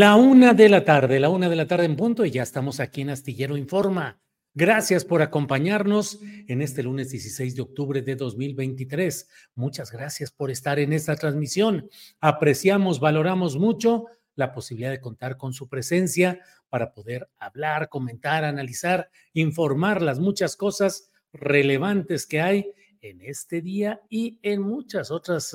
La una de la tarde, la una de la tarde en punto y ya estamos aquí en Astillero Informa. Gracias por acompañarnos en este lunes 16 de octubre de 2023. Muchas gracias por estar en esta transmisión. Apreciamos, valoramos mucho la posibilidad de contar con su presencia para poder hablar, comentar, analizar, informar las muchas cosas relevantes que hay en este día y en muchas otras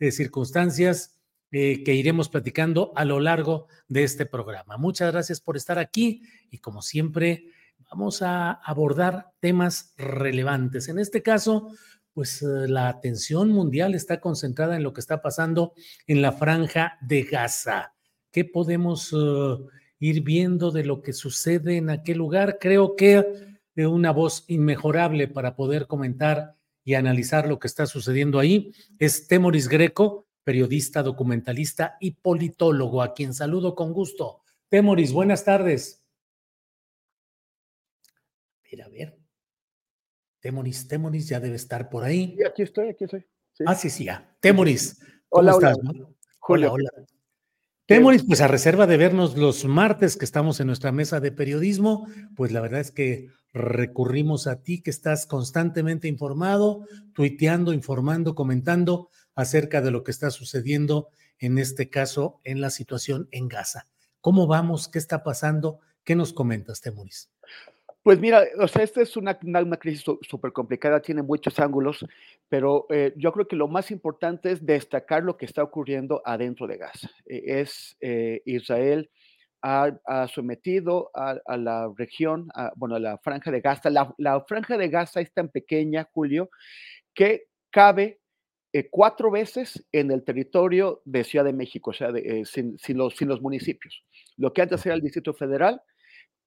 eh, circunstancias eh, que iremos platicando a lo largo de este programa. Muchas gracias por estar aquí y como siempre vamos a abordar temas relevantes. En este caso, pues eh, la atención mundial está concentrada en lo que está pasando en la franja de Gaza. ¿Qué podemos eh, ir viendo de lo que sucede en aquel lugar? Creo que una voz inmejorable para poder comentar y analizar lo que está sucediendo ahí es Temoris Greco, periodista, documentalista y politólogo, a quien saludo con gusto. Temoris, buenas tardes. Mira, a ver. Temoris, Temoris ya debe estar por ahí. Sí, aquí estoy, aquí estoy. Ah, sí, sí, ya. Temoris, ¿cómo estás? Hola, hola. Temoris, pues a reserva de vernos los martes que estamos en nuestra mesa de periodismo, pues la verdad es que recurrimos a ti que estás constantemente informado, tuiteando, informando, comentando acerca de lo que está sucediendo en este caso en la situación en Gaza. ¿Cómo vamos? ¿Qué está pasando? ¿Qué nos comentas, Temuris? Pues mira, o sea, esta es una, una, crisis súper complicada, tiene muchos ángulos, pero eh, yo creo que lo más importante es destacar lo que está ocurriendo adentro de Gaza. E, es eh, Israel ha, sometido a, la región, bueno, a la franja de Gaza. La, la, franja de Gaza es tan pequeña, Julio, que cabe eh, cuatro veces en el territorio de Ciudad de México, o sea, eh, sin, los, sin, los, municipios. Lo que antes era el Distrito Federal,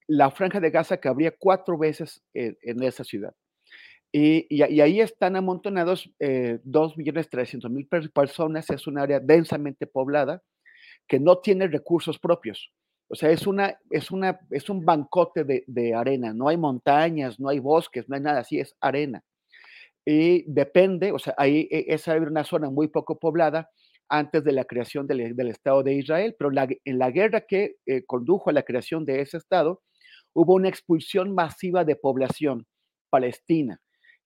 la franja de Gaza cabría cuatro veces en, esa ciudad. Y, y, ahí están amontonados eh, 2.300.000 personas, es un área densamente poblada que no tiene recursos propios. O sea, es, una, es, una, es un bancote de, de arena, no hay montañas, no hay bosques, no hay nada así, es arena y depende, o sea, ahí e, esa era una zona muy poco poblada antes de la creación del, Estado de Israel, pero en la guerra que eh, condujo a la creación de ese Estado, hubo una expulsión masiva de población palestina.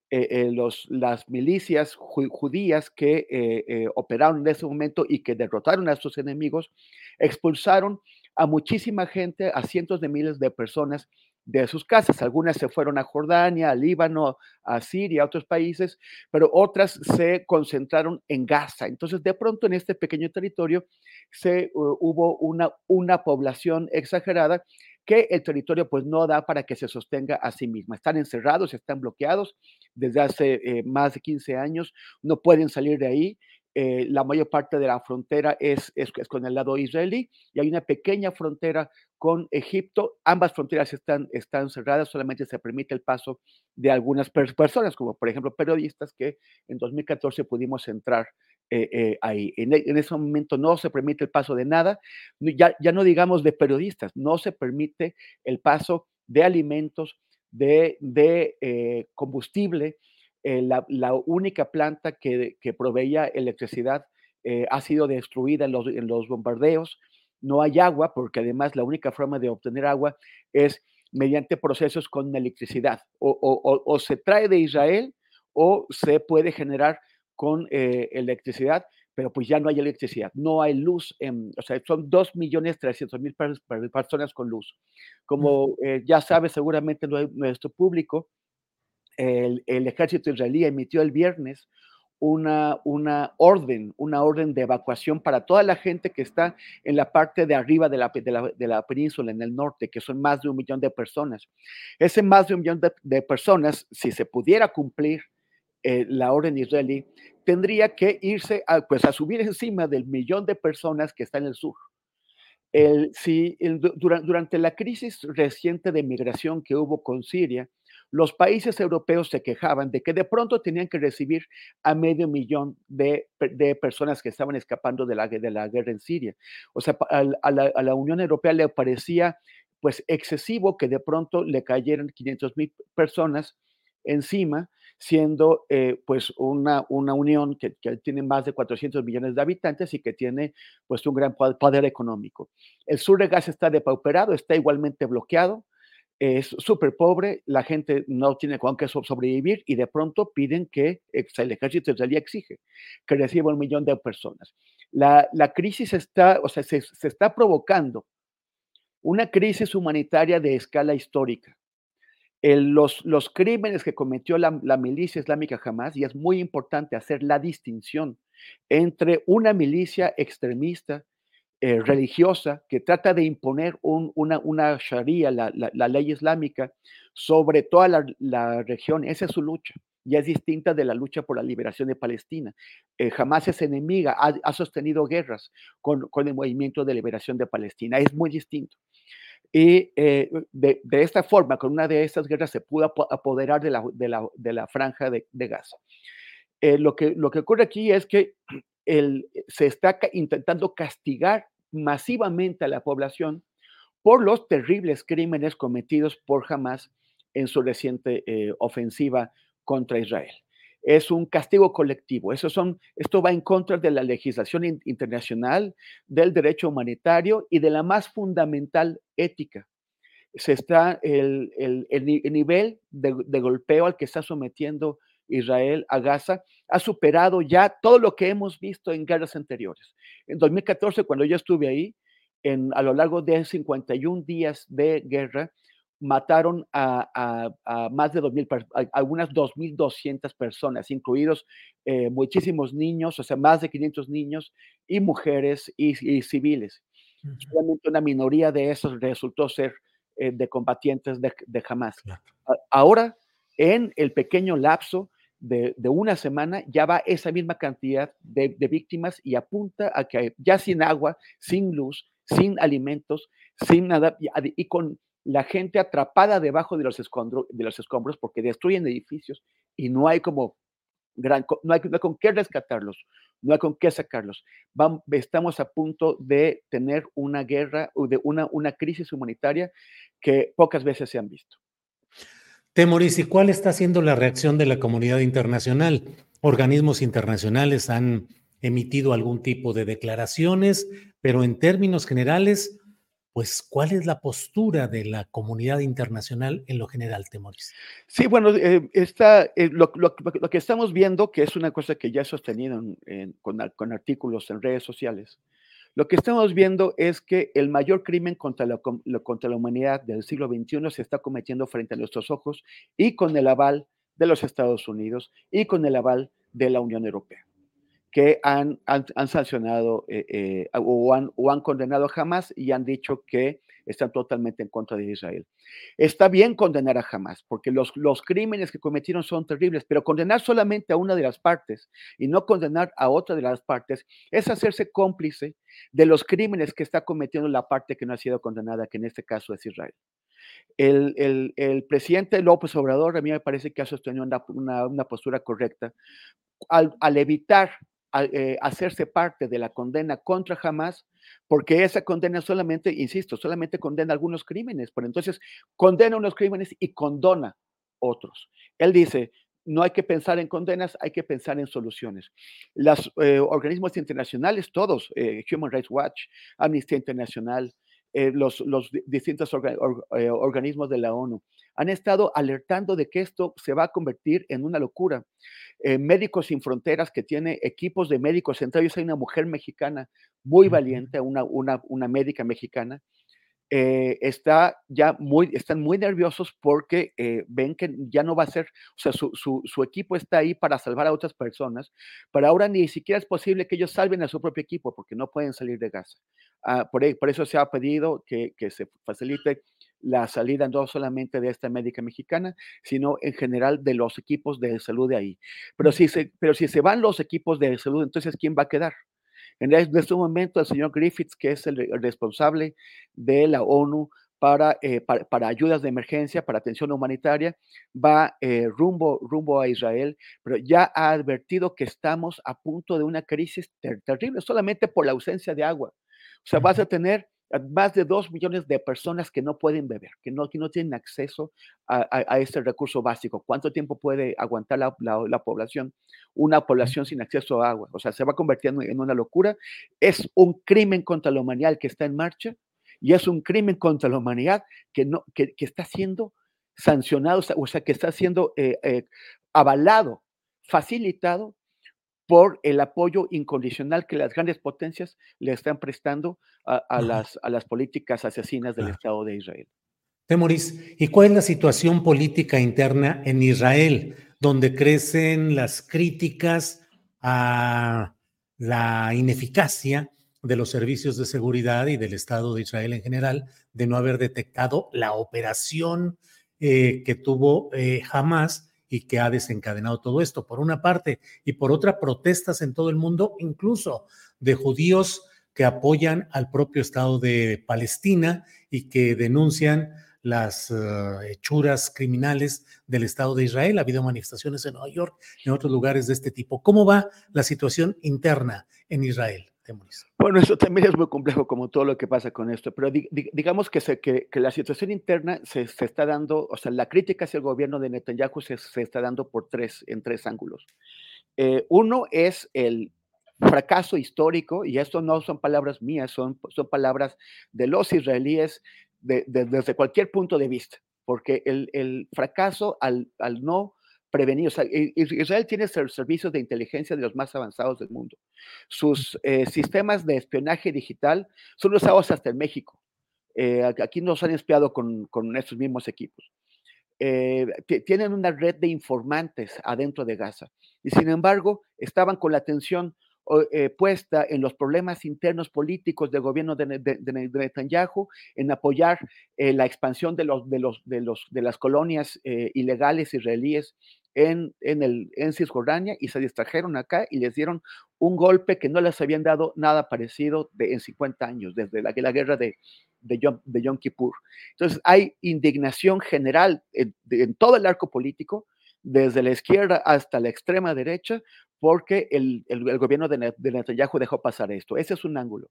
Eh, eh, las milicias judías que operaron en ese momento y que derrotaron a sus enemigos, expulsaron a muchísima gente, a cientos de miles de personas de sus casas. Algunas se fueron a Jordania, a Líbano, a Siria, a otros países, pero otras se concentraron en Gaza. Entonces, de pronto en este pequeño territorio se hubo una, una población exagerada que el territorio pues no da para que se sostenga a sí misma. Están encerrados, están bloqueados desde hace eh, más de 15 años, no pueden salir de ahí. Eh, la mayor parte de la frontera es, es, con el lado israelí y hay una pequeña frontera con Egipto. Ambas fronteras están, están cerradas, solamente se permite el paso de algunas personas, como por ejemplo periodistas que en 2014 pudimos entrar eh, eh, ahí. En, en, ese momento no se permite el paso de nada, ya, ya no digamos de periodistas, no se permite el paso de alimentos, de, de combustible, eh, la, única planta que, proveía electricidad eh, ha sido destruida en los, bombardeos. No hay agua, porque además la única forma de obtener agua es mediante procesos con electricidad. O, se trae de Israel o se puede generar con eh, electricidad, pero pues ya no hay electricidad, no hay luz, o sea, son 2.300.000 personas con luz. Como ya sabe seguramente nuestro público, el, ejército israelí emitió el viernes una, una, orden, una orden de evacuación para toda la gente que está en la parte de arriba de la, de la, península, en el norte, que son más de un millón de personas. Ese más de un millón de, personas, si se pudiera cumplir eh, la orden israelí, tendría que irse a, pues, a subir encima del millón de personas que está en el sur. Si, durante la crisis reciente de migración que hubo con Siria, los países europeos se quejaban de que de pronto tenían que recibir a medio millón de, personas que estaban escapando de la, de la guerra en Siria. O sea, a, la, Unión Europea le parecía pues excesivo que de pronto le cayeran 500 mil personas encima, siendo eh, pues una, una unión que, tiene más de 400 millones de habitantes y que tiene pues un gran poder económico. El sur de Gaza está depauperado, está igualmente bloqueado, es súper pobre, la gente no tiene con qué sobrevivir y de pronto piden que el ejército israelí exige que reciba un millón de personas. La, crisis está, o sea, se, está provocando una crisis humanitaria de escala histórica. los, los, crímenes que cometió la, la milicia islámica jamás, y es muy importante hacer la distinción entre una milicia extremista eh, religiosa que trata de imponer una, una sharia, la, la, ley islámica, sobre toda la, la, región. Esa es su lucha y es distinta de la lucha por la liberación de Palestina. Eh, jamás es enemiga, ha, sostenido guerras con, con, el movimiento de liberación de Palestina. Es muy distinto. Y eh, de, de, esta forma, con una de estas guerras, se pudo apoderar de la, de de franja de, Gaza. lo, que, lo que ocurre aquí es que se está intentando castigar masivamente a la población por los terribles crímenes cometidos por Hamas en su reciente eh, ofensiva contra Israel. Es un castigo colectivo. Esto va en contra de la legislación internacional, del derecho humanitario y de la más fundamental ética. Se está el, nivel de, de, golpeo al que está sometiendo Israel a Gaza ha superado ya todo lo que hemos visto en guerras anteriores. En 2014, cuando yo estuve ahí, en, a lo largo de 51 días de guerra, mataron a, más de 2.000, algunas 2.200 personas, incluidos eh, muchísimos niños, o sea, más de 500 niños y mujeres y, civiles. Solamente una minoría de esos resultó ser eh, de combatientes de, de Hamas. Ahora, en el pequeño lapso de, una semana ya va esa misma cantidad de, víctimas y apunta a que ya sin agua, sin luz, sin alimentos, sin nada, y, con la gente atrapada debajo de los, escombros, de los escombros porque destruyen edificios y no hay como gran, no hay, con qué rescatarlos, no hay con qué sacarlos. Estamos a punto de tener una guerra, de una, una crisis humanitaria que pocas veces se han visto. Temoris, ¿y cuál está siendo la reacción de la comunidad internacional? Organismos internacionales han emitido algún tipo de declaraciones, pero en términos generales, pues, ¿cuál es la postura de la comunidad internacional en lo general, Temoris? Sí, bueno, eh, está, eh, lo, que estamos viendo, que es una cosa que ya he sostenido con artículos en redes sociales, lo que estamos viendo es que el mayor crimen contra la, contra la humanidad del siglo XXI se está cometiendo frente a nuestros ojos y con el aval de los Estados Unidos y con el aval de la Unión Europea, que han, han, sancionado eh, eh, o, han, o, han, condenado a Hamas y han dicho que están totalmente en contra de Israel. Está bien condenar a Hamas, porque los, los crímenes que cometieron son terribles, pero condenar solamente a una de las partes y no condenar a otra de las partes es hacerse cómplice de los crímenes que está cometiendo la parte que no ha sido condenada, que en este caso es Israel. El, el, el, presidente López Obrador a mí me parece que ha sostenido una, una, postura correcta al, al evitar eh, hacerse parte de la condena contra Hamas, porque esa condena solamente, insisto, solamente condena algunos crímenes, pero entonces condena unos crímenes y condona otros. Él dice, no hay que pensar en condenas, hay que pensar en soluciones. Los eh, organismos internacionales, todos, eh, Human Rights Watch, Amnistía Internacional, los, los, distintos organismos de la ONU, han estado alertando de que esto se va a convertir en una locura. Eh, Médicos Sin Fronteras, que tiene equipos de médicos, entre ellos hay una mujer mexicana muy valiente, una, una, una médica mexicana, eh, está ya muy, están muy nerviosos porque eh, ven que ya no va a ser, o sea, su, su, su, equipo está ahí para salvar a otras personas, pero ahora ni siquiera es posible que ellos salven a su propio equipo porque no pueden salir de Gaza. Ah, por, e, por, eso se ha pedido que, que se facilite la salida no solamente de esta médica mexicana, sino en general de los equipos de salud de ahí. Pero si se, pero si se van los equipos de salud, entonces ¿quién va a quedar? En este momento, el señor Griffiths, que es el, responsable de la ONU para, eh, para, ayudas de emergencia, para atención humanitaria, va eh, rumbo, rumbo a Israel, pero ya ha advertido que estamos a punto de una crisis terrible, solamente por la ausencia de agua. O sea, vas a tener más de dos millones de personas que no pueden beber, que no, que no tienen acceso a, a, este recurso básico. ¿Cuánto tiempo puede aguantar la, la, población? Una población sin acceso a agua. O sea, se va convirtiendo en una locura. Es un crimen contra la humanidad que está en marcha y es un crimen contra la humanidad que, no, que, que está siendo sancionado, o sea, que está siendo eh, eh, avalado, facilitado por el apoyo incondicional que las grandes potencias le están prestando a, las, a las, políticas asesinas del Estado de Israel. Temoris, ¿y cuál es la situación política interna en Israel, donde crecen las críticas a la ineficacia de los servicios de seguridad y del Estado de Israel en general de no haber detectado la operación eh, que tuvo eh, Hamas y que ha desencadenado todo esto, por una parte, y por otra, protestas en todo el mundo, incluso de judíos que apoyan al propio Estado de Palestina y que denuncian las uh, hechuras criminales del Estado de Israel. Ha habido manifestaciones en Nueva York, en otros lugares de este tipo. ¿Cómo va la situación interna en Israel? Bueno, eso también es muy complejo, como todo lo que pasa con esto, pero digamos que, la situación interna se, está dando, o sea, la crítica hacia el gobierno de Netanyahu se, está dando por tres, en tres ángulos. Eh, uno es el fracaso histórico, y esto no son palabras mías, son, palabras de los israelíes de, de, desde cualquier punto de vista, porque el, fracaso al no prevenir. O sea, Israel tiene servicios de inteligencia de los más avanzados del mundo. Sus eh, sistemas de espionaje digital son usados hasta en México. Eh, aquí nos han espiado con, con estos mismos equipos. Eh, tienen una red de informantes adentro de Gaza y sin embargo estaban con la atención eh, puesta en los problemas internos políticos del gobierno de, Netanyahu, en apoyar eh, la expansión de, las colonias eh, ilegales israelíes en, Cisjordania y se distrajeron acá y les dieron un golpe que no les habían dado nada parecido en 50 años, desde la, guerra de, de, Yom, Kippur. Entonces hay indignación general en, en todo el arco político desde la izquierda hasta la extrema derecha, porque el, el, gobierno de, Netanyahu dejó pasar esto. Ese es un ángulo.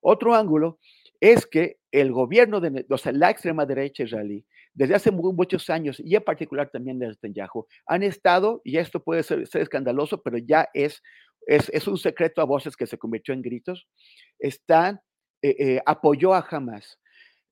Otro ángulo es que el gobierno de, o sea, la extrema derecha israelí, desde hace muchos años, y en particular también de Netanyahu, han estado, y esto puede ser, ser escandaloso, pero ya es, es, es, un secreto a voces que se convirtió en gritos, están, eh, eh, apoyó a Hamas,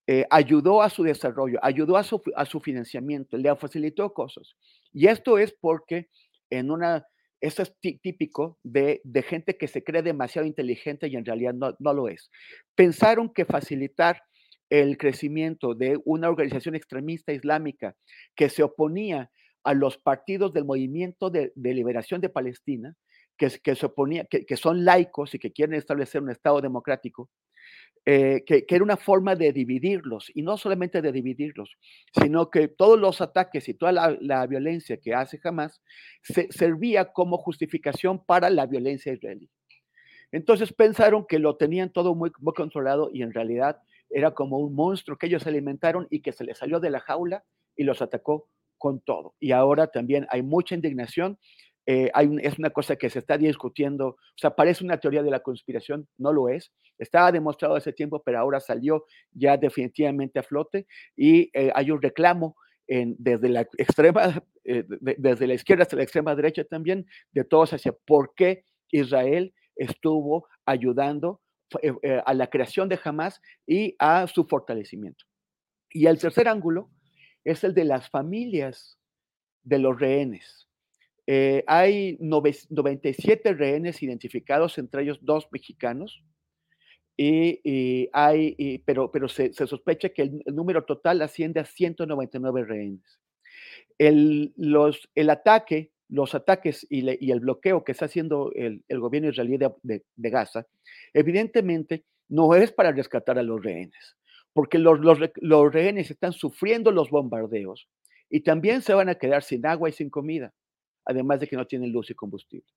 eh, ayudó a su desarrollo, ayudó a su, a su financiamiento, le facilitó cosas. Y esto es porque en una, esto es típico de, de, gente que se cree demasiado inteligente y en realidad no, no, lo es. Pensaron que facilitar el crecimiento de una organización extremista islámica que se oponía a los partidos del movimiento de, de liberación de Palestina, que, que, se oponía, que, que, son laicos y que quieren establecer un Estado democrático, eh, que, era una forma de dividirlos, y no solamente de dividirlos, sino que todos los ataques y toda la, la violencia que hace Hamas se, servía como justificación para la violencia israelí. Entonces pensaron que lo tenían todo muy, muy controlado y en realidad era como un monstruo que ellos alimentaron y que se les salió de la jaula y los atacó con todo. Y ahora también hay mucha indignación. Eh, es una cosa que se está discutiendo, o sea, parece una teoría de la conspiración, no lo es. Estaba demostrado hace tiempo, pero ahora salió ya definitivamente a flote y eh, hay un reclamo desde la extrema, eh, de, desde la izquierda hasta la extrema derecha también, de todos hacia por qué Israel estuvo ayudando a la creación de Hamas y a su fortalecimiento. Y el tercer ángulo es el de las familias de los rehenes. Eh, hay 97 rehenes identificados, entre ellos dos mexicanos, y, hay, pero, pero se, sospecha que el, número total asciende a 199 rehenes. El, los, el ataque los ataques y, el bloqueo que está haciendo el, gobierno israelí de, Gaza, evidentemente no es para rescatar a los rehenes, porque los, los, rehenes están sufriendo los bombardeos y también se van a quedar sin agua y sin comida, además de que no tienen luz y combustible.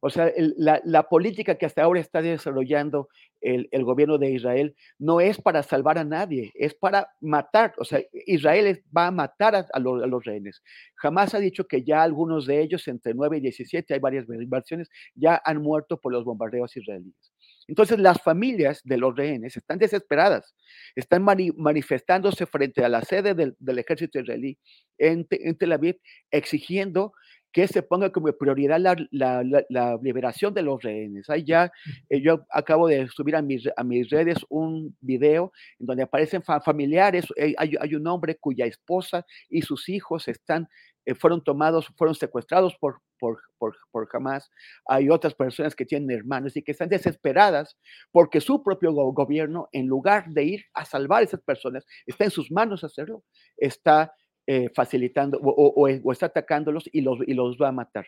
O sea, la, política que hasta ahora está desarrollando el, gobierno de Israel no es para salvar a nadie, es para matar. O sea, Israel va a matar a, los, rehenes. Jamás ha dicho que ya algunos de ellos, entre 9 y 17, hay varias versiones, ya han muerto por los bombardeos israelíes. Entonces las familias de los rehenes están desesperadas, están manifestándose frente a la sede del, ejército israelí en, en, Tel Aviv, exigiendo que se ponga como prioridad la, liberación de los rehenes. Ahí ya, eh, yo acabo de subir a mis, a mis redes un video en donde aparecen familiares, eh, hay, un hombre cuya esposa y sus hijos están, eh, fueron tomados, fueron secuestrados por, por, por, por Hamas. Hay otras personas que tienen hermanos y que están desesperadas porque su propio gobierno, en lugar de ir a salvar a esas personas, está en sus manos hacerlo, está eh, facilitando o, está atacándolos y los, y los va a matar.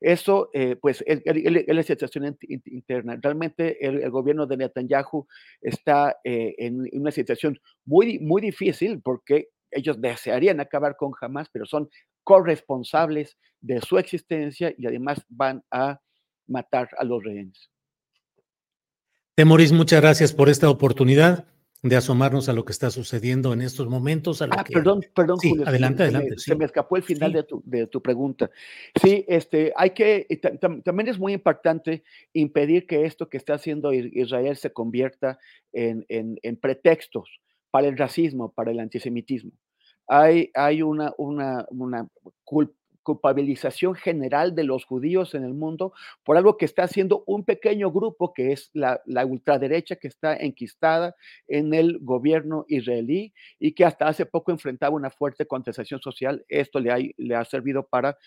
Eso, eh, pues, es, la situación interna. Realmente el, gobierno de Netanyahu está eh, en una situación muy, muy difícil porque ellos desearían acabar con Hamas, pero son corresponsables de su existencia y además van a matar a los rehenes. Temoris, muchas gracias por esta oportunidad de asomarnos a lo que está sucediendo en estos momentos. ah, perdón, perdón, Julio. Adelante, se adelante. Me, Se me escapó el final de, tu, de, tu, pregunta. Sí, este, hay que, también es muy importante impedir que esto que está haciendo Israel se convierta en, en, en pretextos para el racismo, para el antisemitismo. Hay, hay una, una, una culpa culpabilización general de los judíos en el mundo por algo que está haciendo un pequeño grupo que es la, ultraderecha que está enquistada en el gobierno israelí y que hasta hace poco enfrentaba una fuerte contestación social. Esto le ha, le ha servido para,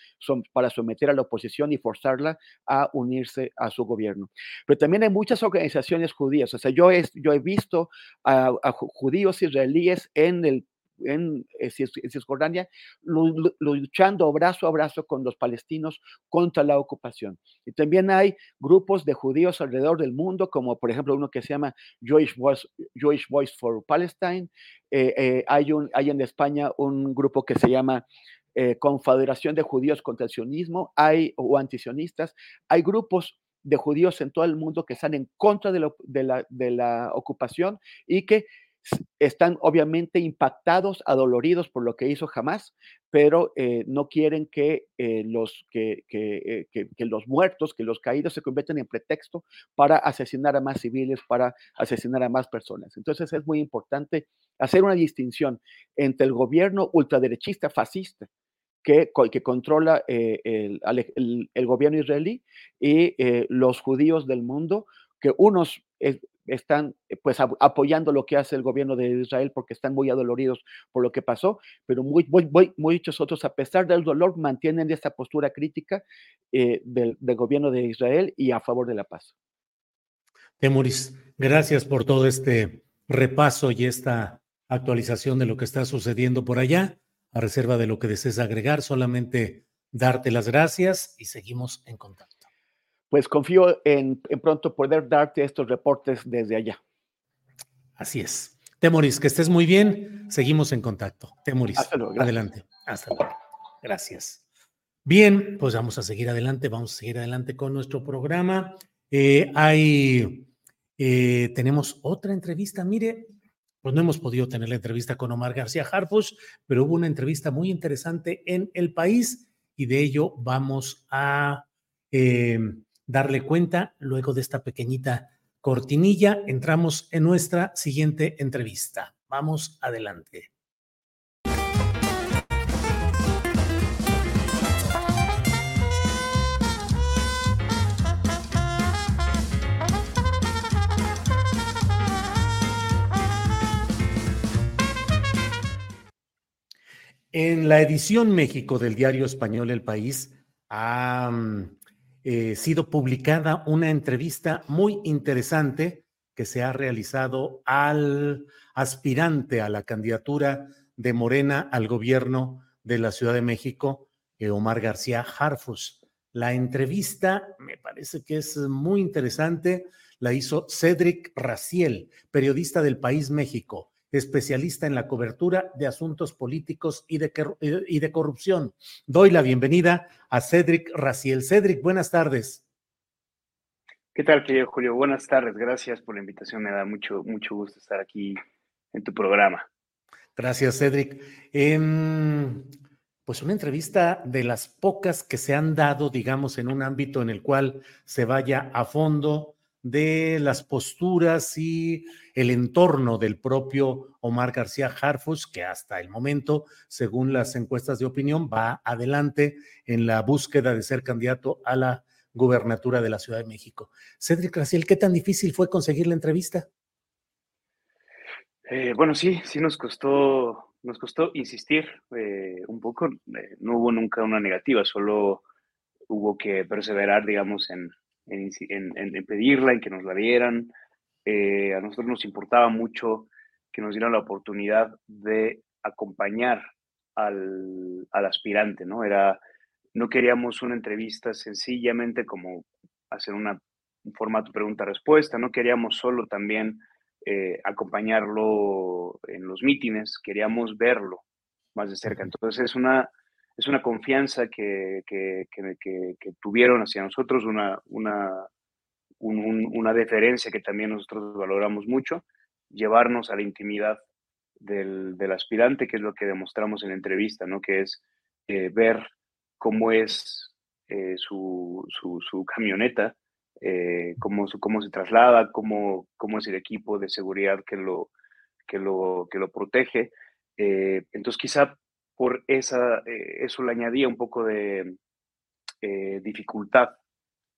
para someter a la oposición y forzarla a unirse a su gobierno. Pero también hay muchas organizaciones judías. O sea, yo he, yo he visto a judíos israelíes en el en, eh, Cisjordania, luchando brazo a brazo con los palestinos contra la ocupación. Y también hay grupos de judíos alrededor del mundo, como por ejemplo uno que se llama Jewish Voice, Jewish Voice for Palestine. Eh, eh, hay, un, hay en España un grupo que se llama Confederación de Judíos contra el Sionismo, hay, o antisionistas. Hay grupos de judíos en todo el mundo que están en contra de, la, de la ocupación y que están obviamente impactados, adoloridos por lo que hizo Hamas, pero eh, no quieren que, eh, los, eh, que, que, los muertos, que los caídos se conviertan en pretexto para asesinar a más civiles, para asesinar a más personas. Entonces es muy importante hacer una distinción entre el gobierno ultraderechista fascista que, que controla el, el, gobierno israelí y los judíos del mundo, que unos están eh, pues apoyando lo que hace el gobierno de Israel porque están muy adoloridos por lo que pasó, pero muy, muchos otros, a pesar del dolor, mantienen esta postura crítica eh, del, gobierno de Israel y a favor de la paz. Temoris, gracias por todo este repaso y esta actualización de lo que está sucediendo por allá. A reserva de lo que desees agregar, solamente darte las gracias y seguimos en contacto. Pues confío en, pronto poder darte estos reportes desde allá. Así es. Temoris, que estés muy bien. Seguimos en contacto. Temoris, adelante. Hasta luego. Gracias. Bien, pues vamos a seguir adelante, vamos a seguir adelante con nuestro programa. Eh, hay, eh, tenemos otra entrevista. Mire, pues no hemos podido tener la entrevista con Omar García Harfush, pero hubo una entrevista muy interesante en El País y de ello vamos a eh, darle cuenta luego de esta pequeñita cortinilla. Entramos en nuestra siguiente entrevista. Vamos adelante. En la edición México del diario español El País ha mm, eh, sido publicada una entrevista muy interesante que se ha realizado al aspirante a la candidatura de Morena al gobierno de la Ciudad de México, eh, Omar García Harfus. La entrevista me parece que es muy interesante, la hizo Cedric Raciel, periodista del País México especialista en la cobertura de asuntos políticos y de, y de corrupción. Doy la bienvenida a Cedric Raciel. Cedric, buenas tardes. ¿Qué tal, querido Julio? Buenas tardes. Gracias por la invitación. Me da mucho, mucho gusto estar aquí en tu programa. Gracias, Cedric. Em, pues una entrevista de las pocas que se han dado, digamos, en un ámbito en el cual se vaya a fondo de las posturas y el entorno del propio Omar García Harfus, que hasta el momento, según las encuestas de opinión, va adelante en la búsqueda de ser candidato a la gubernatura de la Ciudad de México. Cedric Graciel, ¿qué tan difícil fue conseguir la entrevista? Eh, bueno, sí, sí nos costó, nos costó insistir eh, un poco. Eh, no hubo nunca una negativa, solo hubo que perseverar, digamos, en, en, pedirla, en que nos la dieran. Eh, a nosotros nos importaba mucho que nos dieran la oportunidad de acompañar al, aspirante, ¿no? Era, no queríamos una entrevista sencillamente como hacer una, un formato pregunta-respuesta, no queríamos solo también eh, acompañarlo en los mítines, queríamos verlo más de cerca. Entonces es una, es una confianza que, que, tuvieron hacia nosotros, una, una, una deferencia que también nosotros valoramos mucho, llevarnos a la intimidad del, aspirante, que es lo que demostramos en la entrevista, ¿no? que es eh, ver cómo es eh, su, su, camioneta, eh, cómo, cómo se traslada, cómo, cómo es el equipo de seguridad que lo, que lo, que lo protege. entonces, quizá por esa, eh, eso le añadía un poco de eh, dificultad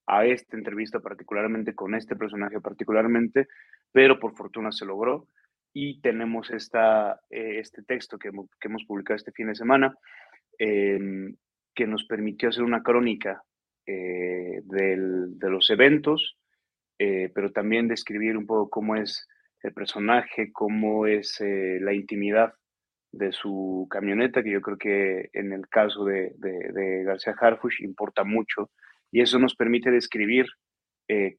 a esta entrevista, particularmente con este personaje particularmente, pero por fortuna se logró. Y tenemos esta, eh, este texto que, hemos publicado este fin de semana em, que nos permitió hacer una crónica de los eventos, pero también describir un poco cómo es el personaje, cómo es la intimidad de su camioneta, que yo creo que en el caso de, de, García Harfush importa mucho, y eso nos permite describir, eh,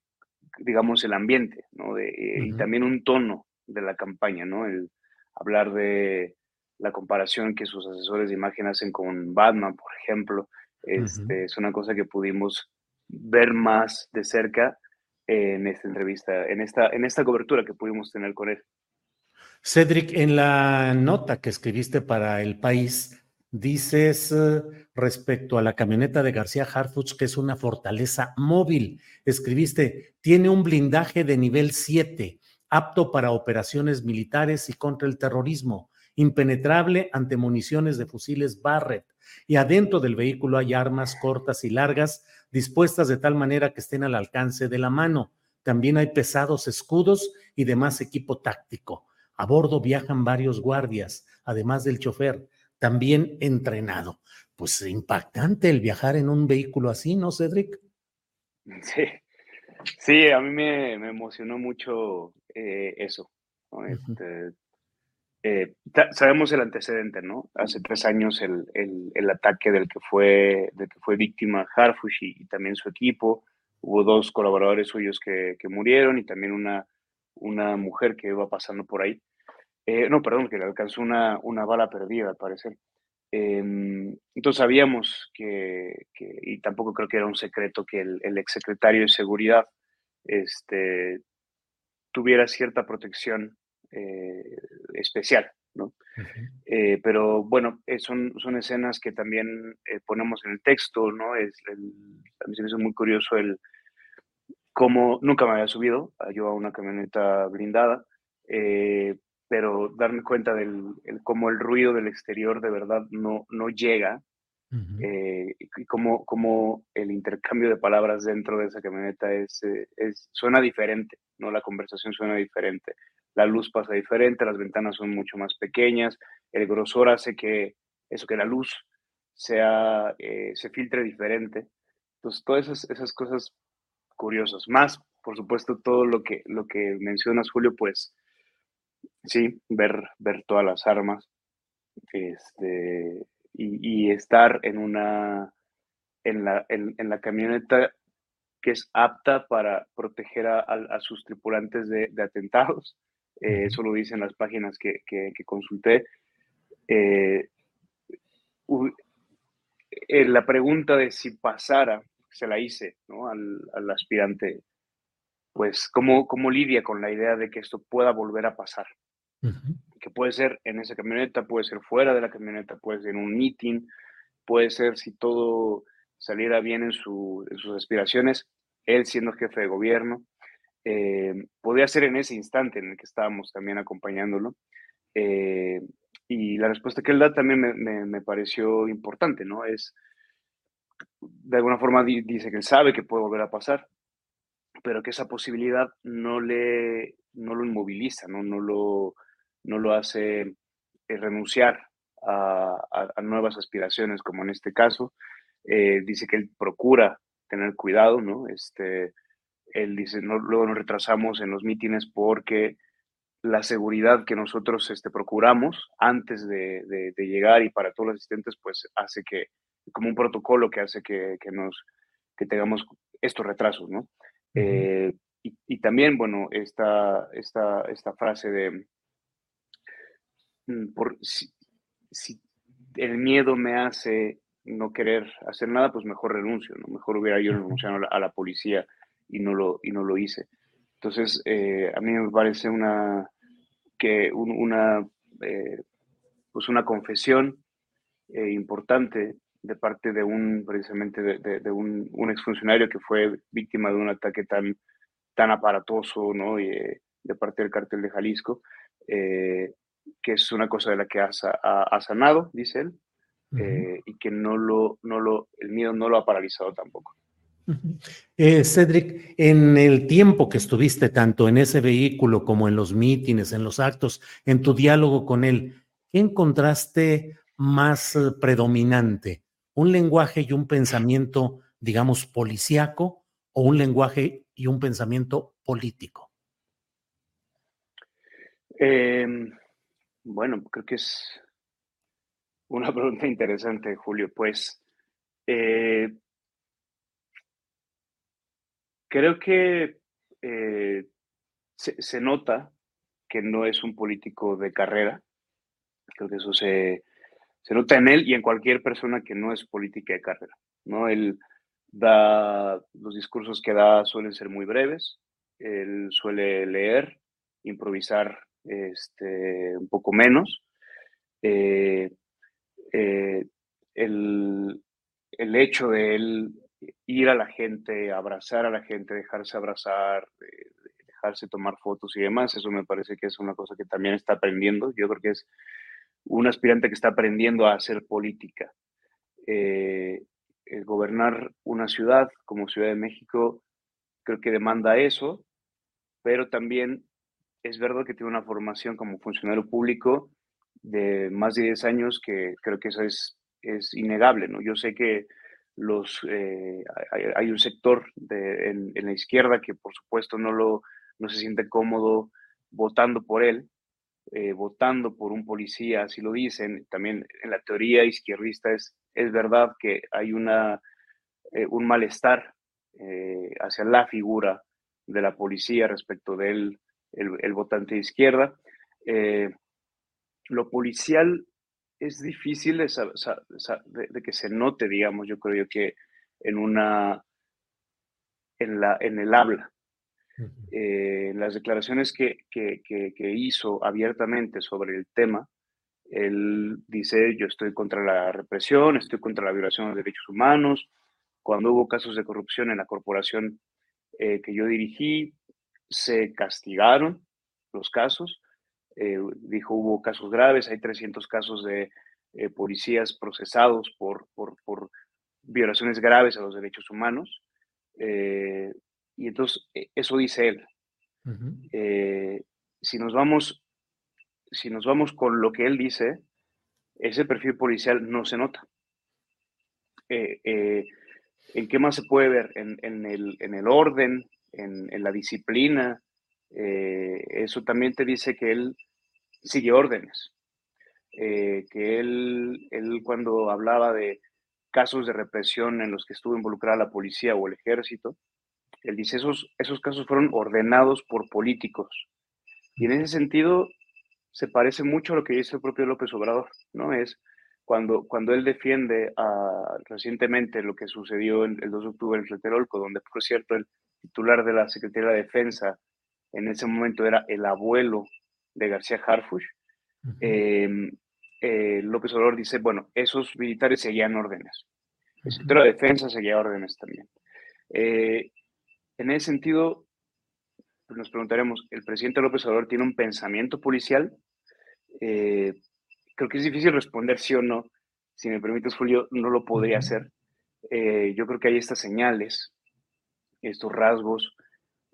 digamos, el ambiente, ¿no? De, eh, Y también un tono de la campaña, ¿no? El hablar de la comparación que sus asesores de imagen hacen con Batman, por ejemplo, este, es una cosa que pudimos ver más de cerca en esta entrevista, en esta, en esta cobertura que pudimos tener con él. Cedric, en la nota que escribiste para El País, dices eh, respecto a la camioneta de García Harfuch que es una fortaleza móvil. Escribiste, tiene un blindaje de nivel 7, apto para operaciones militares y contra el terrorismo, impenetrable ante municiones de fusiles Barrett. Y adentro del vehículo hay armas cortas y largas dispuestas de tal manera que estén al alcance de la mano. También hay pesados escudos y demás equipo táctico. A bordo viajan varios guardias, además del chofer, también entrenado. Pues impactante el viajar en un vehículo así, ¿no, Cedric? Sí, sí, a mí me, emocionó mucho eh, eso. Este, eh, sabemos el antecedente, ¿no? Hace tres años el, ataque del que fue, del que fue víctima Harfush y, también su equipo, hubo dos colaboradores suyos que, que, murieron y también una, una mujer que iba pasando por ahí. Eh, no, perdón, que le alcanzó una, una bala perdida, al parecer. Em, entonces sabíamos que, que, y tampoco creo que era un secreto, que el, el exsecretario de Seguridad este, tuviera cierta protección eh, especial, ¿no? eh, pero bueno, son, son escenas que también ponemos en el texto, ¿no? Es el, a mí se me hizo muy curioso el cómo nunca me había subido yo a una camioneta blindada, eh, pero darme cuenta del el, cómo el ruido del exterior de verdad no, no llega uh -huh. eh, y cómo, cómo, el intercambio de palabras dentro de esa camioneta es, eh, es, suena diferente, ¿no? La conversación suena diferente, la luz pasa diferente, las ventanas son mucho más pequeñas, el grosor hace que eso, que la luz sea, eh, se filtre diferente. Entonces, todas esas, esas cosas curiosas, más, por supuesto, todo lo que, lo que mencionas, Julio, pues sí, ver, ver todas las armas este, y, y estar en una, en la, en, en, la camioneta que es apta para proteger a, a, a sus tripulantes de, de atentados. Eh, eso lo dicen las páginas que, que, que consulté. Eh, eh, la pregunta de si pasara, se la hice ¿no? al, al, aspirante, pues ¿cómo, cómo lidia con la idea de que esto pueda volver a pasar. Uh -huh. Que puede ser en esa camioneta, puede ser fuera de la camioneta, puede ser en un meeting, puede ser si todo saliera bien en, su, en sus aspiraciones, él siendo jefe de gobierno, eh, podría ser en ese instante en el que estábamos también acompañándolo. Eh, y la respuesta que él da también me, me, me, pareció importante, ¿no? Es, de alguna forma dice que él sabe que puede volver a pasar, pero que esa posibilidad no, le, no lo inmoviliza, no, no, lo, no lo hace eh, renunciar a, a, nuevas aspiraciones, como en este caso. Eh, dice que él procura tener cuidado, ¿no? Este, él dice, no, luego nos retrasamos en los mítines porque la seguridad que nosotros este, procuramos antes de, de, de, llegar y para todos los asistentes, pues hace que, como un protocolo que hace que, que nos, que tengamos estos retrasos, ¿no? Uh -huh. eh, y, y, también, bueno, esta, esta, esta frase de, mm, por, si, si, el miedo me hace no querer hacer nada, pues mejor renuncio, ¿no? Mejor hubiera yo renunciado a la, a la policía y no lo, y no lo hice. Entonces, eh, a mí me parece una, que un, una, eh, pues una confesión eh, importante de parte de un, precisamente de, de, de un, un, exfuncionario que fue víctima de un ataque tan, tan aparatoso, ¿no? Y, eh, de parte del cártel de Jalisco, eh, que es una cosa de la que ha, ha, ha sanado, dice él, uh -huh. y que no lo, no lo, el miedo no lo ha paralizado tampoco. Eh, Cedric, en el tiempo que estuviste tanto en ese vehículo como en los mítines, en los actos, en tu diálogo con él, ¿qué encontraste más eh, predominante? ¿Un lenguaje y un pensamiento, digamos, policíaco o un lenguaje y un pensamiento político? Eh, bueno, creo que es una pregunta interesante, Julio. Pues eh, creo que eh, se, se, nota que no es un político de carrera. Creo que eso se, se, nota en él y en cualquier persona que no es política de carrera. ¿no? Él da, los discursos que da suelen ser muy breves, él suele leer, improvisar este, un poco menos. Eh, eh, el, el hecho de él ir a la gente, abrazar a la gente, dejarse abrazar, eh, dejarse tomar fotos y demás, eso me parece que es una cosa que también está aprendiendo. Yo creo que es un aspirante que está aprendiendo a hacer política. Eh, gobernar una ciudad como Ciudad de México creo que demanda eso, pero también es verdad que tiene una formación como funcionario público de más de 10 años que creo que eso es, es innegable, ¿no? Yo sé que los, eh, hay, un sector en, en, la izquierda que por supuesto no, lo, no se siente cómodo votando por él, eh, votando por un policía, así lo dicen. También en la teoría izquierdista es, es verdad que hay una, eh, un malestar eh, hacia la figura de la policía respecto del el, votante de izquierda. Lo policial es difícil de, que se note, digamos, yo creo que en una, en, la, en el habla. Eh, las declaraciones que, que, que, hizo abiertamente sobre el tema, él dice, yo estoy contra la represión, estoy contra la violación de derechos humanos. Cuando hubo casos de corrupción en la corporación eh, que yo dirigí, se castigaron los casos. Eh, dijo, hubo casos graves, hay 300 casos de eh, policías procesados por, por, por, violaciones graves a los derechos humanos. Y entonces, eso dice él. si nos vamos, si nos vamos con lo que él dice, ese perfil policial no se nota. ¿En qué más se puede ver? En, en, el, en el, orden, en, en la disciplina, eh, eso también te dice que él sigue órdenes, eh, que él, él cuando hablaba de casos de represión en los que estuvo involucrada la policía o el ejército, él dice, esos, esos casos fueron ordenados por políticos. Y en ese sentido se parece mucho a lo que dice el propio López Obrador, ¿no? Es cuando, cuando él defiende a, recientemente lo que sucedió el 2 de octubre en Tlatelolco, donde, por cierto, el titular de la Secretaría de Defensa en ese momento era el abuelo de García Harfush, em, eh, López Obrador dice, bueno, esos militares seguían órdenes. El sector de defensa seguía órdenes también. Eh, en ese sentido, pues nos preguntaremos, ¿el presidente López Obrador tiene un pensamiento policial? Eh, creo que es difícil responder sí o no. Si me permites, Julio, no lo podría hacer. yo creo que hay estas señales, estos rasgos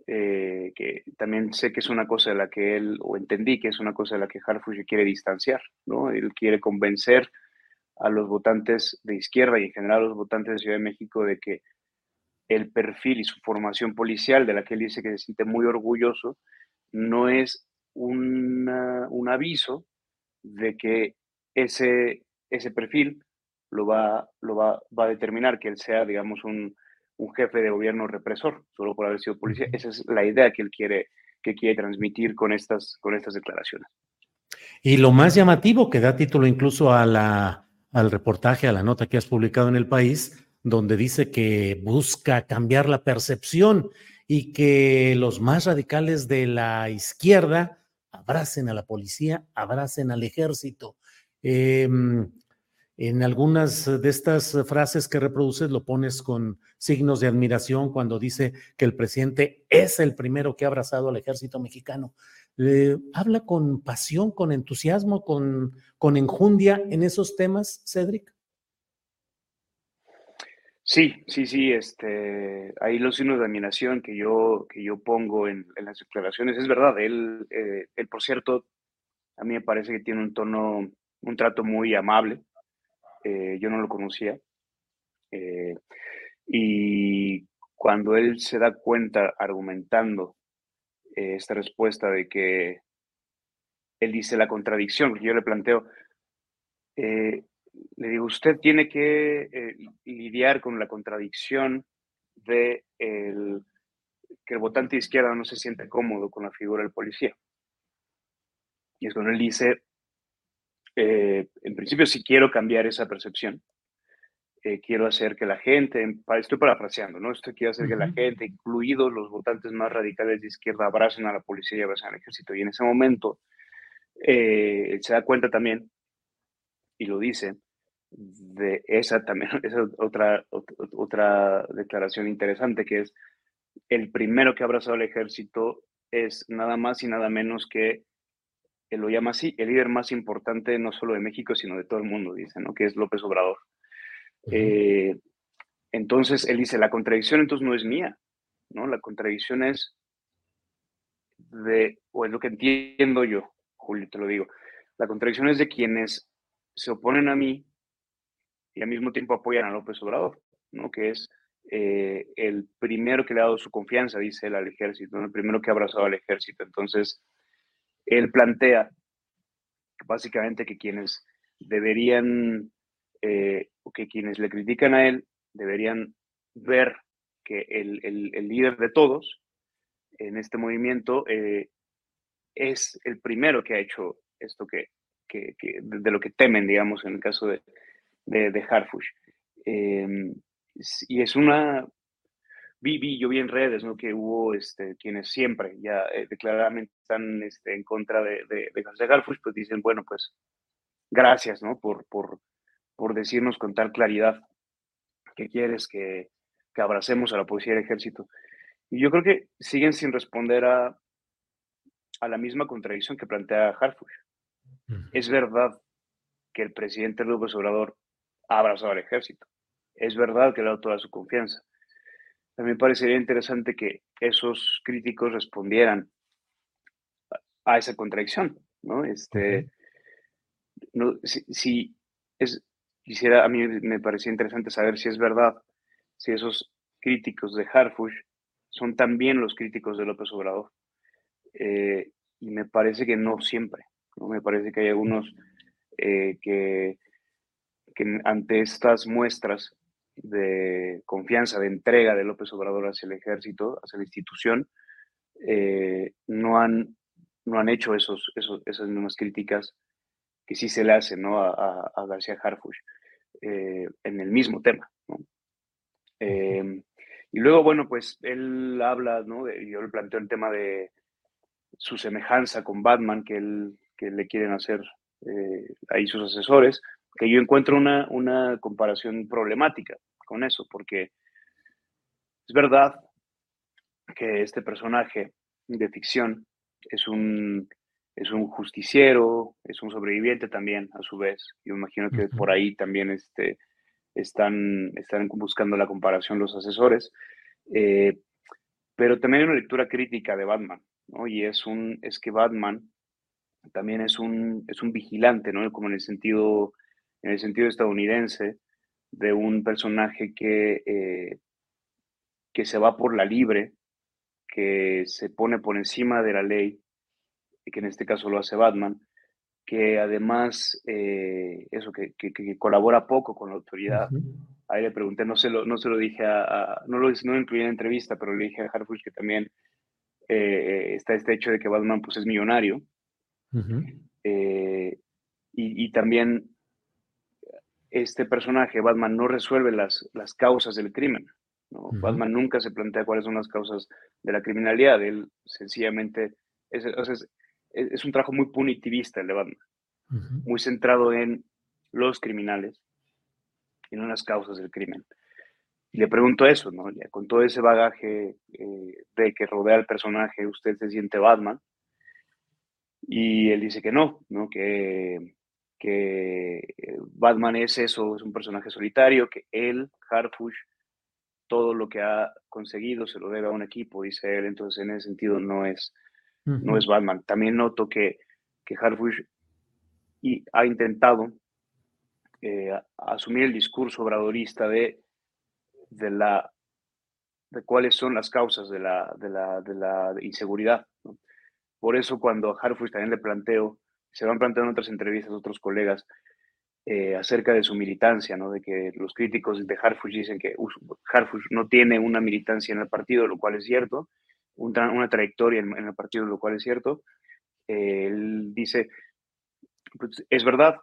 eh, que también sé que es una cosa de la que él, o entendí que es una cosa de la que Harfush quiere distanciar, ¿no? Él quiere convencer a los votantes de izquierda y en general a los votantes de Ciudad de México de que el perfil y su formación policial, de la que él dice que se siente muy orgulloso, no es un aviso de que ese, ese perfil lo va, lo va, va a determinar que él sea, digamos, un, un jefe de gobierno represor, solo por haber sido policía. Esa es la idea que él quiere, que quiere transmitir con estas, con estas declaraciones. Y lo más llamativo que da título incluso a la, al reportaje, a la nota que has publicado en el país, donde dice que busca cambiar la percepción y que los más radicales de la izquierda abracen a la policía, abracen al ejército. Eh, en algunas de estas frases que reproduces lo pones con signos de admiración cuando dice que el presidente es el primero que ha abrazado al ejército mexicano. ¿Habla con pasión, con entusiasmo, con, con enjundia en esos temas, Cedric? Sí, sí, sí, este, ahí los signos de admiración que yo, que yo pongo en, las declaraciones, es verdad, él, eh, él, por cierto, a mí me parece que tiene un tono, un trato muy amable, eh, yo no lo conocía. Eh, y cuando él se da cuenta argumentando eh, esta respuesta de que él dice la contradicción, que yo le planteo, le digo, usted tiene que lidiar con la contradicción de el, que el votante de izquierda no se siente cómodo con la figura del policía. Y es cuando él dice, eh, en principio si quiero cambiar esa percepción. Eh, quiero hacer que la gente, estoy parafraseando, ¿no? Esto quiero hacer que la gente, incluidos los votantes más radicales de izquierda, abracen a la policía y abracen al ejército. Y en ese momento eh, se da cuenta también, y lo dice, de esa también, esa otra, otra declaración interesante que es el primero que ha abrazado al ejército es nada más y nada menos que él lo llama así, el líder más importante no solo de México, sino de todo el mundo, dice, ¿no? Que es López Obrador. Eh, entonces, él dice, la contradicción entonces no es mía, ¿no? La contradicción es de, o es lo que entiendo yo, Julio, te lo digo, la contradicción es de quienes se oponen a mí y al mismo tiempo apoyan a López Obrador, ¿no? Que es eh, el primero que le ha dado su confianza, dice él, al ejército, el primero que ha abrazado al ejército. Entonces, él plantea básicamente que quienes deberían, eh, que quienes le critican a él, deberían ver que el, el, líder de todos en este movimiento eh, es el primero que ha hecho esto que, de, lo que temen, digamos, en el caso de, de, Harfush. Em, y es una, vi, vi, yo vi en redes, ¿no? Que hubo este, quienes siempre ya eh, declaradamente están este, en contra de, de, de José Garfush, pues dicen, bueno, pues gracias, ¿no? Por, por, por decirnos con tal claridad que quieres que, que abracemos a la policía del ejército. Y yo creo que siguen sin responder a, a la misma contradicción que plantea Harfush. Es verdad que el presidente López Obrador ha abrazado al ejército. Es verdad que le ha dado toda su confianza. También parecería interesante que esos críticos respondieran a esa contradicción, ¿no? Este, no, si, es, quisiera, a mí me parecía interesante saber si es verdad, si esos críticos de Harfush son también los críticos de López Obrador. Eh, y me parece que no siempre, ¿no? Me parece que hay algunos eh, que, que ante estas muestras de confianza, de entrega de López Obrador hacia el ejército, hacia la institución, eh, no, han, no han hecho esos, esos, esas mismas críticas que sí se le hacen ¿no? a, a, García Harfush eh, en el mismo tema. ¿no? Eh, y luego, bueno, pues él habla, ¿no? yo le planteo el tema de su semejanza con Batman, que, él, que le quieren hacer ahí sus asesores, que yo encuentro una, una comparación problemática con eso, porque es verdad que este personaje de ficción es un, es un justiciero, es un sobreviviente también, a su vez. Yo imagino que por ahí también este, están, están buscando la comparación los asesores. Eh, pero también hay una lectura crítica de Batman, ¿no? Y es, un, es que Batman también es un, es un vigilante, ¿no? Como en el sentido, en el sentido estadounidense, de un personaje que, eh, que se va por la libre, que se pone por encima de la ley, y que en este caso lo hace Batman, que además, eh, eso, que, que, colabora poco con la autoridad. Ahí le pregunté, no se lo, no se lo dije a, no, lo, no incluí en la entrevista, pero le dije a Harfuch que también eh, está este hecho de que Batman pues es millonario. Y, y, también este personaje, Batman, no resuelve las, las causas del crimen. ¿no? Batman nunca se plantea cuáles son las causas de la criminalidad. Él sencillamente es, es, un trabajo muy punitivista el de Batman, muy centrado en los criminales y no en las causas del crimen. Y le pregunto eso, ¿no? con todo ese bagaje eh, de que rodea al personaje, ¿usted se siente Batman? Y él dice que no, ¿no? Que que eh, Batman es eso, es un personaje solitario, que él, Harfush, todo lo que ha conseguido se lo debe a un equipo, dice él, entonces en ese sentido no es, no es Batman. También noto que, que Harfush y ha intentado eh, asumir el discurso obradorista de, de, la, de cuáles son las causas de la, de la, de la inseguridad. Por eso cuando a Harfush también le planteo se van planteando otras entrevistas otros colegas eh, acerca de su militancia, ¿no? de que los críticos de Harfush dicen que Harfush no tiene una militancia en el partido, lo cual es cierto, una, trayectoria en, el partido, lo cual es cierto. Eh, él dice, pues, es verdad,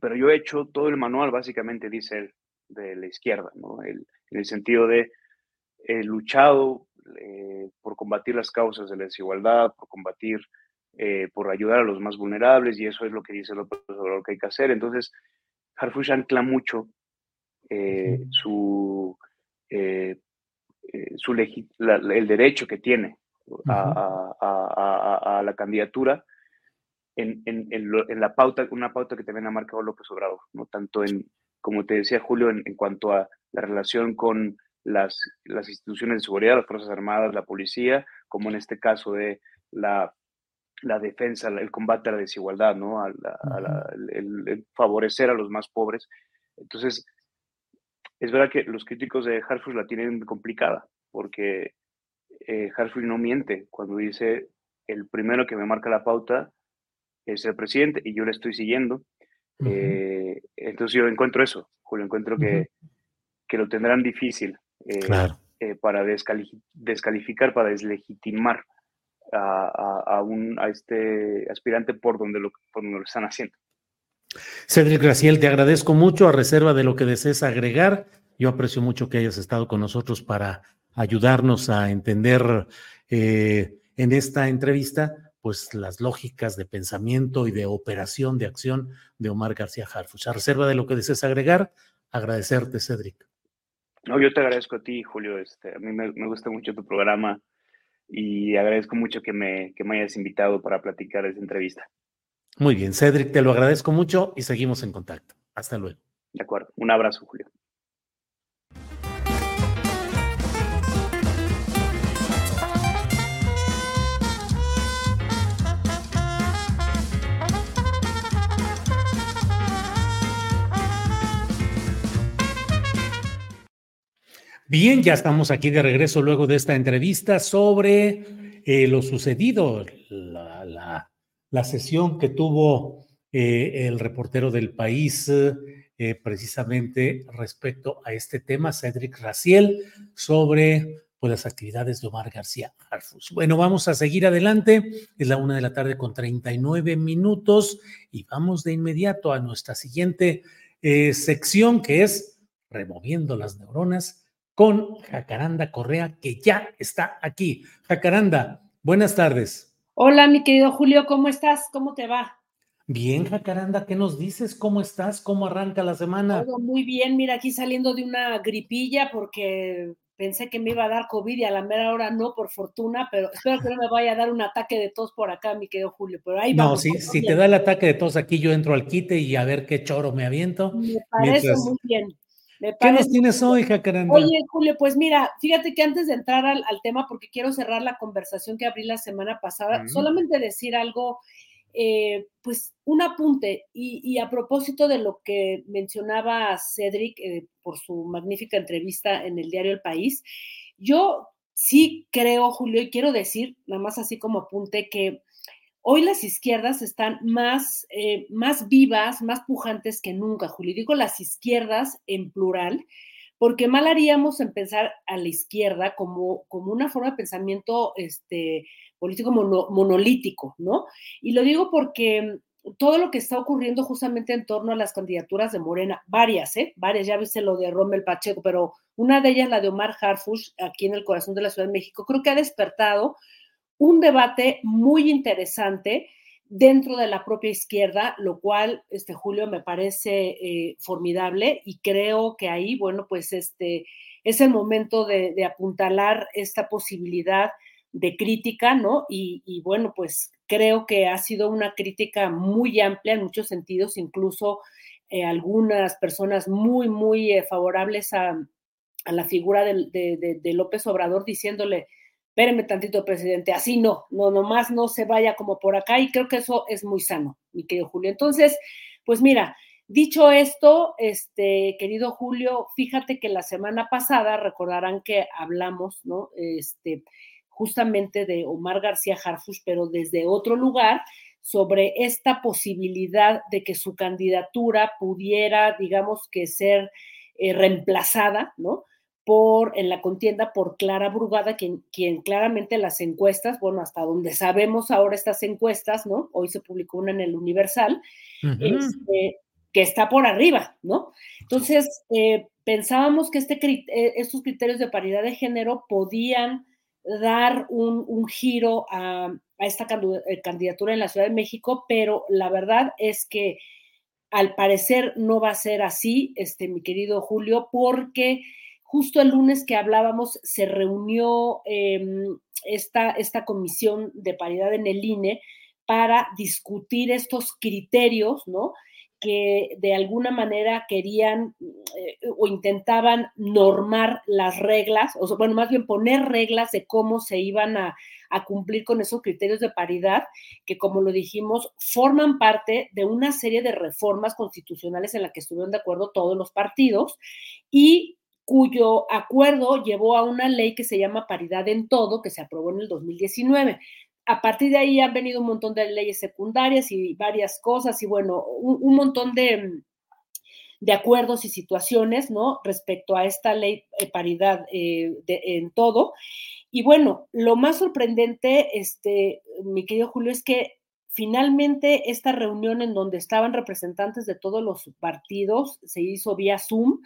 pero yo he hecho todo el manual, básicamente, dice él, de la izquierda, ¿no? en el sentido de he luchado eh, por combatir las causas de la desigualdad, por combatir eh, por ayudar a los más vulnerables y eso es lo que dice López Obrador que hay que hacer. Entonces, Harfush ancla mucho eh, su, eh, su el derecho que tiene a, la candidatura en, en, en, la pauta, una pauta que también ha marcado López Obrador, ¿no? tanto en, como te decía Julio, en, cuanto a la relación con las, las instituciones de seguridad, las Fuerzas Armadas, la policía, como en este caso de la la defensa, el combate a la desigualdad, ¿no? el, favorecer a los más pobres. Entonces, es verdad que los críticos de Harfush la tienen complicada, porque eh, Harfush no miente cuando dice el primero que me marca la pauta es el presidente y yo le estoy siguiendo. Eh, entonces yo encuentro eso, Julio, encuentro que, que, lo tendrán difícil eh, eh, para descalificar, para deslegitimar a, un, a este aspirante por donde, lo, por donde lo están haciendo. Cedric Graciel, te agradezco mucho a reserva de lo que desees agregar. Yo aprecio mucho que hayas estado con nosotros para ayudarnos a entender eh, en esta entrevista pues las lógicas de pensamiento y de operación, de acción de Omar García Harfuch. A reserva de lo que desees agregar, agradecerte, Cedric. No, yo te agradezco a ti, Julio. Este, a mí me, gusta mucho tu programa y agradezco mucho que me, que me hayas invitado para platicar esta entrevista. Muy bien, Cedric, te lo agradezco mucho y seguimos en contacto. Hasta luego. De acuerdo. Un abrazo, Julio. Bien, ya estamos aquí de regreso luego de esta entrevista sobre eh, lo sucedido, la, sesión que tuvo eh, el reportero del país eh, precisamente respecto a este tema, Cedric Raciel, sobre pues, las actividades de Omar García Harfus. Bueno, vamos a seguir adelante. Es la una de la tarde con 39 minutos y vamos de inmediato a nuestra siguiente sección que es removiendo las neuronas con Jacaranda Correa, que ya está aquí. Jacaranda, buenas tardes. Hola, mi querido Julio, ¿cómo estás? ¿Cómo te va? Bien, Jacaranda, ¿qué nos dices? ¿Cómo estás? ¿Cómo arranca la semana? Todo muy bien, mira, aquí saliendo de una gripilla porque pensé que me iba a dar COVID y a la mera hora no, por fortuna, pero espero que no me vaya a dar un ataque de tos por acá, mi querido Julio. Pero ahí no, si, si te da el ataque de tos aquí, yo entro al quite y a ver qué choro me aviento. Me parece muy bien. ¿Qué nos tienes hoy, Jacaranda? Oye, Julio, pues mira, fíjate que antes de entrar al, tema, porque quiero cerrar la conversación que abrí la semana pasada, solamente decir algo, eh, pues un apunte, y, a propósito de lo que mencionaba Cedric eh, por su magnífica entrevista en el diario El País, yo sí creo, Julio, y quiero decir, nada más así como apunte, que Hoy las izquierdas están más, eh, más vivas, más pujantes que nunca, Julio. Digo las izquierdas en plural, porque mal haríamos en pensar a la izquierda como, como una forma de pensamiento este, político monolítico, ¿no? Y lo digo porque todo lo que está ocurriendo justamente en torno a las candidaturas de Morena, varias, ¿eh? Varias, ya viste lo de Rommel Pacheco, pero una de ellas, la de Omar Harfush, aquí en el corazón de la Ciudad de México, creo que ha despertado un debate muy interesante dentro de la propia izquierda, lo cual, este Julio, me parece eh, formidable y creo que ahí, bueno, pues este es el momento de, apuntalar esta posibilidad de crítica, ¿no? Y, bueno, pues creo que ha sido una crítica muy amplia en muchos sentidos, incluso eh, algunas personas muy, muy eh, favorables a, la figura de, de López Obrador diciéndole, espéreme tantito, presidente, así no, no, nomás no se vaya como por acá y creo que eso es muy sano, mi querido Julio. Entonces, pues mira, dicho esto, este, querido Julio, fíjate que la semana pasada recordarán que hablamos, ¿no? Este, justamente de Omar García Harfush, pero desde otro lugar, sobre esta posibilidad de que su candidatura pudiera, digamos que ser eh, reemplazada, ¿no? Por, en la contienda por Clara Brugada, quien, quien claramente las encuestas, bueno, hasta donde sabemos ahora estas encuestas, ¿no? Hoy se publicó una en el Universal, este, que está por arriba, ¿no? Entonces, eh, pensábamos que este, eh, estos criterios de paridad de género podían dar un, giro a, a, esta eh, candidatura en la Ciudad de México, pero la verdad es que al parecer no va a ser así, este, mi querido Julio, porque Justo el lunes que hablábamos se reunió em, esta, esta comisión de paridad en el INE para discutir estos criterios, ¿no? que de alguna manera querían eh, o intentaban normar las reglas, o bueno, más bien poner reglas de cómo se iban a, a, cumplir con esos criterios de paridad, que como lo dijimos, forman parte de una serie de reformas constitucionales en las que estuvieron de acuerdo todos los partidos y cuyo acuerdo llevó a una ley que se llama paridad en todo, que se aprobó en el 2019. A partir de ahí han venido un montón de leyes secundarias y varias cosas y bueno, un, montón de, de acuerdos y situaciones, ¿no? Respecto a esta ley de paridad eh, en todo. Y bueno, lo más sorprendente, este, mi querido Julio, es que finalmente esta reunión en donde estaban representantes de todos los partidos se hizo vía Zoom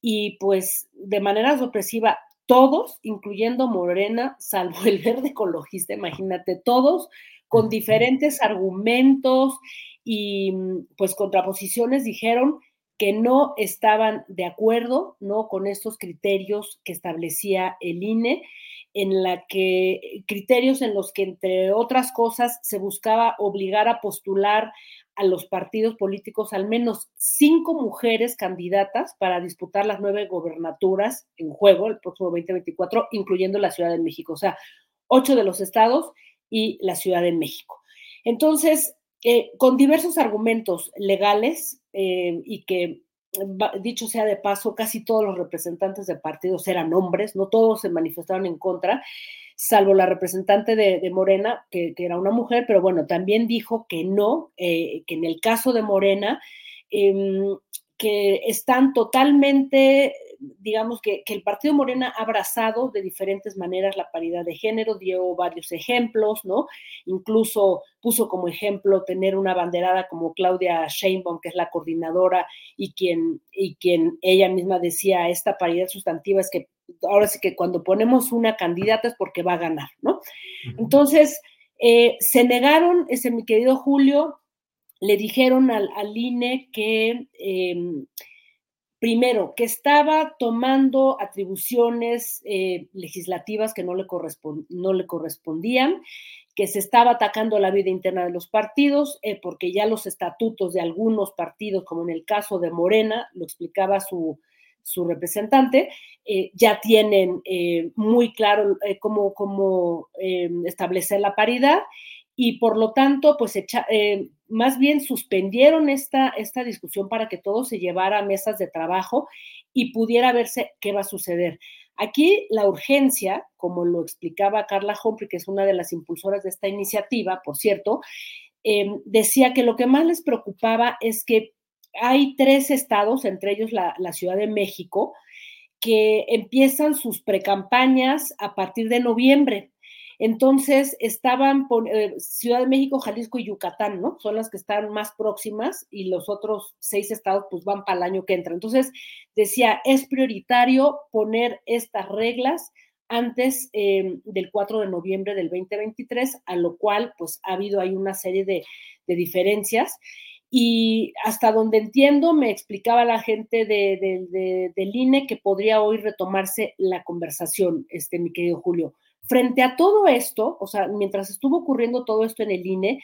y pues de manera sorpresiva todos, incluyendo Morena, salvo el verde ecologista, imagínate, todos con diferentes argumentos y pues contraposiciones dijeron que no estaban de acuerdo, ¿no? Con estos criterios que establecía el INE, en la que criterios en los que entre otras cosas se buscaba obligar a postular a los partidos políticos al menos cinco mujeres candidatas para disputar las nueve gobernaturas en juego el próximo 2024, incluyendo la Ciudad de México, o sea, ocho de los estados y la Ciudad de México. Entonces, eh, con diversos argumentos legales eh, y que, dicho sea de paso, casi todos los representantes de partidos eran hombres, no todos se manifestaron en contra, salvo la representante de, Morena, que, era una mujer, pero bueno, también dijo que no, eh, que en el caso de Morena, em, que están totalmente digamos que, el Partido Morena ha abrazado de diferentes maneras la paridad de género, dio varios ejemplos, ¿no? Incluso puso como ejemplo tener una banderada como Claudia Sheinbaum, que es la coordinadora y quien, y quien ella misma decía, esta paridad sustantiva es que ahora sí que cuando ponemos una candidata es porque va a ganar, ¿no? Entonces, eh, se negaron, ese mi querido Julio, le dijeron al, INE que... Em, primero, que estaba tomando atribuciones eh, legislativas que no le, no le, correspondían, que se estaba atacando la vida interna de los partidos, eh, porque ya los estatutos de algunos partidos, como en el caso de Morena, lo explicaba su, su representante, eh, ya tienen muy claro cómo, cómo establecer la paridad y por lo tanto, pues eh, más bien suspendieron esta, esta discusión para que todo se llevara a mesas de trabajo y pudiera verse qué va a suceder. Aquí la urgencia, como lo explicaba Carla Humphrey, que es una de las impulsoras de esta iniciativa, por cierto, decía que lo que más les preocupaba es que hay tres estados, entre ellos la, Ciudad de México, que empiezan sus precampañas a partir de noviembre. Entonces, estaban eh, Ciudad de México, Jalisco y Yucatán, ¿no? Son las que están más próximas y los otros seis estados pues van para el año que entra. Entonces, decía, es prioritario poner estas reglas antes em, del 4 de noviembre del 2023, a lo cual pues ha habido ahí una serie de, diferencias. Y hasta donde entiendo, me explicaba la gente de, del INE que podría hoy retomarse la conversación, este, mi querido Julio. Frente a todo esto, o sea, mientras estuvo ocurriendo todo esto en el INE,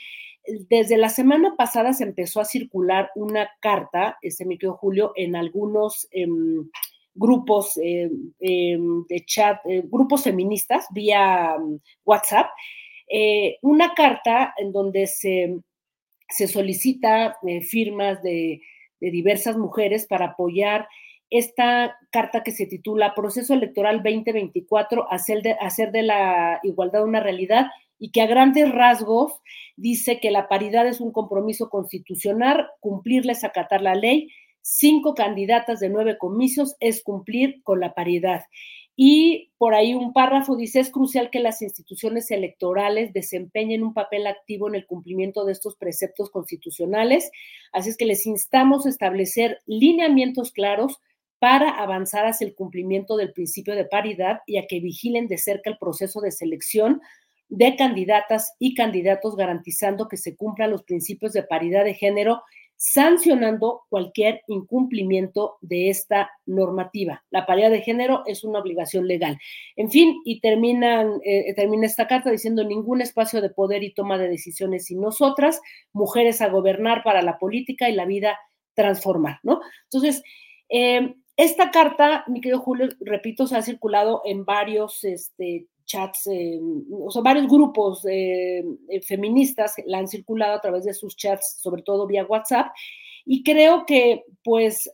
desde la semana pasada se empezó a circular una carta, este me quedó Julio, en algunos em, grupos em, em, de chat, eh, grupos feministas vía WhatsApp, eh, una carta en donde se, se solicita eh, firmas de, diversas mujeres para apoyar esta carta que se titula Proceso Electoral 2024, hacer de, hacer de la igualdad una realidad y que a grandes rasgos dice que la paridad es un compromiso constitucional, cumplirles, acatar la ley, cinco candidatas de nueve comicios es cumplir con la paridad. Y por ahí un párrafo dice, es crucial que las instituciones electorales desempeñen un papel activo en el cumplimiento de estos preceptos constitucionales. Así es que les instamos a establecer lineamientos claros para avanzar hacia el cumplimiento del principio de paridad y a que vigilen de cerca el proceso de selección de candidatas y candidatos garantizando que se cumplan los principios de paridad de género, sancionando cualquier incumplimiento de esta normativa. La paridad de género es una obligación legal. En fin, y terminan, eh, termina esta carta diciendo ningún espacio de poder y toma de decisiones sin nosotras, mujeres a gobernar para la política y la vida transformar, ¿no? Entonces, eh, esta carta, mi querido Julio, repito, se ha circulado en varios este, chats, eh, o sea, varios grupos eh, eh, feministas la han circulado a través de sus chats, sobre todo vía WhatsApp, y creo que, pues,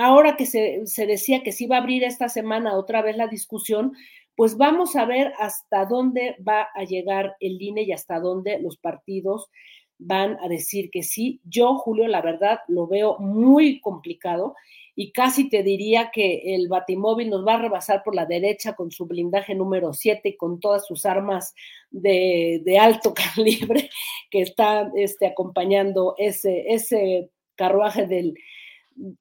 ahora que se, se decía que se iba a abrir esta semana otra vez la discusión, pues vamos a ver hasta dónde va a llegar el INE y hasta dónde los partidos van a decir que sí. Yo, Julio, la verdad, lo veo muy complicado y casi te diría que el Batimóvil nos va a rebasar por la derecha con su blindaje número 7 y con todas sus armas de, alto calibre que están este, acompañando ese, ese carruaje del,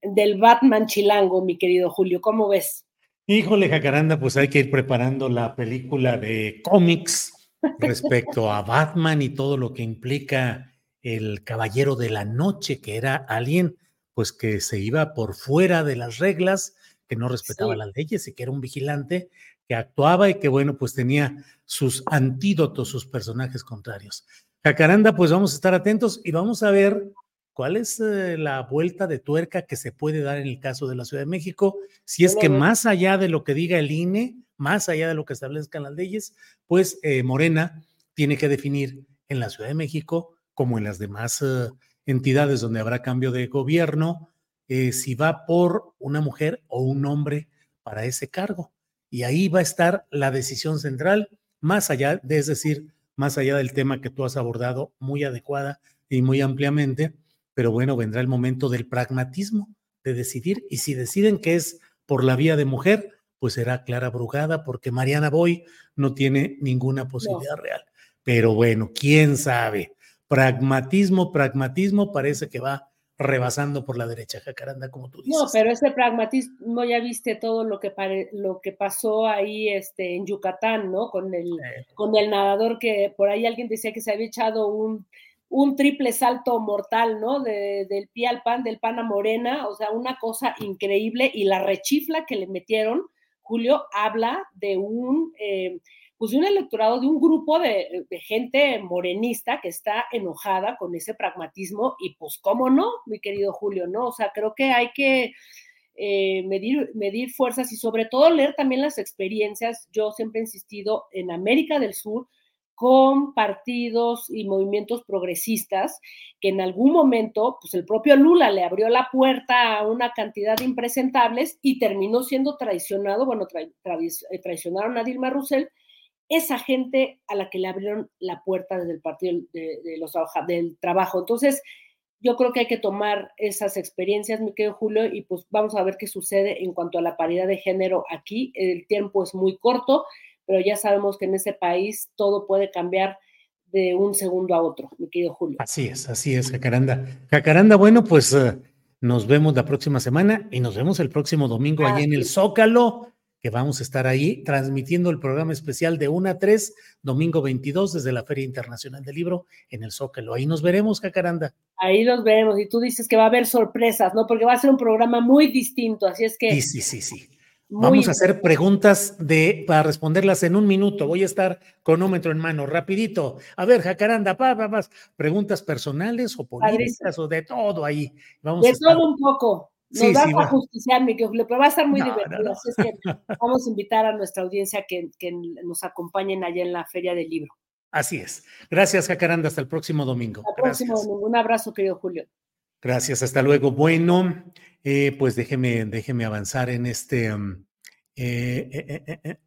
del Batman chilango, mi querido Julio. ¿Cómo ves? Híjole, Jacaranda, pues hay que ir preparando la película de cómics respecto a Batman y todo lo que implica el Caballero de la Noche, que era alguien pues que se iba por fuera de las reglas, que no respetaba las leyes y que era un vigilante que actuaba y que bueno, pues tenía sus antídotos, sus personajes contrarios. Jacaranda, pues vamos a estar atentos y vamos a ver cuál es eh, la vuelta de tuerca que se puede dar en el caso de la Ciudad de México, si es que más allá de lo que diga el INE, más allá de lo que establezcan las leyes, pues eh, Morena tiene que definir en la Ciudad de México, como en las demás eh, entidades donde habrá cambio de gobierno, eh, si va por una mujer o un hombre para ese cargo. Y ahí va a estar la decisión central, más allá, de, es decir, más allá del tema que tú has abordado muy adecuada y muy ampliamente, pero bueno, vendrá el momento del pragmatismo, de decidir, y si deciden que es por la vía de mujer, pues será Clara Brugada, porque Mariana Boy no tiene ninguna posibilidad real. Pero bueno, quién sabe. Pragmatismo, pragmatismo parece que va rebasando por la derecha, Jacaranda, como tú dices. No, pero ese pragmatismo ya viste todo lo que lo que pasó ahí este, en Yucatán, ¿no? Con el, con el nadador que por ahí alguien decía que se había echado un, un triple salto mortal, ¿no? del pie al pan, del pan a morena, o sea, una cosa increíble y la rechifla que le metieron Julio habla de un, eh, pues de un electorado, de un grupo de, gente morenista que está enojada con ese pragmatismo y pues cómo no, mi querido Julio, ¿no? O sea, creo que hay que eh, medir, medir fuerzas y sobre todo leer también las experiencias. Yo siempre he insistido en América del Sur, con partidos y movimientos progresistas que en algún momento, pues el propio Lula le abrió la puerta a una cantidad de impresentables y terminó siendo traicionado, bueno, eh, traicionaron a Dilma Rousseff, esa gente a la que le abrieron la puerta desde el partido de, los del trabajo. Entonces, yo creo que hay que tomar esas experiencias, mi querido Julio, y pues vamos a ver qué sucede en cuanto a la paridad de género aquí. El tiempo es muy corto pero ya sabemos que en ese país todo puede cambiar de un segundo a otro, mi querido Julio. Así es, así es, Jacaranda. Jacaranda, bueno, pues eh, nos vemos la próxima semana y nos vemos el próximo domingo allí en el Zócalo, que vamos a estar ahí transmitiendo el programa especial de 1 a 3, domingo 22, desde la Feria Internacional del Libro en el Zócalo. Ahí nos veremos, Jacaranda. Ahí nos veremos y tú dices que va a haber sorpresas, ¿no? Porque va a ser un programa muy distinto, así es que... Sí, sí, sí, sí. Vamos a hacer preguntas de para responderlas en un minuto. Voy a estar cronómetro en mano, rapidito. A ver, Jacaranda, pa, pa, preguntas personales o políticas o de todo ahí. Vamos de todo un poco. Nos sí, a justiciar, mi pero va a estar muy divertido. Así es que vamos a invitar a nuestra audiencia que, que nos acompañen allá en la Feria del Libro. Así es. Gracias, Jacaranda. Hasta el próximo domingo. Hasta el próximo domingo. Un abrazo, querido Julio. Gracias, hasta luego. Bueno, eh, pues déjeme, déjeme avanzar en este. Mm, eh, eh,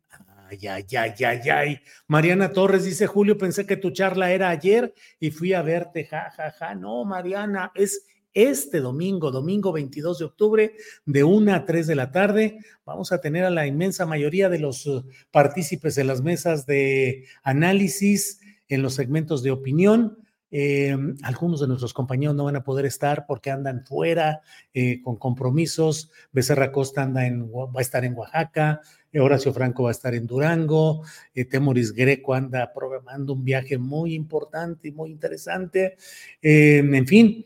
ay, ay, ay, ay, ay. Mariana Torres dice: Julio, pensé que tu charla era ayer y fui a verte. Ja, ja, ja. No, Mariana, es este domingo, domingo 22 de octubre, de 1 a 3 de la tarde. Vamos a tener a la inmensa mayoría de los partícipes en las mesas de análisis, en los segmentos de opinión eh, algunos de nuestros compañeros no van a poder estar porque andan fuera eh, con compromisos. Becerra Costa anda en, va a estar en Oaxaca, Horacio Franco va a estar en Durango, eh, Temoris Greco anda programando un viaje muy importante y muy interesante. en fin,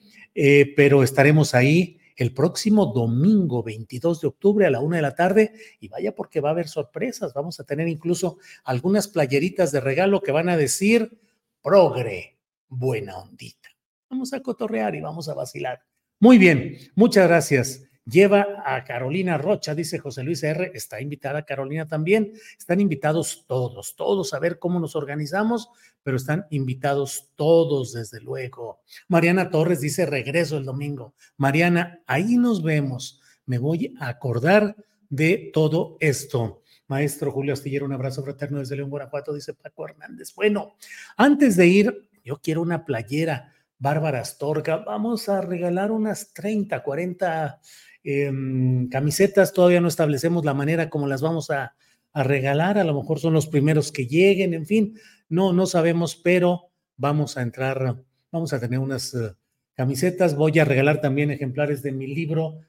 pero estaremos ahí el próximo domingo 22 de octubre a la una de la tarde y vaya porque va a haber sorpresas. Vamos a tener incluso algunas playeritas de regalo que van a decir progre buena ondita. Vamos a cotorrear y vamos a vacilar. Muy bien, muchas gracias. Lleva a Carolina Rocha, dice José Luis R. Está invitada Carolina también. Están invitados todos, todos a ver cómo nos organizamos, pero están invitados todos, desde luego. Mariana Torres dice regreso el domingo. Mariana, ahí nos vemos. Me voy a acordar de todo esto. Maestro Julio Astillero, un abrazo fraterno desde León, Guanajuato, dice Paco Hernández. Bueno, antes de ir yo quiero una playera. Bárbara Astorga, vamos a regalar unas 30, 40 em, camisetas, todavía no establecemos la manera como las vamos a, regalar, a lo mejor son los primeros que lleguen, en fin, no, no sabemos, pero vamos a entrar, vamos a tener unas uh, camisetas, voy a regalar también ejemplares de mi libro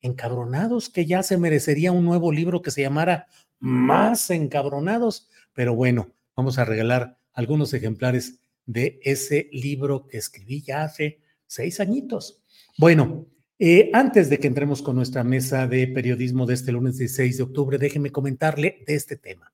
Encabronados, que ya se merecería un nuevo libro que se llamara Más Encabronados, pero bueno, vamos a regalar algunos ejemplares de ese libro que escribí ya hace seis añitos. Bueno, eh, antes de que entremos con nuestra mesa de periodismo de este lunes 16 de octubre, déjeme comentarle de este tema.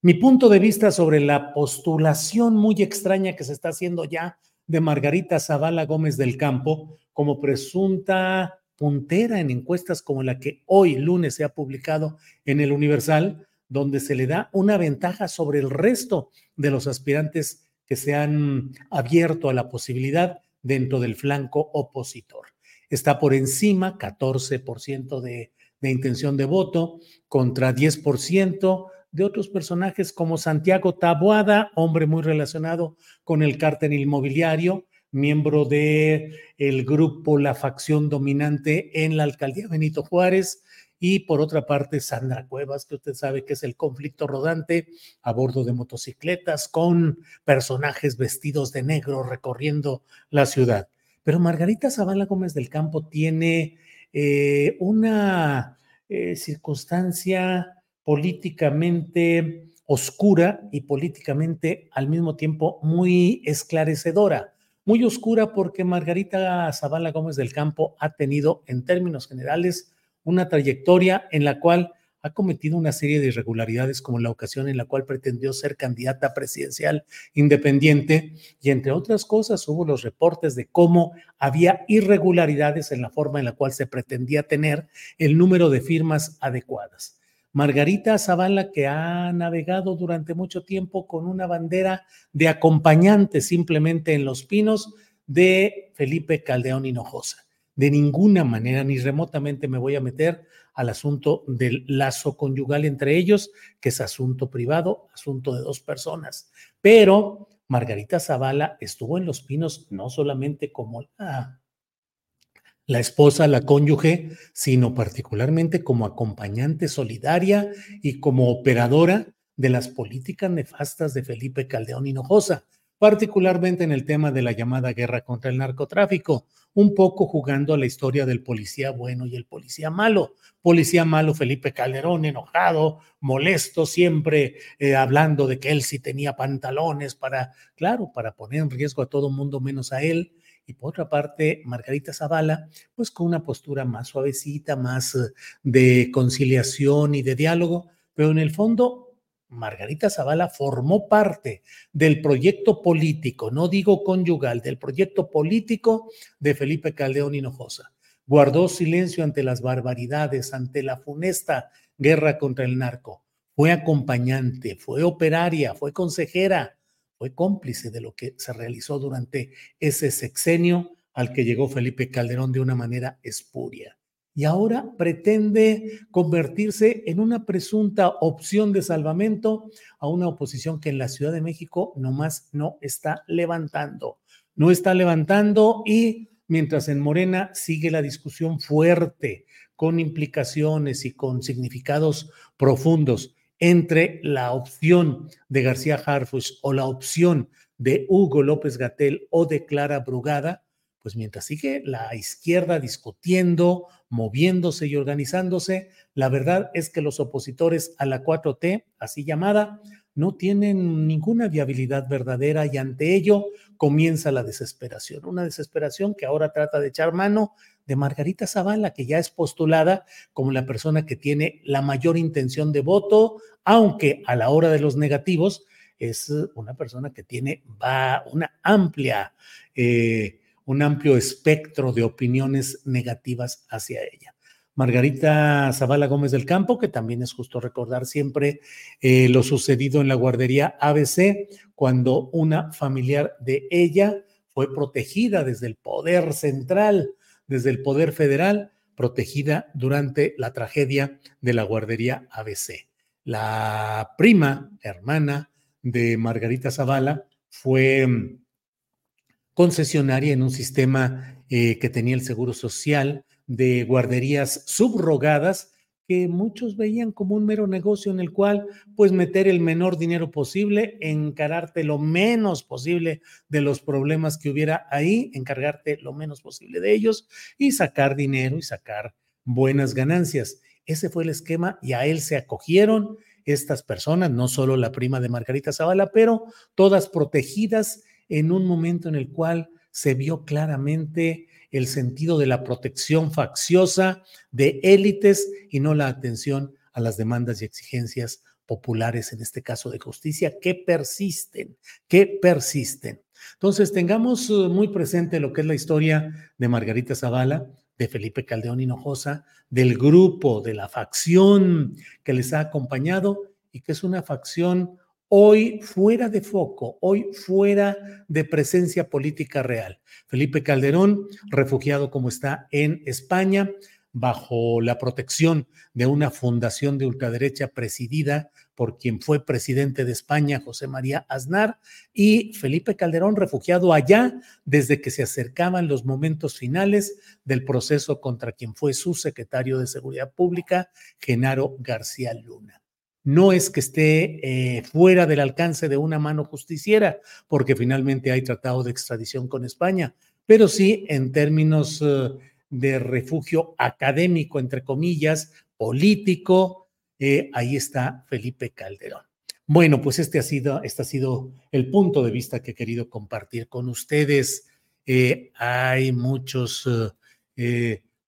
Mi punto de vista sobre la postulación muy extraña que se está haciendo ya de Margarita Zavala Gómez del Campo como presunta puntera en encuestas como la que hoy lunes se ha publicado en el Universal, donde se le da una ventaja sobre el resto de los aspirantes que se han abierto a la posibilidad dentro del flanco opositor. Está por encima, 14% de, de intención de voto contra 10% de otros personajes como Santiago Taboada, hombre muy relacionado con el cártel inmobiliario, miembro de el grupo La Facción Dominante en la alcaldía Benito Juárez, y por otra parte Sandra Cuevas, que usted sabe que es el conflicto rodante a bordo de motocicletas con personajes vestidos de negro recorriendo la ciudad. Pero Margarita Zavala Gómez del Campo tiene eh, una eh, circunstancia políticamente oscura y políticamente al mismo tiempo muy esclarecedora. Muy oscura porque Margarita Zavala Gómez del Campo ha tenido en términos generales una trayectoria en la cual ha cometido una serie de irregularidades como la ocasión en la cual pretendió ser candidata presidencial independiente y entre otras cosas hubo los reportes de cómo había irregularidades en la forma en la cual se pretendía tener el número de firmas adecuadas. Margarita Zavala, que ha navegado durante mucho tiempo con una bandera de acompañante simplemente en los pinos de Felipe Caldeón Hinojosa. De ninguna manera, ni remotamente me voy a meter al asunto del lazo conyugal entre ellos, que es asunto privado, asunto de dos personas. Pero Margarita Zavala estuvo en Los Pinos no solamente como la, la esposa, la cónyuge, sino particularmente como acompañante solidaria y como operadora de las políticas nefastas de Felipe Caldeón Hinojosa particularmente en el tema de la llamada guerra contra el narcotráfico, un poco jugando a la historia del policía bueno y el policía malo. Policía malo Felipe Calderón, enojado, molesto, siempre eh, hablando de que él sí tenía pantalones para, claro, para poner en riesgo a todo mundo menos a él. Y por otra parte, Margarita Zavala, pues con una postura más suavecita, más eh, de conciliación y de diálogo, pero en el fondo Margarita Zavala formó parte del proyecto político, no digo conyugal, del proyecto político de Felipe Caldeón Hinojosa. Guardó silencio ante las barbaridades, ante la funesta guerra contra el narco. Fue acompañante, fue operaria, fue consejera, fue cómplice de lo que se realizó durante ese sexenio al que llegó Felipe Calderón de una manera espuria y ahora pretende convertirse en una presunta opción de salvamento a una oposición que en la Ciudad de México nomás no está levantando. No está levantando y mientras en Morena sigue la discusión fuerte con implicaciones y con significados profundos entre la opción de García Harfuch o la opción de Hugo López Gatel o de Clara Brugada, pues mientras sigue la izquierda discutiendo, moviéndose y organizándose, la verdad es que los opositores a la 4T, así llamada, no tienen ninguna viabilidad verdadera y ante ello comienza la desesperación, una desesperación que ahora trata de echar mano de Margarita Zavala, que ya es postulada como la persona que tiene la mayor intención de voto, aunque a la hora de los negativos es una persona que tiene va, una amplia eh, un amplio espectro de opiniones negativas hacia ella. Margarita Zavala Gómez del Campo, que también es justo recordar siempre eh, lo sucedido en la guardería ABC, cuando una familiar de ella fue protegida desde el poder central, desde el poder federal, protegida durante la tragedia de la guardería ABC. La prima, hermana de Margarita Zavala, fue concesionaria en un sistema eh, que tenía el Seguro Social de guarderías subrogadas que muchos veían como un mero negocio en el cual pues meter el menor dinero posible, encararte lo menos posible de los problemas que hubiera ahí, encargarte lo menos posible de ellos y sacar dinero y sacar buenas ganancias. Ese fue el esquema y a él se acogieron estas personas, no solo la prima de Margarita Zavala, pero todas protegidas en un momento en el cual se vio claramente el sentido de la protección facciosa de élites y no la atención a las demandas y exigencias populares, en este caso de justicia, que persisten, que persisten. Entonces, tengamos uh, muy presente lo que es la historia de Margarita Zavala, de Felipe Caldeón Hinojosa, del grupo, de la facción que les ha acompañado y que es una facción hoy fuera de foco, hoy fuera de presencia política real. Felipe Calderón, refugiado como está en España, bajo la protección de una fundación de ultraderecha presidida por quien fue presidente de España, José María Aznar, y Felipe Calderón, refugiado allá desde que se acercaban los momentos finales del proceso contra quien fue su secretario de Seguridad Pública, Genaro García Luna no es que esté eh, fuera del alcance de una mano justiciera, porque finalmente hay tratado de extradición con España, pero sí en términos eh, de refugio académico, entre comillas, político, eh, ahí está Felipe Calderón. Bueno, pues este ha sido, este ha sido el punto de vista que he querido compartir con ustedes. hay muchos.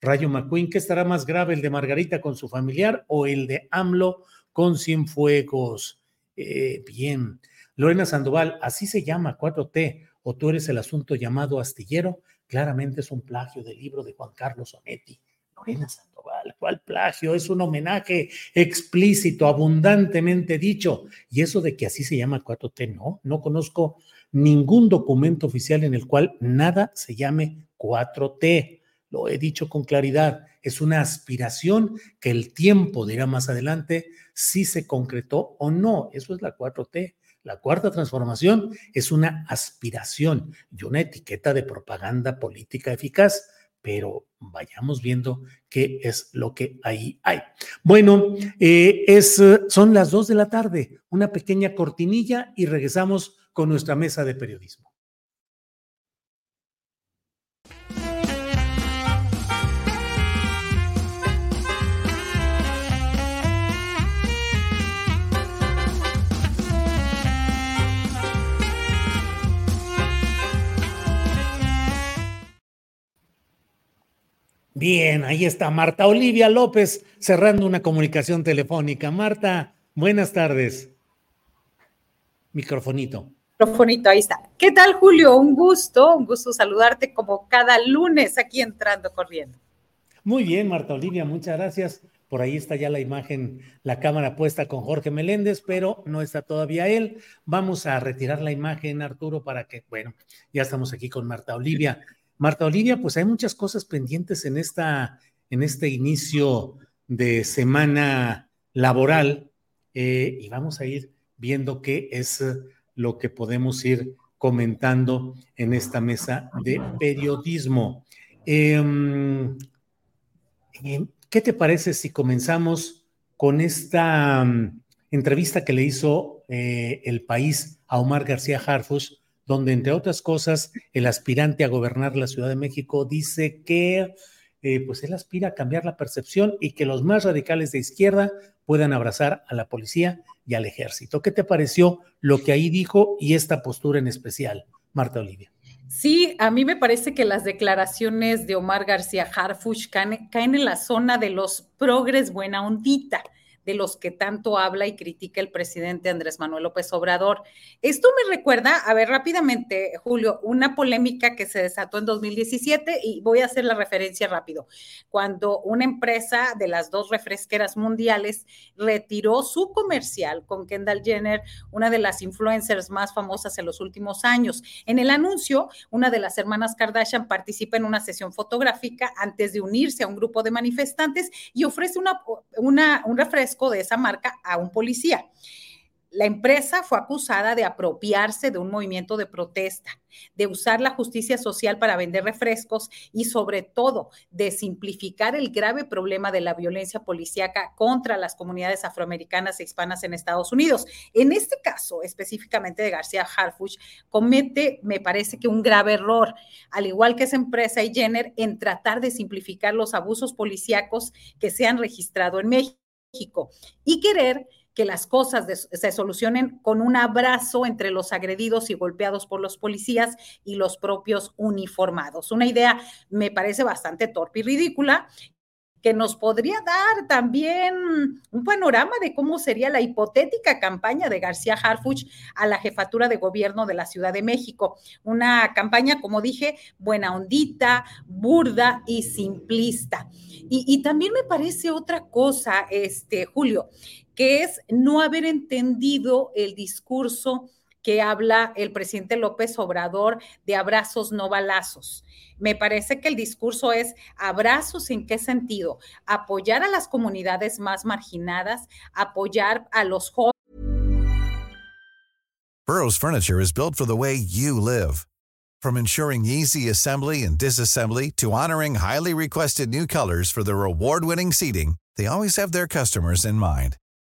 Rayo McQueen, ¿qué estará más grave, el de Margarita con su familiar o el de AMLO con Cienfuegos. Eh, bien. Lorena Sandoval, así se llama 4T, o tú eres el asunto llamado astillero. Claramente es un plagio del libro de Juan Carlos Onetti. Lorena Sandoval, ¿cuál plagio? Es un homenaje explícito, abundantemente dicho. Y eso de que así se llama 4T, no, no conozco ningún documento oficial en el cual nada se llame 4T. Lo he dicho con claridad, es una aspiración que el tiempo dirá más adelante si se concretó o no. Eso es la 4T. La cuarta transformación es una aspiración y una etiqueta de propaganda política eficaz, pero vayamos viendo qué es lo que ahí hay. Bueno, eh, es, son las dos de la tarde, una pequeña cortinilla y regresamos con nuestra mesa de periodismo. Bien, ahí está Marta Olivia López cerrando una comunicación telefónica. Marta, buenas tardes. Microfonito. Microfonito, ahí está. ¿Qué tal, Julio? Un gusto, un gusto saludarte como cada lunes aquí entrando corriendo. Muy bien, Marta Olivia, muchas gracias. Por ahí está ya la imagen, la cámara puesta con Jorge Meléndez, pero no está todavía él. Vamos a retirar la imagen, Arturo, para que, bueno, ya estamos aquí con Marta Olivia. Marta Olivia, pues hay muchas cosas pendientes en, esta, en este inicio de semana laboral eh, y vamos a ir viendo qué es lo que podemos ir comentando en esta mesa de periodismo. Em, em, ¿Qué te parece si comenzamos con esta mm, entrevista que le hizo eh, el país a Omar García Harfus? Donde entre otras cosas el aspirante a gobernar la Ciudad de México dice que eh, pues él aspira a cambiar la percepción y que los más radicales de izquierda puedan abrazar a la policía y al ejército. ¿Qué te pareció lo que ahí dijo y esta postura en especial, Marta Olivia? Sí, a mí me parece que las declaraciones de Omar García Harfuch caen, caen en la zona de los progres buena ondita de los que tanto habla y critica el presidente Andrés Manuel López Obrador. Esto me recuerda, a ver, rápidamente, Julio, una polémica que se desató en 2017 y voy a hacer la referencia rápido. Cuando una empresa de las dos refresqueras mundiales retiró su comercial con Kendall Jenner, una de las influencers más famosas en los últimos años. En el anuncio, una de las hermanas Kardashian participa en una sesión fotográfica antes de unirse a un grupo de manifestantes y ofrece una, una, un refresco de esa marca a un policía. la empresa fue acusada de apropiarse de un movimiento de protesta, de usar la justicia social para vender refrescos y sobre todo de simplificar el grave problema de la violencia policíaca contra las comunidades afroamericanas e hispanas en Estados Unidos. En este caso, específicamente de García Harfuch, comete, me parece que un grave error, al igual que esa empresa y Jenner, en tratar de simplificar los abusos policíacos que se han registrado en México y querer que las cosas se solucionen con un abrazo entre los agredidos y golpeados por los policías y los propios uniformados. Una idea me parece bastante torpe y ridícula que nos podría dar también un panorama de cómo sería la hipotética campaña de García Harfuch a la jefatura de gobierno de la Ciudad de México. Una campaña, como dije, buena ondita, burda y simplista. Y, y también me parece otra cosa, este, Julio, que es no haber entendido el discurso que habla el presidente López Obrador de abrazos, no balazos. Me parece que el discurso es abrazos en qué sentido? Apoyar a las comunidades más marginadas, apoyar a los jóvenes. Burroughs Furniture is built for the way you live. From ensuring easy assembly and disassembly to honoring highly requested new colors for their award-winning seating, they always have their customers in mind.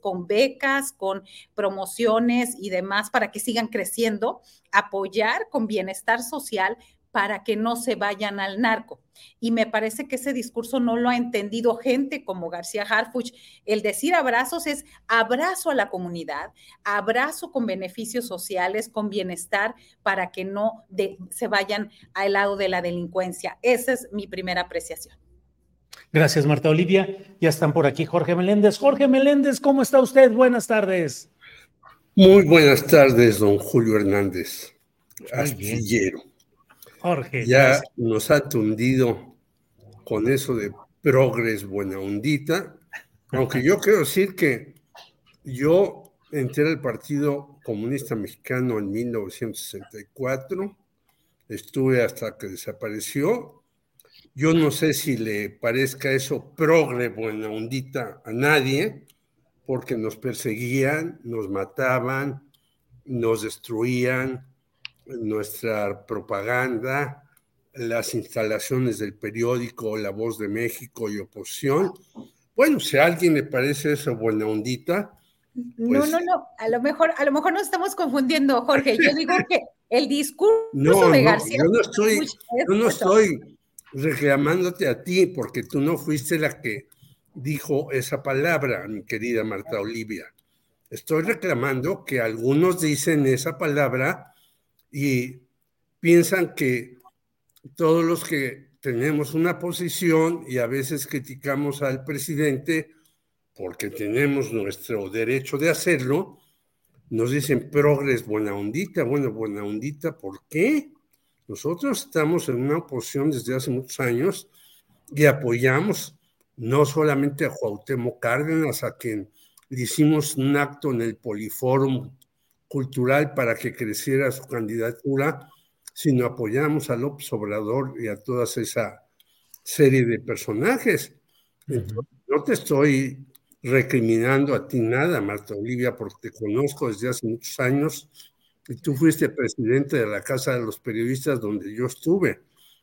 Con becas, con promociones y demás para que sigan creciendo, apoyar con bienestar social para que no se vayan al narco. Y me parece que ese discurso no lo ha entendido gente como García Harfuch. El decir abrazos es abrazo a la comunidad, abrazo con beneficios sociales, con bienestar, para que no se vayan al lado de la delincuencia. Esa es mi primera apreciación. Gracias, Marta Olivia. Ya están por aquí Jorge Meléndez. Jorge Meléndez, ¿cómo está usted? Buenas tardes. Muy buenas tardes, don Julio Hernández, astillero. Jorge. Ya nos ha tundido con eso de progres buena ondita, aunque yo quiero decir que yo entré al Partido Comunista Mexicano en 1964, estuve hasta que desapareció yo no sé si le parezca eso progre buena ondita a nadie, porque nos perseguían, nos mataban, nos destruían nuestra propaganda, las instalaciones del periódico La Voz de México y Oposición. Bueno, si a alguien le parece eso buena ondita. no, pues no, no, a lo mejor, a lo mejor nos estamos confundiendo, Jorge. Yo digo que el discurso de García. Yo no estoy, yo no estoy reclamándote a ti porque tú no fuiste la que dijo esa palabra, mi querida Marta Olivia. Estoy reclamando que algunos dicen esa palabra y piensan que todos los que tenemos una posición y a veces criticamos al presidente porque tenemos nuestro derecho de hacerlo, nos dicen progres buena ondita, bueno, buena ondita, ¿por qué? Nosotros estamos en una oposición desde hace muchos años y apoyamos no solamente a Cuauhtémoc Cárdenas, a quien le hicimos un acto en el Poliforum Cultural para que creciera su candidatura, sino apoyamos a López Obrador y a toda esa serie de personajes. no te estoy recriminando a ti nada, Marta Olivia, porque te conozco desde hace muchos años y tú fuiste presidente de la Casa de los Periodistas donde yo estuve.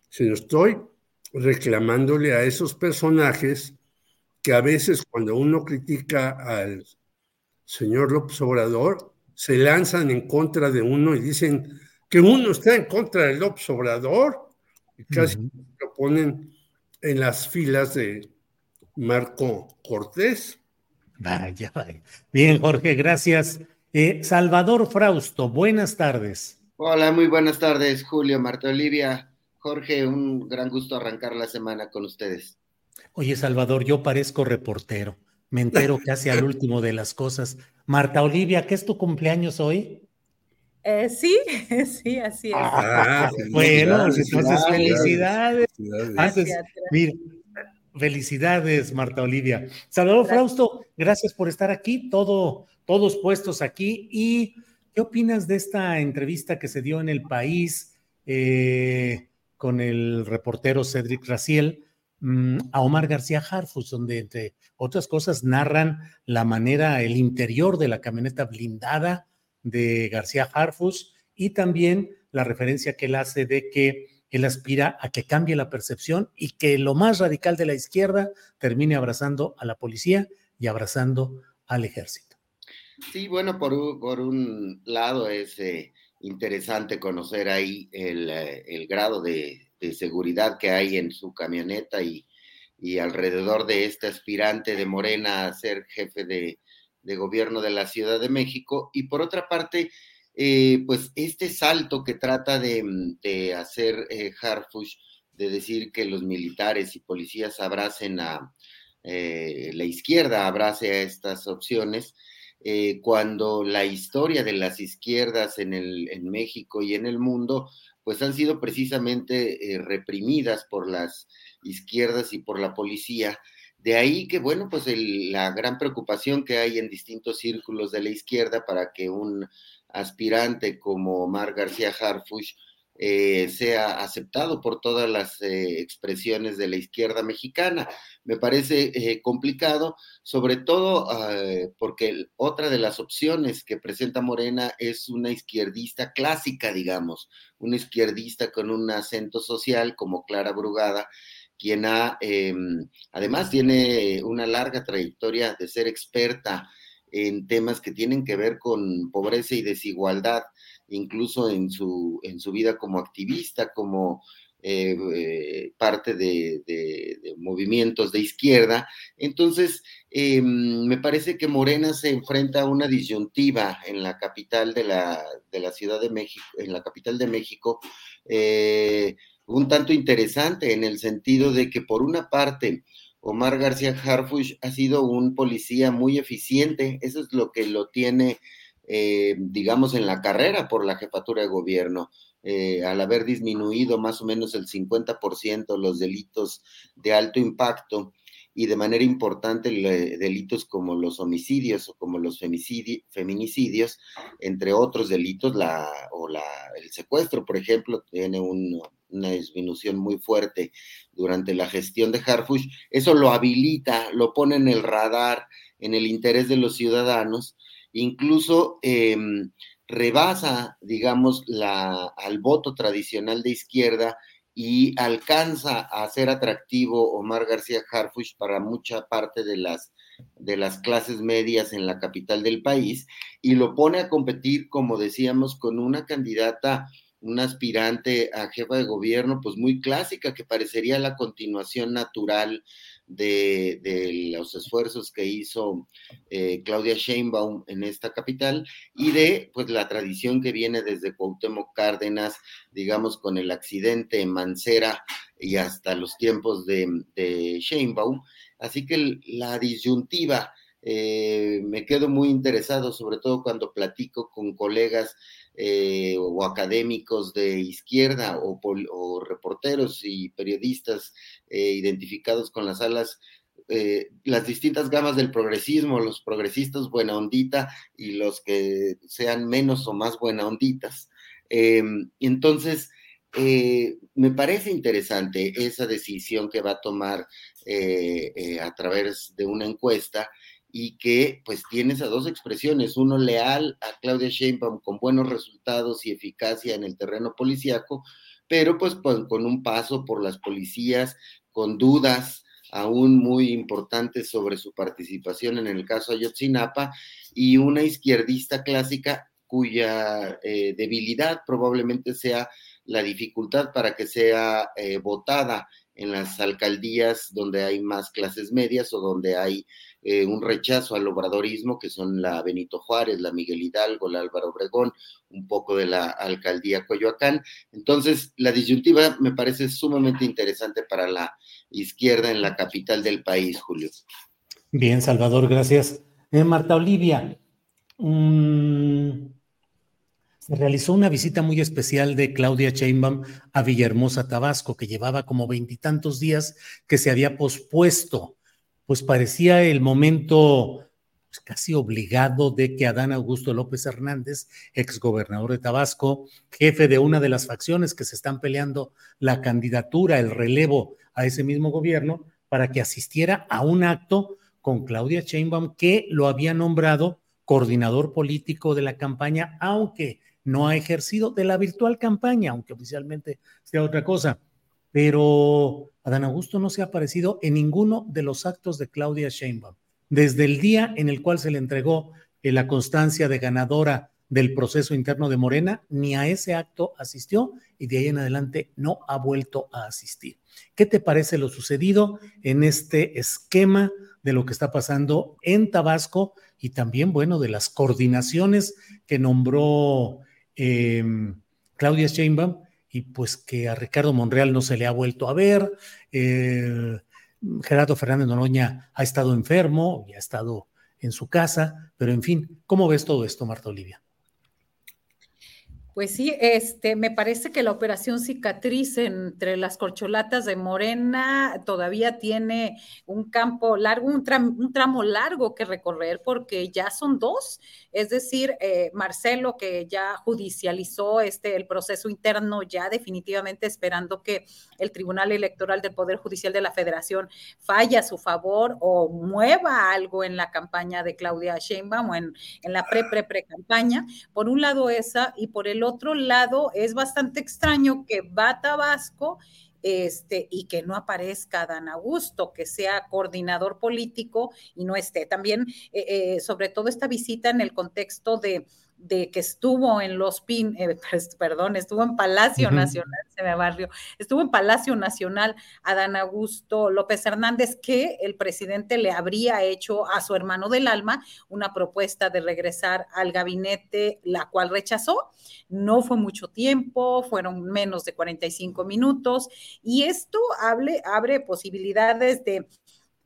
Si no estoy reclamándole a esos personajes que a veces cuando uno critica al señor López Obrador, se lanzan en contra de uno y dicen que uno está en contra de López Obrador y casi lo ponen en las filas de Marco Cortés. Vaya, vaya. Bien, Jorge, gracias. Eh, Salvador Frausto, buenas tardes. Hola, muy buenas tardes, Julio, Marta Olivia. Jorge, un gran gusto arrancar la semana con ustedes. Oye, Salvador, yo parezco reportero. Me entero casi al último de las cosas. Marta Olivia, ¿qué es tu cumpleaños hoy? Eh, sí, sí, así es. Ah, bueno, entonces felicidades. Mira, felicidades, Marta Olivia. Salvador Frausto, gracias por estar aquí, todo, todos puestos aquí. ¿Y qué opinas de esta entrevista que se dio en el país eh, con el reportero Cedric Raciel mm, a Omar García Harfus, donde entre otras cosas narran la manera, el interior de la camioneta blindada? de García Harfus y también la referencia que él hace de que él aspira a que cambie la percepción y que lo más radical de la izquierda termine abrazando a la policía y abrazando al ejército. Sí, bueno, por un, por un lado es eh, interesante conocer ahí el, eh, grado de, seguridad que hay en su camioneta y, y, alrededor de este aspirante de Morena a ser jefe de, de gobierno de la Ciudad de México. Y por otra parte, eh, pues este salto que trata de, mm, hacer eh, Harfush, de decir que los militares y policías abracen a eh, la izquierda, abrace a estas opciones, cuando la historia de las izquierdas en, el, en México y en el mundo, pues han sido precisamente reprimidas por las izquierdas y por la policía, de ahí que, bueno, pues la gran preocupación que hay en distintos círculos de la izquierda para que un aspirante como Omar García Harfush eh, sea aceptado por todas las eh, expresiones de la izquierda mexicana. Me parece eh, complicado, sobre todo porque otra de las opciones que presenta Morena es una izquierdista clásica, digamos, una izquierdista con un acento social como Clara Brugada, quien ha, em, además tiene una larga trayectoria de ser experta en temas que tienen que ver con pobreza y desigualdad, incluso en su, en su vida como activista, como eh, eh, parte de, movimientos de izquierda. Entonces, em, me parece que Morena se enfrenta a una disyuntiva en la capital de la, de la Ciudad de México, en la capital de México, eh, un tanto interesante en el sentido de que por una parte Omar García Harfush ha sido un policía muy eficiente, eso es lo que lo tiene, eh, digamos, en la carrera por la jefatura de gobierno. Eh, al haber disminuido más o menos el 50% los delitos de alto impacto y de manera importante delitos como los homicidios o como los feminicidios, entre otros delitos, la, o la, el secuestro, por ejemplo, tiene un, una disminución muy fuerte durante la gestión de Harfush, eso lo habilita, lo pone en el radar, en el interés de los ciudadanos, incluso em, rebasa, digamos, la, al voto tradicional de izquierda y alcanza a ser atractivo Omar García Harfush para mucha parte de las, de las clases medias en la capital del país y lo pone a competir, como decíamos, con una candidata una aspirante a jefa de gobierno, pues muy clásica, que parecería la continuación natural de, los esfuerzos que hizo eh, Claudia Sheinbaum en esta capital y de pues la tradición que viene desde Cuauhtémoc Cárdenas, digamos, con el accidente en Mancera y hasta los tiempos de, de Sheinbaum. Así que la disyuntiva, eh, me quedo muy interesado, sobre todo cuando platico con colegas eh, o académicos de izquierda o, reporteros y periodistas eh, identificados con las alas, eh, las distintas gamas del progresismo, los progresistas buena ondita y los que sean menos o más buena onditas. Em, entonces, me parece interesante esa decisión que va a tomar a través de una encuesta y que pues tiene esas dos expresiones, uno leal a Claudia Sheinbaum con buenos resultados y eficacia en el terreno policíaco, pero pues, con un paso por las policías, con dudas aún muy importantes sobre su participación en el caso Ayotzinapa y una izquierdista clásica cuya eh, debilidad probablemente sea la dificultad para que sea eh, votada en las alcaldías donde hay más clases medias o donde hay eh, un rechazo al obradorismo, que son la Benito Juárez, la Miguel Hidalgo, la Álvaro Obregón, un poco de la alcaldía Coyoacán. Entonces, la disyuntiva me parece sumamente interesante para la izquierda en la capital del país, Julio. Bien, Salvador, gracias. Eh, Marta Olivia, se realizó una visita muy especial de Claudia Sheinbaum a Villahermosa, Tabasco, que llevaba como veintitantos días que se había pospuesto pues parecía el momento pues, casi obligado de que Adán Augusto López Hernández, exgobernador de Tabasco, jefe de una de las facciones que se están peleando la candidatura, el relevo a ese mismo gobierno, para que asistiera a un acto con Claudia Sheinbaum, que lo había nombrado coordinador político de la campaña, aunque no ha ejercido de la virtual campaña, aunque oficialmente sea otra cosa pero Adán Augusto no se ha aparecido en ninguno de los actos de Claudia Sheinbaum. Desde el día en el cual se le entregó eh, la constancia de ganadora del proceso interno de Morena, ni a ese acto asistió y de ahí en adelante no ha vuelto a asistir. ¿Qué te parece lo sucedido en este esquema de lo que está pasando en Tabasco y también, bueno, de las coordinaciones que nombró em, Claudia Sheinbaum y pues que a Ricardo Monreal no se le ha vuelto a ver. Eh, Gerardo Fernández Noroña ha estado enfermo y ha estado en su casa, pero en fin, ¿cómo ves todo esto, Marta Olivia? Pues sí, este, me parece que la operación cicatriz entre las corcholatas de Morena todavía tiene un campo largo, un, tramo largo que recorrer porque ya son dos, es decir, eh, Marcelo que ya judicializó este el proceso interno ya definitivamente esperando que el Tribunal Electoral del Poder Judicial de la Federación falle a su favor o mueva algo en la campaña de Claudia Sheinbaum o en, en la pre-pre-pre campaña. Por un lado esa y por el otro lado, es bastante extraño que va a Tabasco este, y que no aparezca Dan Augusto, que sea coordinador político y no esté. También, eh, eh, sobre todo esta visita en el contexto de de que estuvo en los PIN, eh, pues, perdón, estuvo en Palacio Nacional, se me barrio, estuvo en Palacio Nacional Adán Augusto López Hernández, que el presidente le habría hecho a su hermano del alma una propuesta de regresar al gabinete, la cual rechazó. No fue mucho tiempo, fueron menos de 45 minutos, y esto abre posibilidades de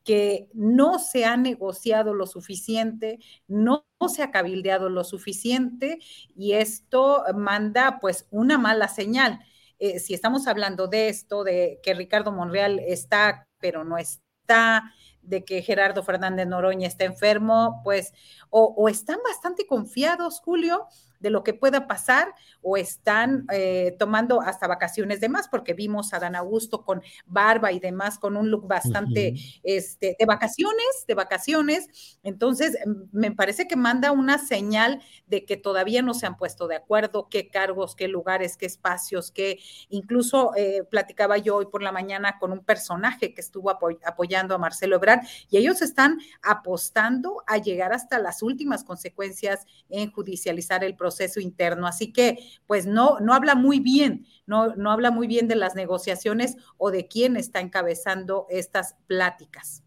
que no se ha negociado lo suficiente, no, se ha cabildeado lo suficiente y esto manda pues una mala señal. Eh, si estamos hablando de esto, de que Ricardo Monreal está, pero no está, de que Gerardo Fernández Noroña está enfermo, pues, o, o están bastante confiados, Julio, de lo que pueda pasar o están eh, tomando hasta vacaciones de más, porque vimos a Dan Augusto con barba y demás, con un look bastante este, de vacaciones, de vacaciones. Entonces, me parece que manda una señal de que todavía no se han puesto de acuerdo qué cargos, qué lugares, qué espacios, qué incluso eh, platicaba yo hoy por la mañana con un personaje que estuvo apoyando a Marcelo Ebrard y ellos están apostando a llegar hasta las últimas consecuencias en judicializar el proceso proceso interno. Así que, pues no, no habla muy bien, no, no habla muy bien de las negociaciones o de quién está encabezando estas pláticas.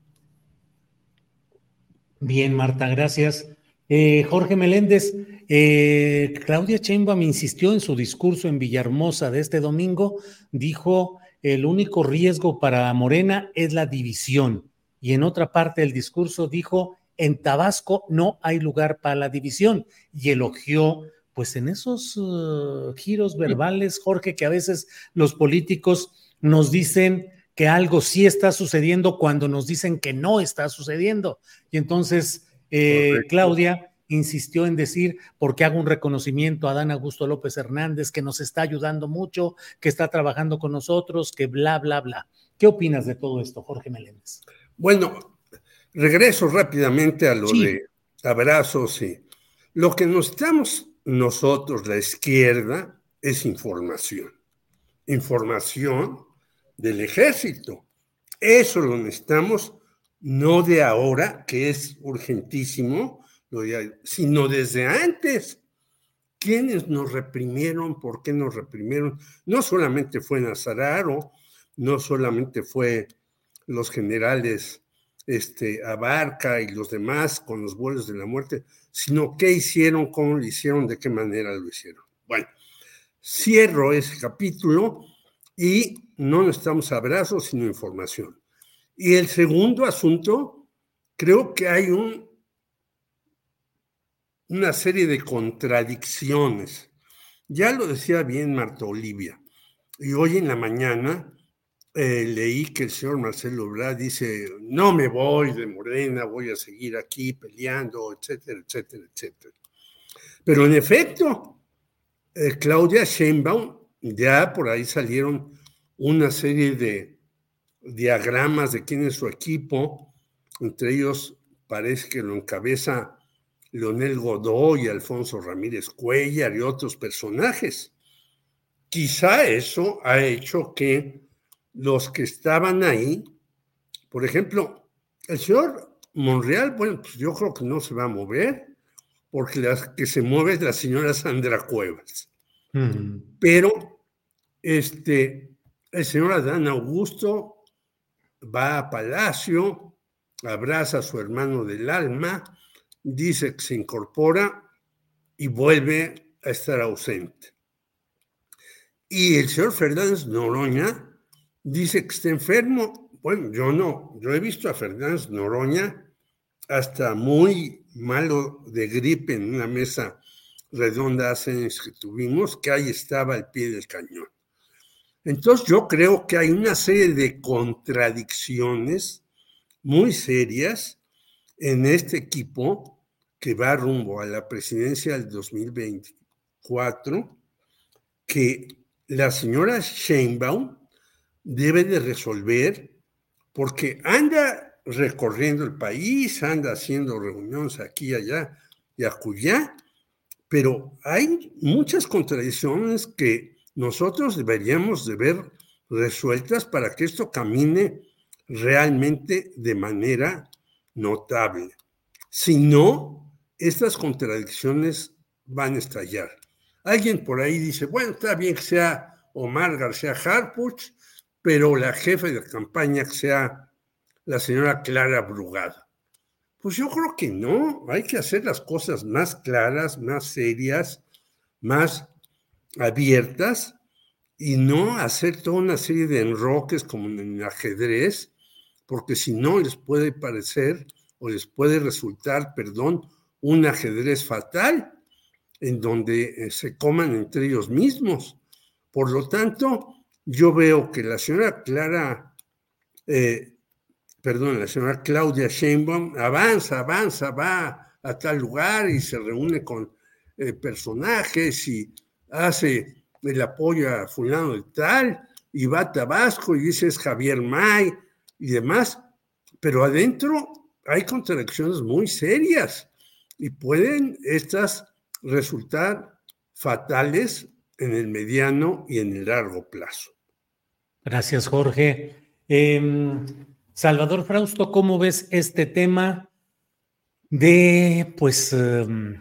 Bien, Marta, gracias. Eh, Jorge Meléndez, eh, Claudia me insistió en su discurso en Villahermosa de este domingo, dijo, el único riesgo para Morena es la división. Y en otra parte del discurso dijo, en Tabasco no hay lugar para la división y elogió pues en esos uh, giros verbales, Jorge, que a veces los políticos nos dicen que algo sí está sucediendo cuando nos dicen que no está sucediendo. Y entonces eh, Claudia insistió en decir, porque hago un reconocimiento a Dan Augusto López Hernández, que nos está ayudando mucho, que está trabajando con nosotros, que bla, bla, bla. ¿Qué opinas de todo esto, Jorge Meléndez? Bueno, regreso rápidamente a lo de abrazos y lo que nos estamos nosotros, la izquierda, es información. Información del ejército. Eso lo necesitamos no de ahora, que es urgentísimo, sino desde antes. ¿Quiénes nos reprimieron? ¿Por qué nos reprimieron? No solamente fue Nazararo, no solamente fue los generales este, Abarca y los demás con los vuelos de la muerte, sino qué hicieron, cómo lo hicieron, de qué manera lo hicieron. Bueno, cierro ese capítulo y no necesitamos abrazos, sino información. Y el segundo asunto, creo que hay un, una serie de contradicciones. Ya lo decía bien Marta Olivia. Y hoy en la mañana eh, leí que el señor Marcelo Obrador dice, no me voy de Morena, voy a seguir aquí peleando, etcétera, etcétera, etcétera. Pero en efecto, eh, Claudia Sheinbaum, ya por ahí salieron una serie de diagramas de quién es su equipo, entre ellos parece que lo encabeza Leonel Godoy, Alfonso Ramírez Cuellar y otros personajes. Quizá eso ha hecho que los que estaban ahí, por ejemplo, el señor Monreal, bueno, pues yo creo que no se va a mover, porque la que se mueve es la señora Sandra Cuevas. Pero este, el señor Adán Augusto va a Palacio, abraza a su hermano del alma, dice que se incorpora y vuelve a estar ausente. Y el señor Fernández Noroña dice que está enfermo. Bueno, yo no, yo he visto a Fernández Noroña hasta muy malo de gripe en una mesa redonda hace años que tuvimos, que ahí estaba al pie del cañón. Entonces yo creo que hay una serie de contradicciones muy serias en este equipo que va rumbo a la presidencia del 2024, que la señora Sheinbaum debe de resolver porque anda recorriendo el país, anda haciendo reuniones aquí allá y acullá, pero hay muchas contradicciones que nosotros deberíamos de ver resueltas para que esto camine realmente de manera notable. Si no, estas contradicciones van a estallar. Alguien por ahí dice, bueno, está bien que sea Omar García Harpuch, pero la jefe de campaña sea la señora Clara Brugada. Pues yo creo que no, hay que hacer las cosas más claras, más serias, más abiertas y no hacer toda una serie de enroques como en el ajedrez, porque si no les puede parecer o les puede resultar, perdón, un ajedrez fatal en donde eh, se coman entre ellos mismos. Por lo tanto, yo veo que la señora Clara, eh, perdón, la señora Claudia Sheinbaum avanza, avanza, va a tal lugar y se reúne con eh, personajes y hace el apoyo a fulano de tal y va a Tabasco y dice Javier May y demás, pero adentro hay contradicciones muy serias y pueden estas resultar fatales en el mediano y en el largo plazo. Gracias, Jorge. Em, Salvador Frausto, ¿cómo ves este tema de, pues, em,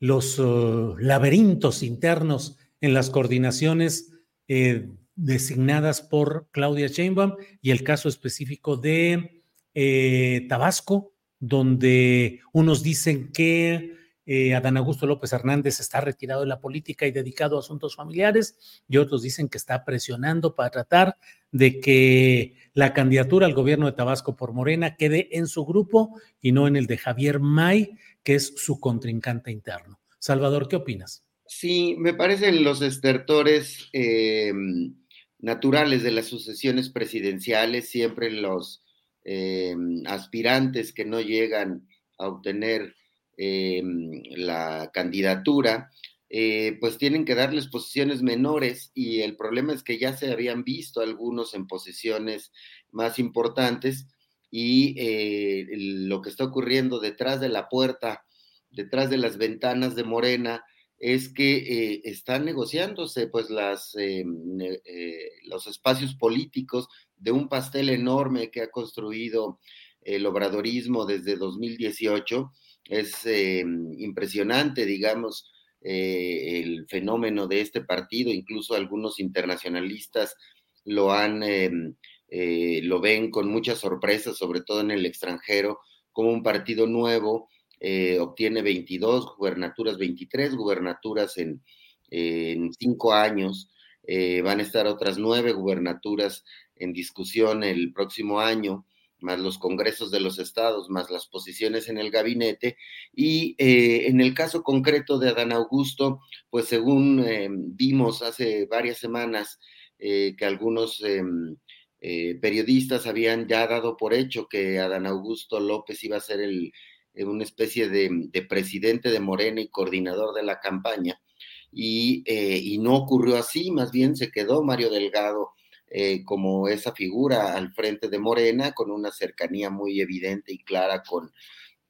los uh, laberintos internos en las coordinaciones eh, designadas por Claudia Sheinbaum y el caso específico de eh, Tabasco, donde unos dicen que eh, Adán Augusto López Hernández está retirado de la política y dedicado a asuntos familiares, y otros dicen que está presionando para tratar de que la candidatura al gobierno de Tabasco por Morena quede en su grupo y no en el de Javier May, que es su contrincante interno. Salvador, ¿qué opinas? Sí, me parecen los estertores em, naturales de las sucesiones presidenciales, siempre los em, aspirantes que no llegan a obtener eh, la candidatura, eh, pues tienen que darles posiciones menores y el problema es que ya se habían visto algunos en posiciones más importantes y eh, lo que está ocurriendo detrás de la puerta, detrás de las ventanas de Morena, es que están negociándose pues las, los espacios políticos de un pastel enorme que ha construido el obradorismo desde 2018 es eh, impresionante, digamos, eh, el fenómeno de este partido, incluso algunos internacionalistas lo han, em, eh, lo ven con mucha sorpresa, sobre todo en el extranjero, como un partido nuevo eh, obtiene 22 gubernaturas, 23 gubernaturas en, cinco años. Eh, van a estar otras nueve gubernaturas en discusión el próximo año más los congresos de los estados, más las posiciones en el gabinete. Y eh, en el caso concreto de Adán Augusto, pues según eh, vimos hace varias semanas eh, que algunos periodistas habían ya dado por hecho que Adán Augusto López iba a ser el, una especie de, de, presidente de Morena y coordinador de la campaña. Y no ocurrió así, más bien se quedó Mario Delgado eh, como esa figura al frente de Morena, con una cercanía muy evidente y clara con,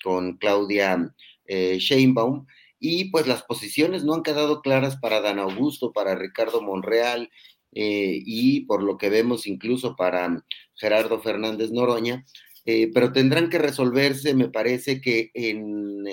con Claudia eh, Sheinbaum. Y pues las posiciones no han quedado claras para Dan Augusto, para Ricardo Monreal eh, y por lo que vemos incluso para Gerardo Fernández Noroña, pero tendrán que resolverse, me parece que en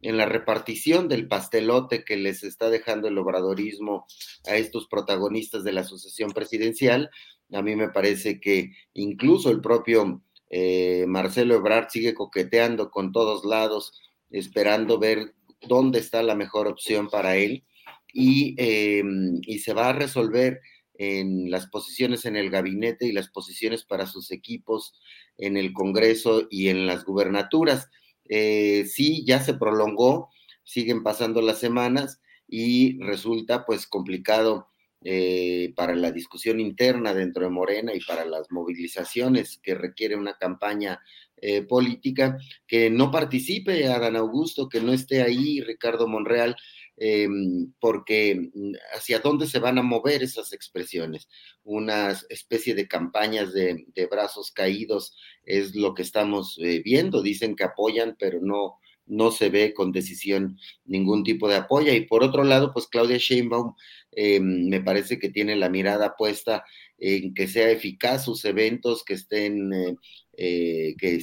en la repartición del pastelote que les está dejando el obradorismo a estos protagonistas de la sucesión presidencial, a mí me parece que incluso el propio eh, Marcelo Ebrard sigue coqueteando con todos lados, esperando ver dónde está la mejor opción para él y, eh, y se va a resolver en las posiciones en el gabinete y las posiciones para sus equipos en el Congreso y en las gubernaturas. Eh, sí, ya se prolongó, siguen pasando las semanas y resulta pues complicado eh, para la discusión interna dentro de Morena y para las movilizaciones que requiere una campaña eh, política, que no participe Adán Augusto, que no esté ahí Ricardo Monreal, em, porque mm, hacia dónde se van a mover esas expresiones. Una especie de campañas de, brazos caídos es lo que estamos eh, viendo. Dicen que apoyan, pero no, no se ve con decisión ningún tipo de apoyo. Y por otro lado, pues Claudia Sheinbaum eh, me parece que tiene la mirada puesta en que sea eficaz sus eventos, que estén, eh, eh, que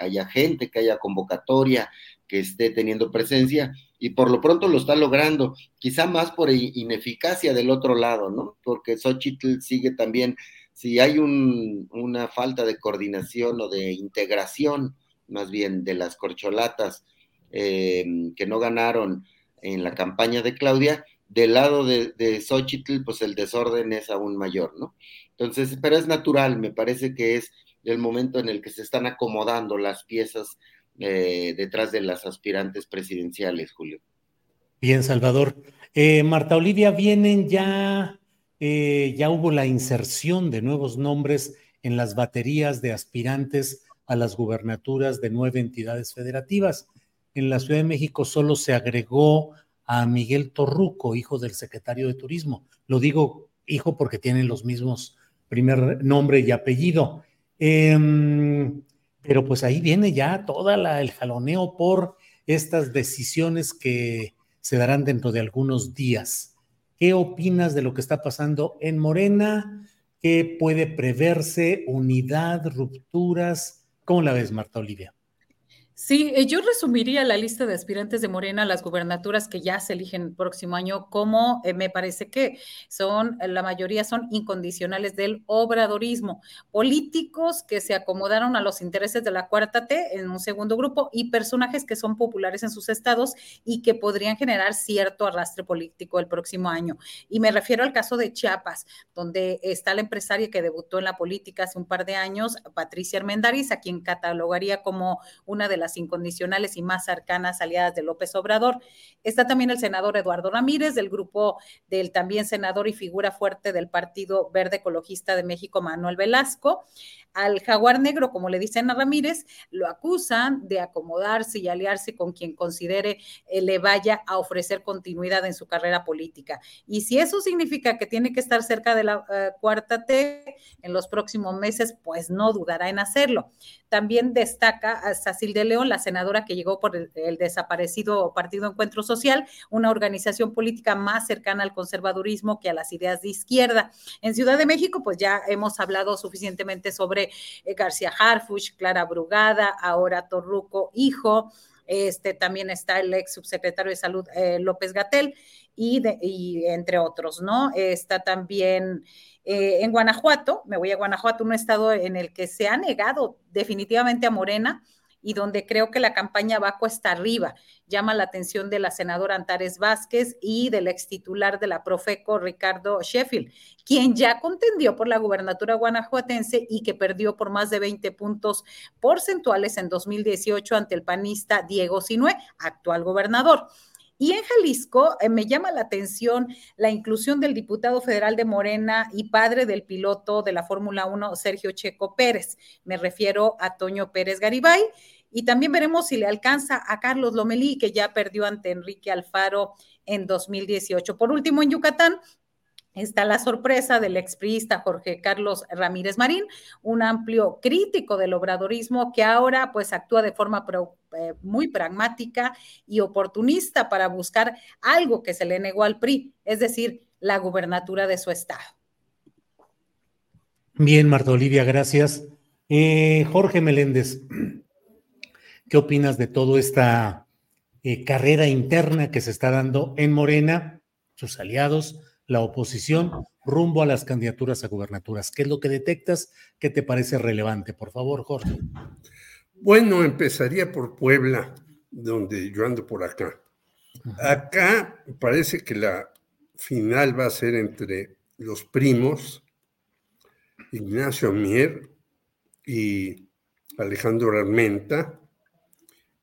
haya gente, que haya convocatoria, que esté teniendo presencia, y por lo pronto lo está logrando, quizá más por ineficacia del otro lado, ¿no? Porque Xochitl sigue también, si hay una falta de coordinación o de integración, más bien de las corcholatas que no ganaron en la campaña de Claudia, del lado de, de Xochitl, pues el desorden es aún mayor, ¿no? Entonces, pero es natural, me parece que es el momento en el que se están acomodando las piezas eh, detrás de las aspirantes presidenciales, Julio. Bien, Salvador. Eh, Marta Olivia, vienen ya, eh, ya hubo la inserción de nuevos nombres en las baterías de aspirantes a las gubernaturas de nueve entidades federativas. En la Ciudad de México solo se agregó a Miguel Torruco, hijo del secretario de Turismo. Lo digo hijo porque tienen los mismos primer nombre y apellido. Em, pero pues ahí viene ya toda la, el jaloneo por estas decisiones que se darán dentro de algunos días. ¿Qué opinas de lo que está pasando en Morena? ¿Qué puede preverse? ¿Unidad? ¿Rupturas? ¿Cómo la ves, Marta Olivia? Sí, eh, yo resumiría la lista de aspirantes de Morena las gubernaturas que ya se eligen el próximo año como eh, me parece que son, la mayoría son incondicionales del obradorismo, políticos que se acomodaron a los intereses de la cuarta T en un segundo grupo y personajes que son populares en sus estados y que podrían generar cierto arrastre político el próximo año. Y me refiero al caso de Chiapas, donde está la empresaria que debutó en la política hace un par de años, Patricia Armendariz, a quien catalogaría como una de las incondicionales y más cercanas aliadas de López Obrador. Está también el senador Eduardo Ramírez, del grupo del también senador y figura fuerte del Partido Verde Ecologista de México, Manuel Velasco. Al jaguar negro, como le dicen a Ramírez, lo acusan de acomodarse y aliarse con quien considere eh, le vaya a ofrecer continuidad en su carrera política. Y si eso significa que tiene que estar cerca de la eh, cuarta T en los próximos meses, pues no dudará en hacerlo. También destaca a Sacil de León, la senadora que llegó por el, desaparecido Partido Encuentro Social, una organización política más cercana al conservadurismo que a las ideas de izquierda. En Ciudad de México, pues ya hemos hablado suficientemente sobre eh, García Harfuch, Clara Brugada, ahora Torruco, hijo. este, también está el ex subsecretario de Salud eh, López Gatel y, entre otros, ¿no? Está también eh, en Guanajuato, me voy a Guanajuato, un estado en el que se ha negado definitivamente a Morena y donde creo que la campaña va cuesta arriba. Llama la atención de la senadora Antares Vázquez y del ex titular de la Profeco, Ricardo Sheffield, quien ya contendió por la gubernatura guanajuatense y que perdió por más de 20 puntos porcentuales en 2018 ante el panista Diego Sinué, actual gobernador. Y en Jalisco eh, me llama la atención la inclusión del diputado federal de Morena y padre del piloto de la Fórmula 1, Sergio Checo Pérez. Me refiero a Toño Pérez Garibay. Y también veremos si le alcanza a Carlos Lomelí, que ya perdió ante Enrique Alfaro en 2018. Por último, en Yucatán, Está la sorpresa del expriista Jorge Carlos Ramírez Marín, un amplio crítico del obradorismo que ahora pues actúa de forma eh, muy pragmática y oportunista para buscar algo que se le negó al PRI, es decir, la gubernatura de su estado. Bien, Marta Olivia, gracias. Eh, Jorge Meléndez, ¿qué opinas de toda esta eh, carrera interna que se está dando en Morena, sus aliados? La oposición rumbo a las candidaturas a gubernaturas. ¿Qué es lo que detectas? ¿Qué te parece relevante? Por favor, Jorge. Bueno, empezaría por Puebla, donde yo ando por acá. Acá parece que la final va a ser entre los primos, Ignacio Mier y Alejandro Armenta,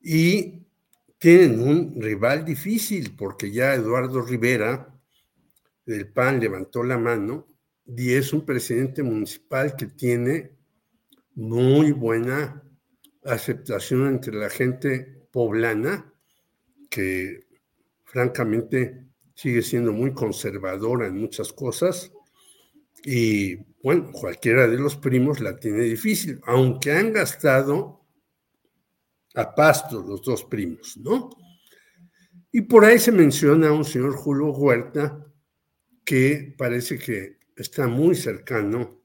y tienen un rival difícil, porque ya Eduardo Rivera del PAN levantó la mano y es un presidente municipal que tiene muy buena aceptación entre la gente poblana, que francamente sigue siendo muy conservadora en muchas cosas. Y bueno, cualquiera de los primos la tiene difícil, aunque han gastado a pasto los dos primos, ¿no? Y por ahí se menciona a un señor Julio Huerta, que parece que está muy cercano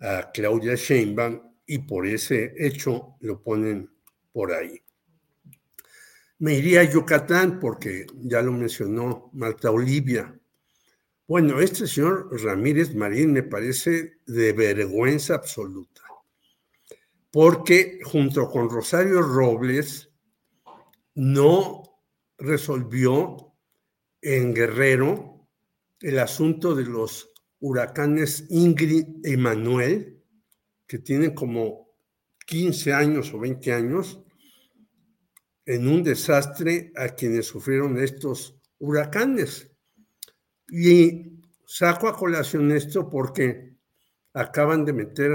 a Claudia Sheinbaum y por ese hecho lo ponen por ahí. Me iría a Yucatán porque ya lo mencionó Marta Olivia. Bueno, este señor Ramírez Marín me parece de vergüenza absoluta, porque junto con Rosario Robles no resolvió en Guerrero el asunto de los huracanes Ingrid y Manuel, que tienen como 15 años o 20 años, en un desastre a quienes sufrieron estos huracanes. Y saco a colación esto porque acaban de meter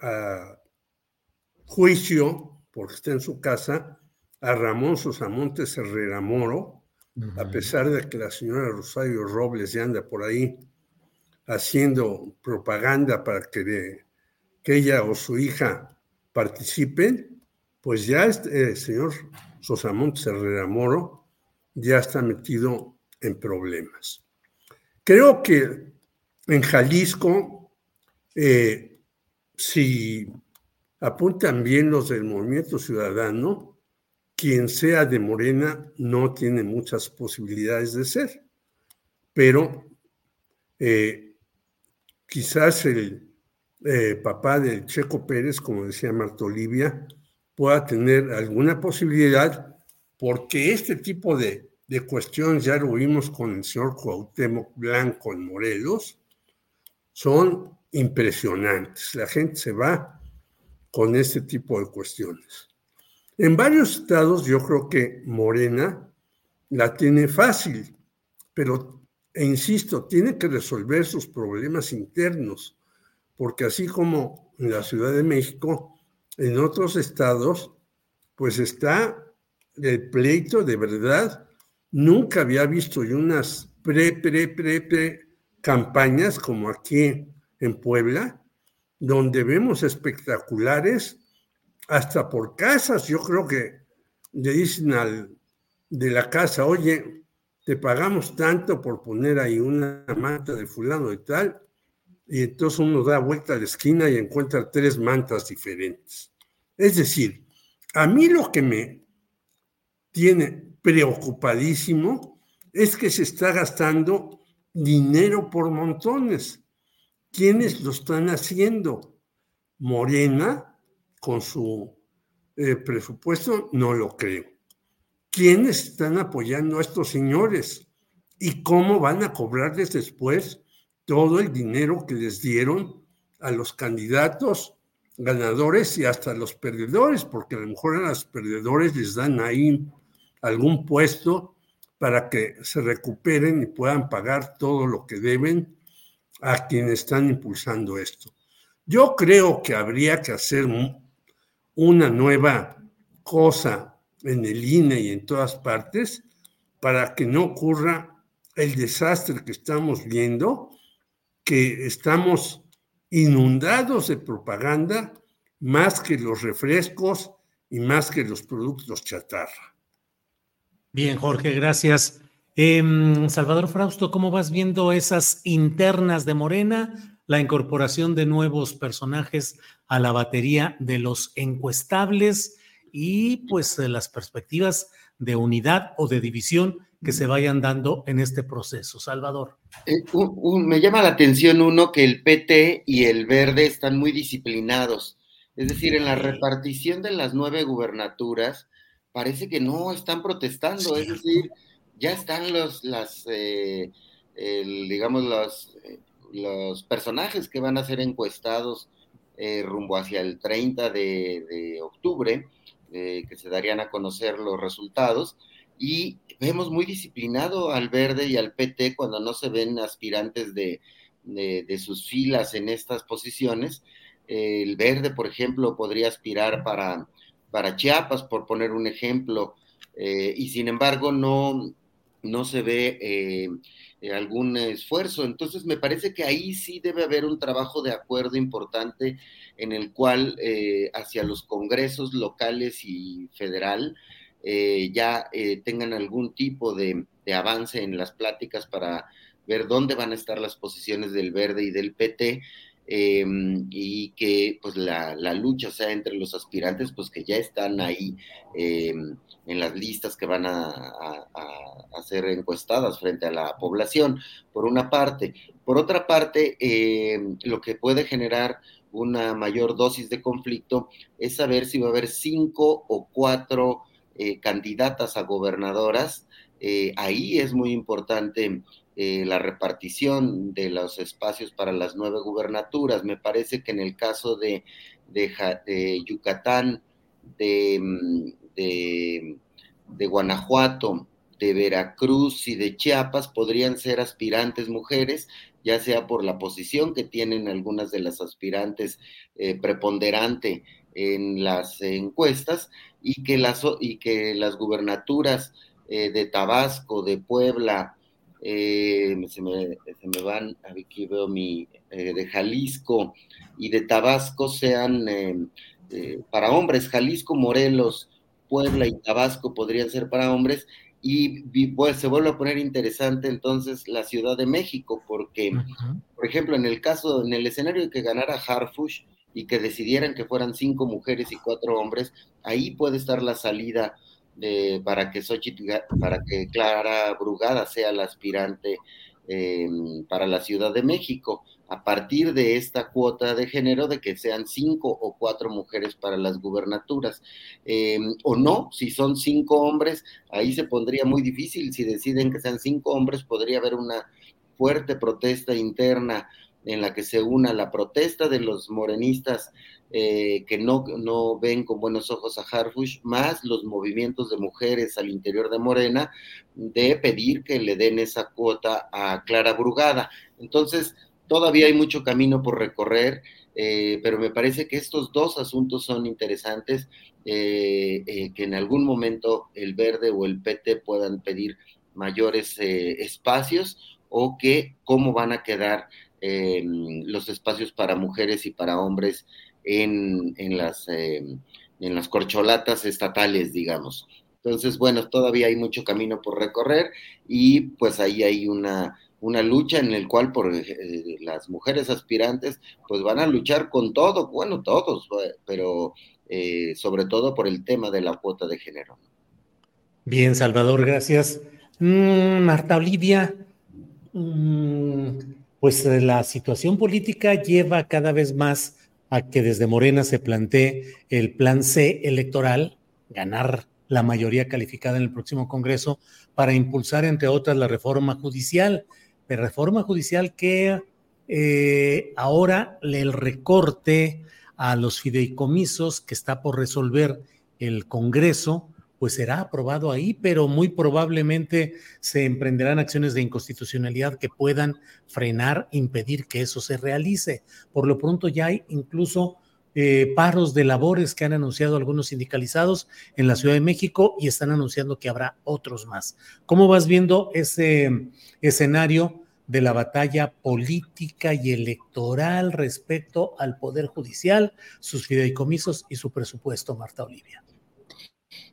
a, juicio, porque está en su casa, a Ramón Sosamontes Herrera Moro, a pesar de que la señora Rosario Robles ya anda por ahí haciendo propaganda para que, ella o su hija participen, pues ya este, el señor Sosamontes Herrera Moro ya está metido en problemas. Creo que en Jalisco, eh, si apuntan bien los del movimiento ciudadano, quien sea de Morena no tiene muchas posibilidades de ser, pero eh, quizás el eh, papá del Checo Pérez, como decía Marta Olivia, pueda tener alguna posibilidad, porque este tipo de, de cuestiones, ya lo vimos con el señor Cuauhtémoc Blanco en Morelos, son impresionantes. La gente se va con este tipo de cuestiones. En varios estados yo creo que Morena la tiene fácil, pero, e insisto, tiene que resolver sus problemas internos, porque así como en la Ciudad de México, en otros estados, pues está el pleito de verdad. Nunca había visto unas pre, pre, pre, pre campañas como aquí en Puebla, donde vemos espectaculares hasta por casas. Yo creo que le dicen al de la casa, oye, te pagamos tanto por poner ahí una manta de fulano y tal, y entonces uno da vuelta a la esquina y encuentra tres mantas diferentes. Es decir, a mí lo que me tiene preocupadísimo es que se está gastando dinero por montones. ¿Quiénes lo están haciendo? Morena, con su eh, presupuesto, no lo creo. ¿Quiénes están apoyando a estos señores? ¿Y cómo van a cobrarles después todo el dinero que les dieron a los candidatos ganadores y hasta a los perdedores? Porque a lo mejor a los perdedores les dan ahí algún puesto para que se recuperen y puedan pagar todo lo que deben a quienes están impulsando esto. Yo creo que habría que hacer una nueva cosa en el INE y en todas partes para que no ocurra el desastre que estamos viendo, que estamos inundados de propaganda más que los refrescos y más que los productos chatarra. Bien, Jorge, gracias. Em, Salvador Frausto, ¿cómo vas viendo esas internas de Morena, la incorporación de nuevos personajes a la batería de los encuestables y pues las perspectivas de unidad o de división que se vayan dando en este proceso? Salvador. Eh, me llama la atención uno que el PT y el Verde están muy disciplinados. Es decir, en la repartición de las nueve gubernaturas, parece que no están protestando, es decir, ya están los, las, eh, digamos, los, eh, los personajes que van a ser encuestados eh, rumbo hacia el 30 de, octubre, que se darían a conocer los resultados, y vemos muy disciplinado al verde y al PT cuando no se ven aspirantes de, de sus filas en estas posiciones. El verde, por ejemplo, podría aspirar para para Chiapas, por poner un ejemplo, eh, y sin embargo no, no se ve eh, algún esfuerzo. Entonces me parece que ahí sí debe haber un trabajo de acuerdo importante en el cual eh, hacia los congresos locales y federal ya tengan algún tipo de, de avance en las pláticas para ver dónde van a estar las posiciones del verde y del PT Em, y que pues la, lucha sea entre los aspirantes pues que ya están ahí em, en las listas que van a, a, ser encuestadas frente a la población, por una parte. Por otra parte, em, lo que puede generar una mayor dosis de conflicto es saber si va a haber cinco o cuatro eh, candidatas a gobernadoras. Eh, ahí es muy importante eh, la repartición de los espacios para las nueve gubernaturas. Me parece que en el caso de, de, Yucatán, mm, de, de, Guanajuato, de Veracruz y de Chiapas podrían ser aspirantes mujeres, ya sea por la posición que tienen algunas de las aspirantes eh, preponderante en las encuestas y que las, y que las gubernaturas eh, de Tabasco, de Puebla, eh, se, me, van, aquí mi, de Jalisco y de Tabasco sean para hombres, Jalisco, Morelos, Puebla y Tabasco podrían ser para hombres, y pues, se vuelve a poner interesante entonces la Ciudad de México, porque, por ejemplo, en el caso, en el escenario de que ganara Harfush y que decidieran que fueran cinco mujeres y cuatro hombres, ahí puede estar la salida para que para que Clara Brugada sea la aspirante eh, para la Ciudad de México, a partir de esta cuota de género de que sean cinco o cuatro mujeres para las gubernaturas. Eh, o no, si son cinco hombres, ahí se pondría muy difícil. Si deciden que sean cinco hombres, podría haber una fuerte protesta interna en la que se una la protesta de los morenistas eh, que no, no ven con buenos ojos a Harfush, más los movimientos de mujeres al interior de Morena de pedir que le den esa cuota a Clara Brugada. Entonces, todavía hay mucho camino por recorrer, eh, pero me parece que estos dos asuntos son interesantes, eh, que en algún momento el verde o el PT puedan pedir mayores espacios o que cómo van a quedar los espacios para mujeres y para hombres en, en las, em, en las corcholatas estatales, digamos. Entonces, bueno, todavía hay mucho camino por recorrer y pues ahí hay una, una lucha en el cual por eh, las mujeres aspirantes pues van a luchar con todo, bueno, todos, pero eh, sobre todo por el tema de la cuota de género. Bien, Salvador, gracias. Mm, Marta Olivia, mm, pues eh, la situación política lleva cada vez más a que desde Morena se plantee el plan C electoral, ganar la mayoría calificada en el próximo Congreso para impulsar, entre otras, la reforma judicial. La reforma judicial que eh, ahora el recorte a los fideicomisos que está por resolver el Congreso, pues será aprobado ahí, pero muy probablemente se emprenderán acciones de inconstitucionalidad que puedan frenar, impedir que eso se realice. Por lo pronto ya hay incluso eh, paros de labores que han anunciado algunos sindicalizados en la Ciudad de México y están anunciando que habrá otros más. ¿Cómo vas viendo ese escenario de la batalla política y electoral respecto al Poder Judicial, sus fideicomisos y su presupuesto, Marta Olivia?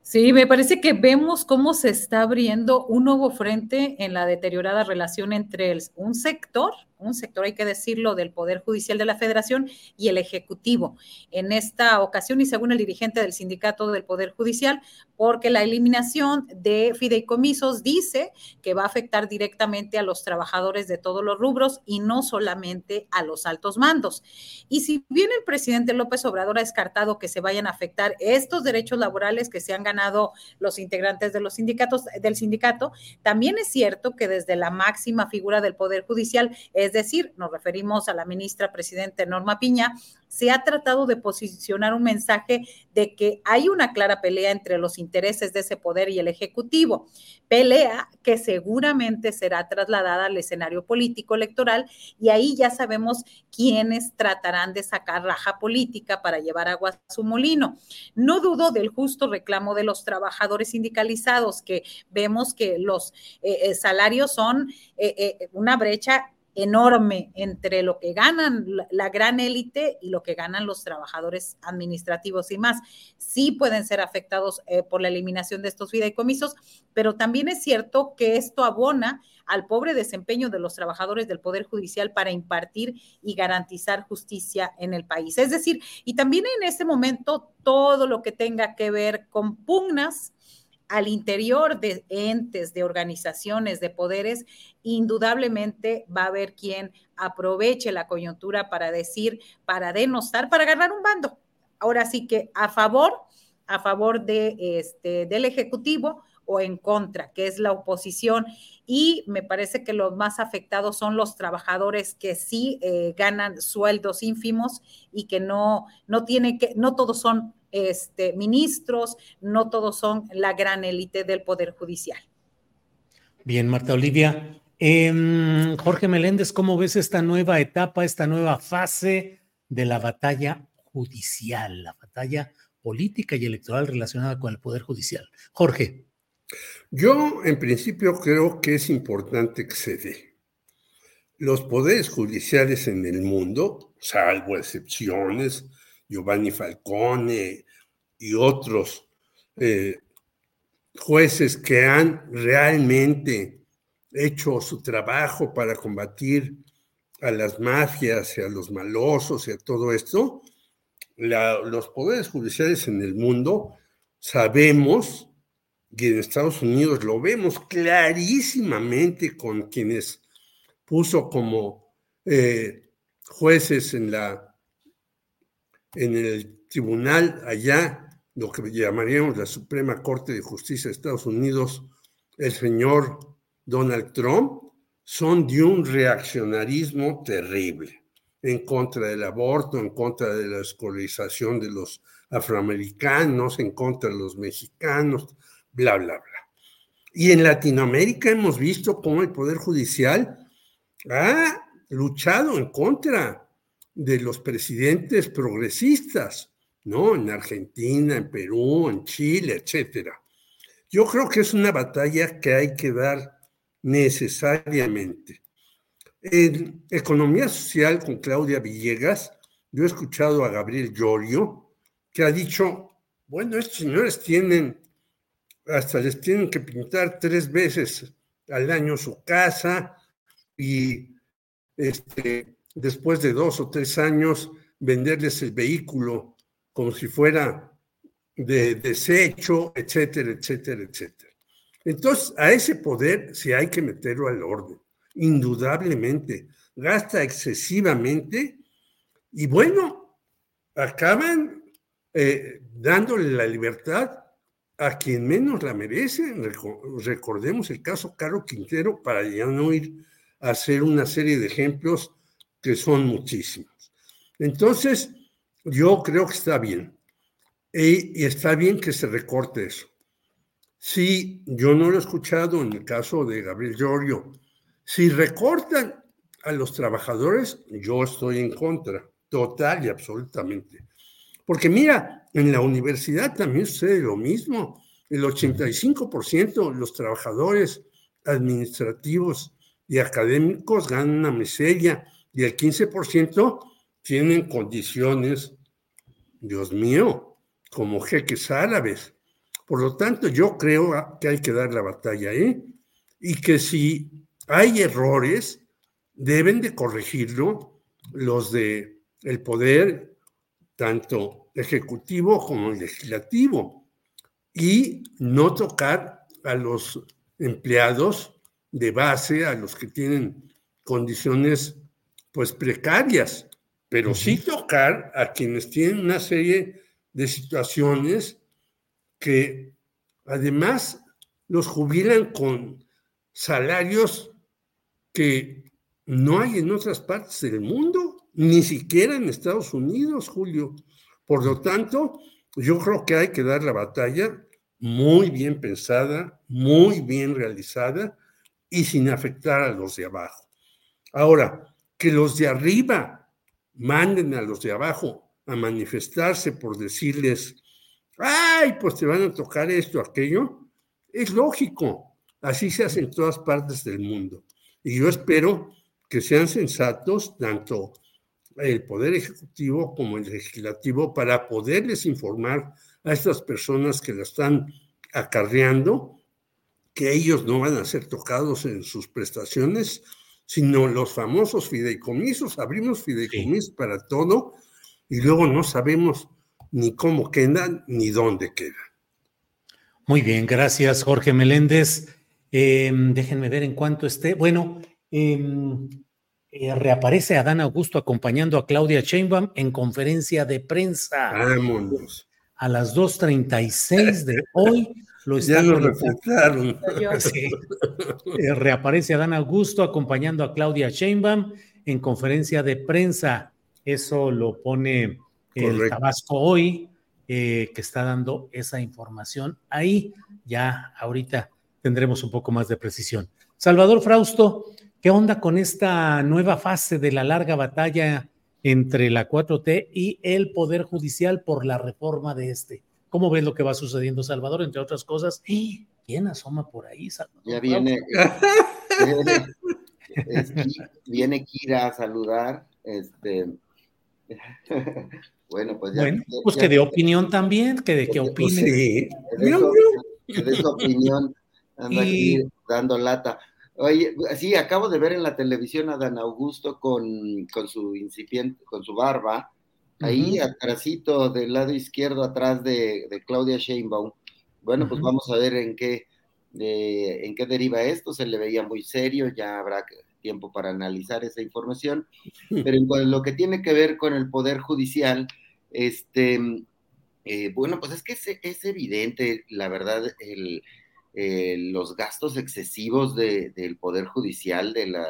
Sí, me parece que vemos cómo se está abriendo un nuevo frente en la deteriorada relación entre un sector un sector, hay que decirlo, del Poder Judicial de la Federación y el Ejecutivo. En esta ocasión, y según el dirigente del Sindicato del Poder Judicial, porque la eliminación de fideicomisos dice que va a afectar directamente a los trabajadores de todos los rubros y no solamente a los altos mandos. Y si bien el presidente López Obrador ha descartado que se vayan a afectar estos derechos laborales que se han ganado los integrantes de los sindicatos del sindicato, también es cierto que desde la máxima figura del Poder Judicial es es decir, nos referimos a la ministra presidente Norma Piña, se ha tratado de posicionar un mensaje de que hay una clara pelea entre los intereses de ese poder y el Ejecutivo, pelea que seguramente será trasladada al escenario político electoral y ahí ya sabemos quiénes tratarán de sacar raja política para llevar agua a su molino. No dudo del justo reclamo de los trabajadores sindicalizados, que vemos que los eh, eh, salarios son eh, una brecha enorme entre lo que ganan la, gran élite y lo que ganan los trabajadores administrativos y más. Sí pueden ser afectados eh, por la eliminación de estos fideicomisos, pero también es cierto que esto abona al pobre desempeño de los trabajadores del Poder Judicial para impartir y garantizar justicia en el país. Es decir, y también en este momento todo lo que tenga que ver con pugnas al interior de entes, de organizaciones, de poderes, indudablemente va a haber quien aproveche la coyuntura para decir, para denostar, para ganar un bando. Ahora sí que a favor, a favor de este, del Ejecutivo o en contra, que es la oposición. Y me parece que los más afectados son los trabajadores que sí eh, ganan sueldos ínfimos y que no, no tienen que, no todos son este, ministros, no todos son la gran élite del Poder Judicial. Bien, Marta Olivia. Em, Jorge Meléndez, ¿cómo ves esta nueva etapa, esta nueva fase de la batalla judicial, la batalla política y electoral relacionada con el Poder Judicial? Jorge. Yo, en principio, creo que es importante que se dé. Los poderes judiciales en el mundo, salvo excepciones, Giovanni Falcone y otros eh, jueces que han realmente hecho su trabajo para combatir a las mafias y a los malosos y a todo esto, los poderes judiciales en el mundo sabemos, y en Estados Unidos lo vemos clarísimamente con quienes puso como eh, jueces en la en el tribunal allá, lo que llamaríamos la Suprema Corte de Justicia de Estados Unidos, el señor Donald Trump, son de un reaccionarismo terrible en contra del aborto, en contra de la escolarización de los afroamericanos, en contra de los mexicanos, bla, bla, bla. Y en Latinoamérica hemos visto cómo el Poder Judicial ha luchado en contra de los presidentes progresistas, ¿no? En Argentina, en Perú, en Chile, etcétera. Yo creo que es una batalla que hay que dar necesariamente. En Economía Social con Claudia Villegas, yo he escuchado a Gabriel Llorio, que ha dicho, bueno, estos señores tienen, hasta les tienen que pintar tres veces al año su casa y este, después de dos o tres años, venderles el vehículo como si fuera de desecho, etcétera, etcétera, etcétera. Entonces, a ese poder sí hay que meterlo al orden, indudablemente. Gasta excesivamente y bueno, acaban eh, dándole la libertad a quien menos la merece. Recordemos el caso Caro Quintero para ya no ir a hacer una serie de ejemplos que son muchísimos. Entonces, yo creo que está bien. Y, está bien que se recorte eso. Si yo no lo he escuchado en el caso de Gabriel Giorgio, si recortan a los trabajadores, yo estoy en contra, total y absolutamente. Porque mira, en la universidad también sucede lo mismo. El 85% de los trabajadores administrativos y académicos ganan una miseria y el 15% tienen condiciones, Dios mío, como jeques árabes. Por lo tanto, yo creo que hay que dar la batalla ahí y que si hay errores, deben de corregirlo los de el poder, tanto ejecutivo como legislativo, y no tocar a los empleados de base, a los que tienen condiciones pues precarias, pero sí tocar a quienes tienen una serie de situaciones que además los jubilan con salarios que no hay en otras partes del mundo, ni siquiera en Estados Unidos, Julio. Por lo tanto, yo creo que hay que dar la batalla muy bien pensada, muy bien realizada y sin afectar a los de abajo. Ahora, que los de arriba manden a los de abajo a manifestarse por decirles, ay, pues te van a tocar esto, aquello, es lógico. Así se hace en todas partes del mundo. Y yo espero que sean sensatos tanto el Poder Ejecutivo como el Legislativo para poderles informar a estas personas que la están acarreando que ellos no van a ser tocados en sus prestaciones sino los famosos fideicomisos. Abrimos fideicomisos para todo y luego no sabemos ni cómo quedan ni dónde quedan. Muy bien, gracias Jorge Meléndez. Em, déjenme ver en cuánto esté. Bueno, em, eh, reaparece Adán Augusto acompañando a Claudia Sheinbaum en conferencia de prensa. Vámonos. A las 2.36 de hoy lo ya lo refutaron. Eh, reaparece Adán Augusto acompañando a Claudia Sheinbaum en conferencia de prensa. Eso lo pone el Tabasco hoy, eh, que está dando esa información ahí. Ya ahorita tendremos un poco más de precisión. Salvador Frausto, ¿qué onda con esta nueva fase de la larga batalla entre la 4T y el Poder Judicial por la reforma de este? ¿Cómo ves lo que va sucediendo, Salvador? Entre otras cosas, ¿quién asoma por ahí, Salvador? Ya viene, viene, Kira a saludar. Este, bueno, pues ya. Bueno, pues que de opinión también, que de qué pues opine. sí. Que de su opinión anda aquí dando lata. Oye, sí, acabo de ver en la televisión a Dan Augusto con, con su incipiente, con su barba, ahí atrásito del lado izquierdo, atrás de, Claudia Sheinbaum. Bueno, pues vamos a ver en qué, en qué deriva esto. Se le veía muy serio, ya habrá tiempo para analizar esa información. Pero en lo que tiene que ver con el Poder Judicial, este, eh, bueno, pues es que es, evidente, la verdad, el, los gastos excesivos del Poder Judicial, de la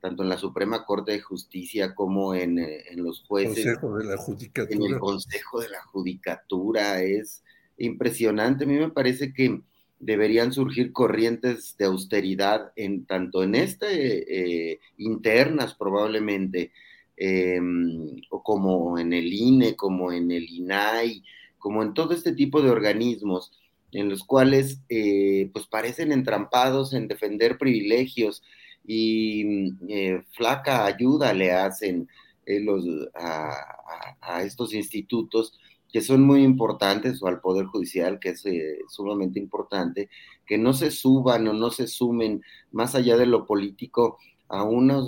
tanto en la Suprema Corte de Justicia como en, eh, los jueces. Consejo de la Judicatura. En el Consejo de la Judicatura. Es impresionante. A mí me parece que deberían surgir corrientes de austeridad en tanto en este, eh, internas probablemente, em, o como en el INE, como en el INAI, como en todo este tipo de organismos en los cuales eh, pues parecen entrampados en defender privilegios, y mm, eh, flaca ayuda le hacen eh, a, estos institutos que son muy importantes, o al Poder Judicial, que es eh, sumamente importante, que no se suban o no se sumen más allá de lo político a una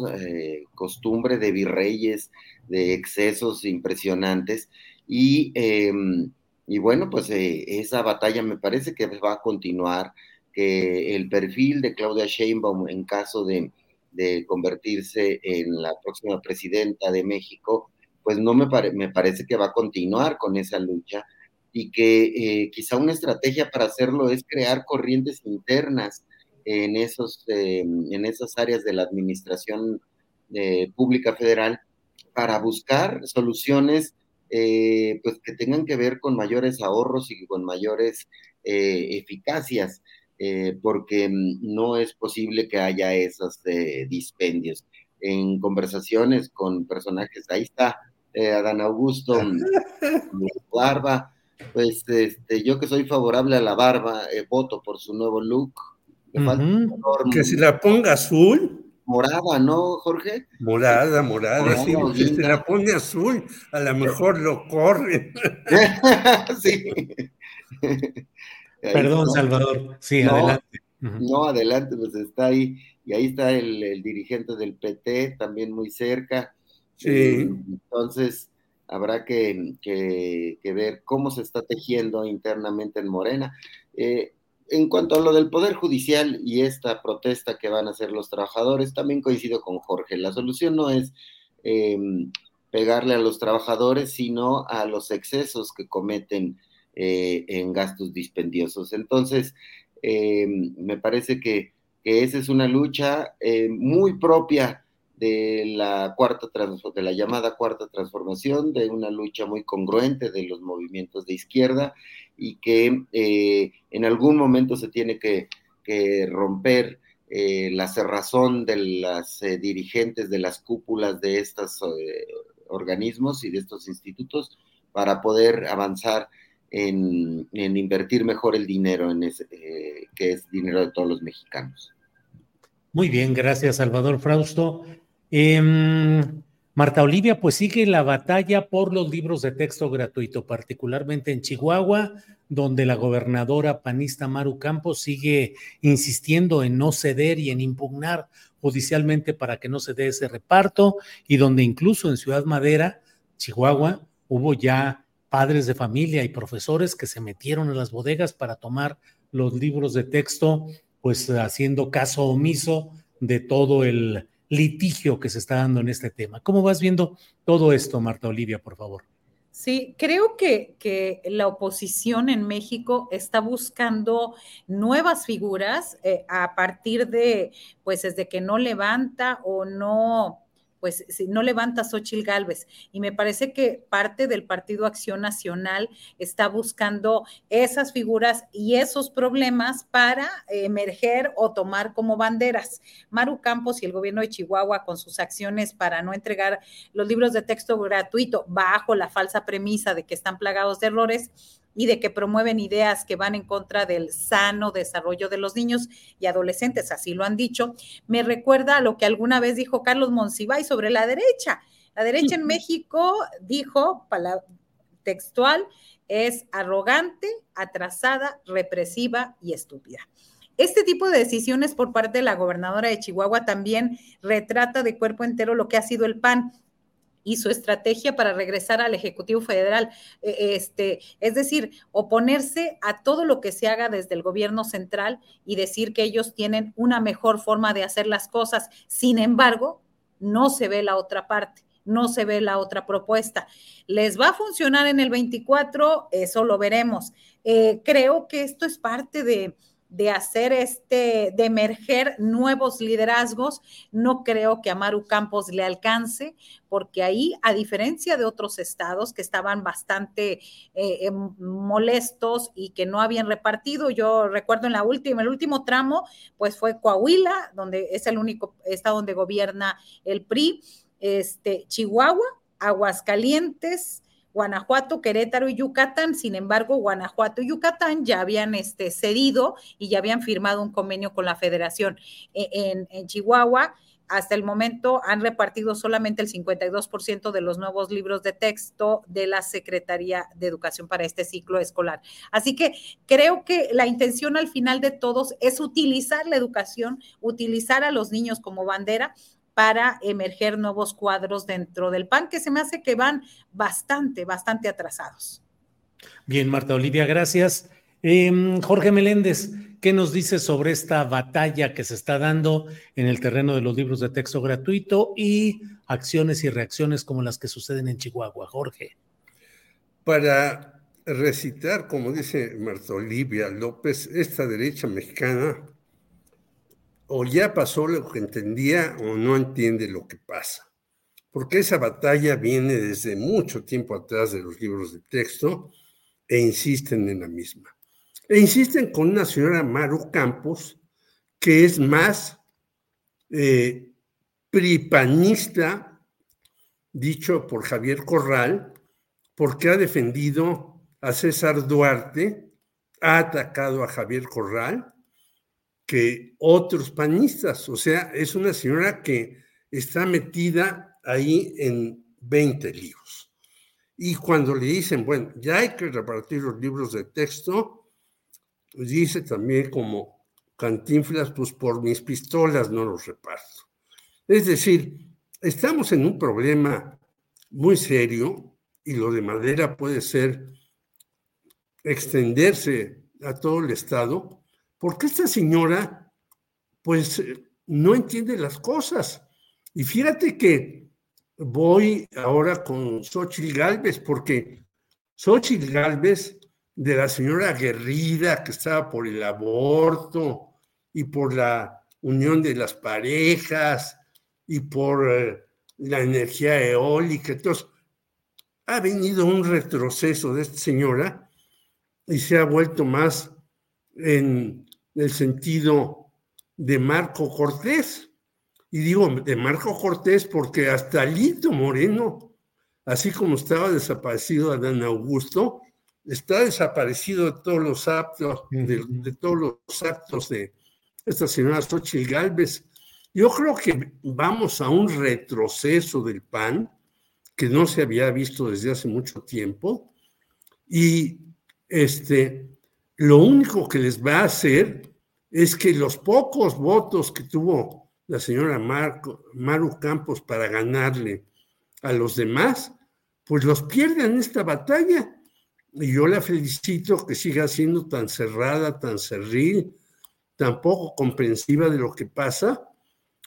costumbre de virreyes, de excesos impresionantes. Y, em, y bueno, pues esa batalla me parece que va a continuar que el perfil de Claudia Sheinbaum en caso de, convertirse en la próxima presidenta de México, pues no me, me parece que va a continuar con esa lucha y que eh, quizá una estrategia para hacerlo es crear corrientes internas en, esos, eh, en esas áreas de la administración eh, pública federal para buscar soluciones pues que tengan que ver con mayores ahorros y con mayores eficacias, porque mm, no es posible que haya esos dispendios. En conversaciones con personajes, ahí está Adán Augusto, Barba, pues este, yo que soy favorable a la barba, eh, voto por su nuevo look. Que si la ponga azul. Morada, ¿no, Jorge? Morada, morada, sí. Si se la pone azul, a lo mejor lo corre. sí. Perdón, Salvador. Sí, adelante. No, adelante, pues está ahí. Y ahí está el, dirigente del PT, también muy cerca. Sí. Eh, entonces, habrá que, ver cómo se está tejiendo internamente en Morena. Eh, en cuanto a lo del Poder Judicial y esta protesta que van a hacer los trabajadores, también coincido con Jorge. La solución no es em, pegarle a los trabajadores, sino a los excesos que cometen eh, en gastos dispendiosos. Entonces, em, me parece que, esa es una lucha eh, muy propia de la cuarta de la llamada cuarta transformación, de una lucha muy congruente de los movimientos de izquierda y que eh, en algún momento se tiene que, romper la cerrazón de las dirigentes de las cúpulas de estos organismos y de estos institutos para poder avanzar en, invertir mejor el dinero en ese, que es dinero de todos los mexicanos. Muy bien, gracias Salvador Frausto. Em, Marta Olivia, pues sigue la batalla por los libros de texto gratuito, particularmente en Chihuahua, donde la gobernadora panista Maru Campos sigue insistiendo en no ceder y en impugnar judicialmente para que no se dé ese reparto, y donde incluso en Ciudad Madera, Chihuahua, hubo ya padres de familia y profesores que se metieron en las bodegas para tomar los libros de texto, pues haciendo caso omiso de todo el litigio que se está dando en este tema. ¿Cómo vas viendo todo esto, Marta Olivia, por favor? Sí, creo que, que la oposición en México está buscando nuevas figuras eh, a partir de, pues, desde que no levanta o no pues si no levanta Xochil Gálvez. Y me parece que parte del Partido Acción Nacional está buscando esas figuras y esos problemas para emerger o tomar como banderas. Maru Campos y el gobierno de Chihuahua con sus acciones para no entregar los libros de texto gratuito bajo la falsa premisa de que están plagados de errores, y de que promueven ideas que van en contra del sano desarrollo de los niños y adolescentes, así lo han dicho, me recuerda a lo que alguna vez dijo Carlos Monsiváis sobre la derecha. La derecha en México dijo, textual, es arrogante, atrasada, represiva y estúpida. Este tipo de decisiones por parte de la gobernadora de Chihuahua también retrata de cuerpo entero lo que ha sido el PAN y su estrategia para regresar al Ejecutivo Federal. E, este, es decir, oponerse a todo lo que se haga desde el gobierno central y decir que ellos tienen una mejor forma de hacer las cosas. Sin embargo, no se ve la otra parte no se ve la otra propuesta. ¿Les va a funcionar en el 24? Eso lo veremos. Eh, creo que esto es parte de, de hacer este, de emerger nuevos liderazgos. No creo que a Maru Campos le alcance, porque ahí, a diferencia de otros estados que estaban bastante eh, em, molestos y que no habían repartido, yo recuerdo en la última, el último tramo, pues fue Coahuila, donde es el único estado donde gobierna el PRI, este, Chihuahua, Aguascalientes, Guanajuato, Querétaro y Yucatán. Sin embargo, Guanajuato y Yucatán ya habían este, cedido y ya habían firmado un convenio con la federación. E, en, en Chihuahua, hasta el momento han repartido solamente el 52% de los nuevos libros de texto de la Secretaría de Educación para este ciclo escolar. Así que creo que la intención al final de todos es utilizar la educación, utilizar a los niños como bandera para emerger nuevos cuadros dentro del PAN, que se me hace que van bastante, bastante atrasados. Bien, Marta Olivia, gracias. Em, Jorge Meléndez, ¿qué nos dice sobre esta batalla que se está dando en el terreno de los libros de texto gratuito y acciones y reacciones como las que suceden en Chihuahua? Jorge. Para recitar, como dice Marta Olivia López, esta derecha mexicana o ya pasó lo que entendía o no entiende lo que pasa. Porque esa batalla viene desde mucho tiempo atrás de los libros de texto e insisten en la misma. E insisten con una señora Maru Campos, que es más eh, pripanista, dicho por Javier Corral, porque ha defendido a César Duarte, ha atacado a Javier Corral, que otros panistas. O sea, es una señora que está metida ahí en 20 libros. Y cuando le dicen, bueno, ya hay que repartir los libros de texto, dice también como cantinflas, pues por mis pistolas no los reparto. Es decir, estamos en un problema muy serio y lo de madera puede ser extenderse a todo el Estado porque esta señora, pues, no entiende las cosas. Y fíjate que voy ahora con Xochitl Galvez, porque Xochitl Galvez, de la señora aguerrida que estaba por el aborto y por la unión de las parejas y por eh, la energía eólica, entonces, ha venido un retroceso de esta señora y se ha vuelto más en el sentido de Marco Cortés. Y digo de Marco Cortés porque hasta Lito Moreno, así como estaba desaparecido Adán Augusto, está desaparecido de todos los actos, de, todos los actos de esta señora Xochitl Galvez. Yo creo que vamos a un retroceso del PAN que no se había visto desde hace mucho tiempo y este lo único que les va a hacer es que los pocos votos que tuvo la señora Maru Campos para ganarle a los demás, pues los pierden en esta batalla. Y yo la felicito que siga siendo tan cerrada, tan cerril, tan poco comprensiva de lo que pasa,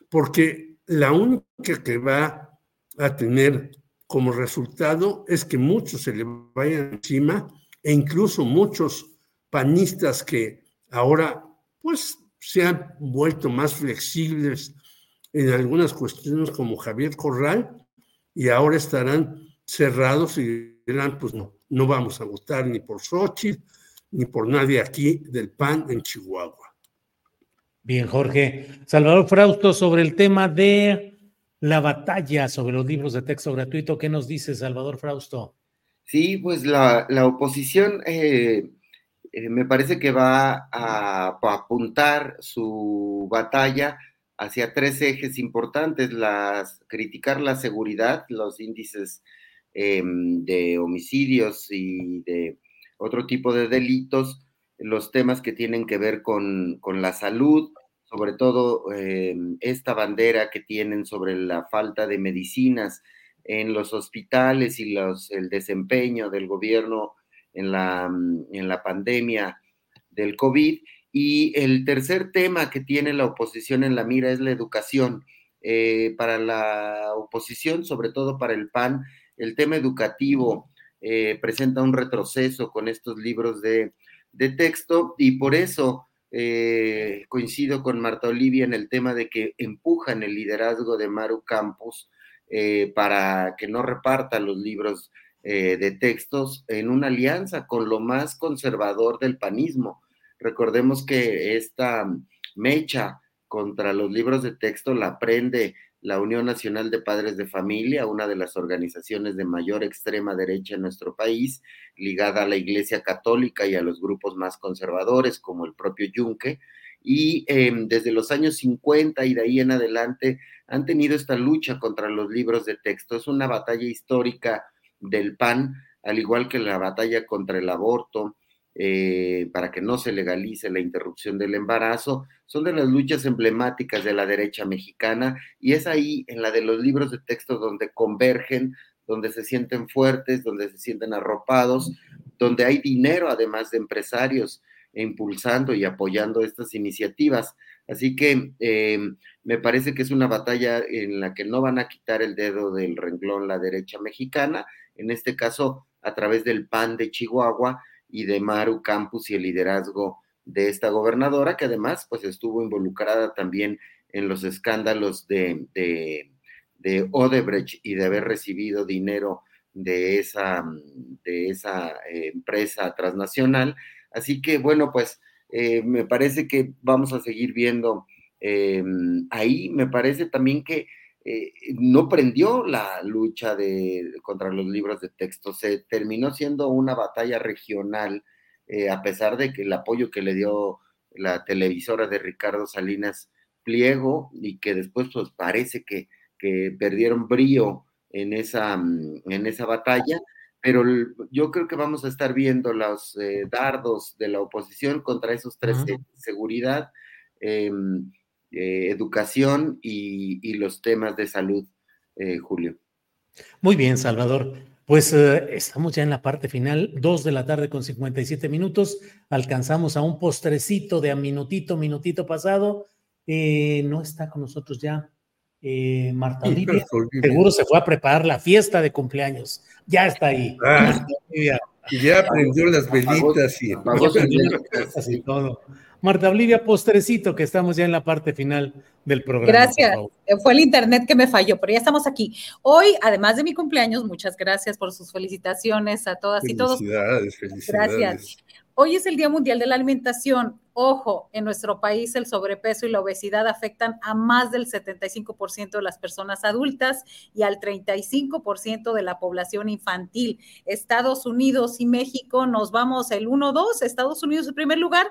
porque la única que va a tener como resultado es que muchos se le vayan encima e incluso muchos panistas que ahora pues se han vuelto más flexibles en algunas cuestiones como Javier Corral y ahora estarán cerrados y dirán pues no, no vamos a votar ni por Xochitl ni por nadie aquí del PAN en Chihuahua. Bien, Jorge. Salvador Frausto, sobre el tema de la batalla sobre los libros de texto gratuito, ¿qué nos dice Salvador Frausto? Sí, pues la, oposición eh, eh, me parece que va a, apuntar su batalla hacia tres ejes importantes, las, criticar la seguridad, los índices em, de homicidios y de otro tipo de delitos, los temas que tienen que ver con, la salud, sobre todo em, esta bandera que tienen sobre la falta de medicinas en los hospitales y los, el desempeño del gobierno en la, mm, en la pandemia del COVID. Y el tercer tema que tiene la oposición en la mira es la educación. Eh, para la oposición, sobre todo para el PAN, el tema educativo eh, presenta un retroceso con estos libros de, texto y por eso eh, coincido con Marta Olivia en el tema de que empujan el liderazgo de Maru Campos para que no reparta los libros eh, de textos en una alianza con lo más conservador del panismo. Recordemos que esta mecha contra los libros de texto la prende la Unión Nacional de Padres de Familia, una de las organizaciones de mayor extrema derecha en nuestro país, ligada a la Iglesia Católica y a los grupos más conservadores, como el propio Yunque, y em, desde los años 50 y de ahí en adelante han tenido esta lucha contra los libros de texto. Es una batalla histórica del PAN, al igual que la batalla contra el aborto, eh, para que no se legalice la interrupción del embarazo, son de las luchas emblemáticas de la derecha mexicana y es ahí en la de los libros de texto donde convergen, donde se sienten fuertes, donde se sienten arropados, donde hay dinero además de empresarios impulsando y apoyando estas iniciativas. Así que em, me parece que es una batalla en la que no van a quitar el dedo del renglón la derecha mexicana, en este caso a través del PAN de Chihuahua y de Maru Campus y el liderazgo de esta gobernadora, que además pues estuvo involucrada también en los escándalos de, de, Odebrecht y de haber recibido dinero de esa, de esa eh, empresa transnacional. Así que bueno, pues eh, me parece que vamos a seguir viendo eh, ahí. Me parece también que eh, no prendió la lucha de, contra los libros de texto, se terminó siendo una batalla regional, a pesar de que el apoyo que le dio la televisora de Ricardo Salinas Pliego y que después pues parece que, que perdieron brío en esa, mm, en esa batalla, pero yo creo que vamos a estar viendo los eh, dardos de la oposición contra esos tres, seguridad, em, eh, educación y, los temas de salud, eh, Julio. Muy bien, Salvador. Pues estamos ya en la parte final, dos de la tarde con 57 minutos. Alcanzamos a un postrecito de a minutito, minutito pasado. no está con nosotros ya Marta Olivia. Seguro se fue a preparar la fiesta de cumpleaños ya está ahí. Ah, y ya aprendió las velitas y, todo. Marta Olivia, postrecito, que estamos ya en la parte final del programa. Gracias. Fue el internet que me falló, pero ya estamos aquí. Hoy, además de mi cumpleaños, muchas gracias por sus felicitaciones a todas y todos. Felicidades, felicidades. Gracias. Hoy es el Día Mundial de la Alimentación. Ojo, en nuestro país el sobrepeso y la obesidad afectan a más del 75% de las personas adultas y al 35% de la población infantil. Estados Unidos y México nos vamos el 1-2, Estados Unidos el primer lugar,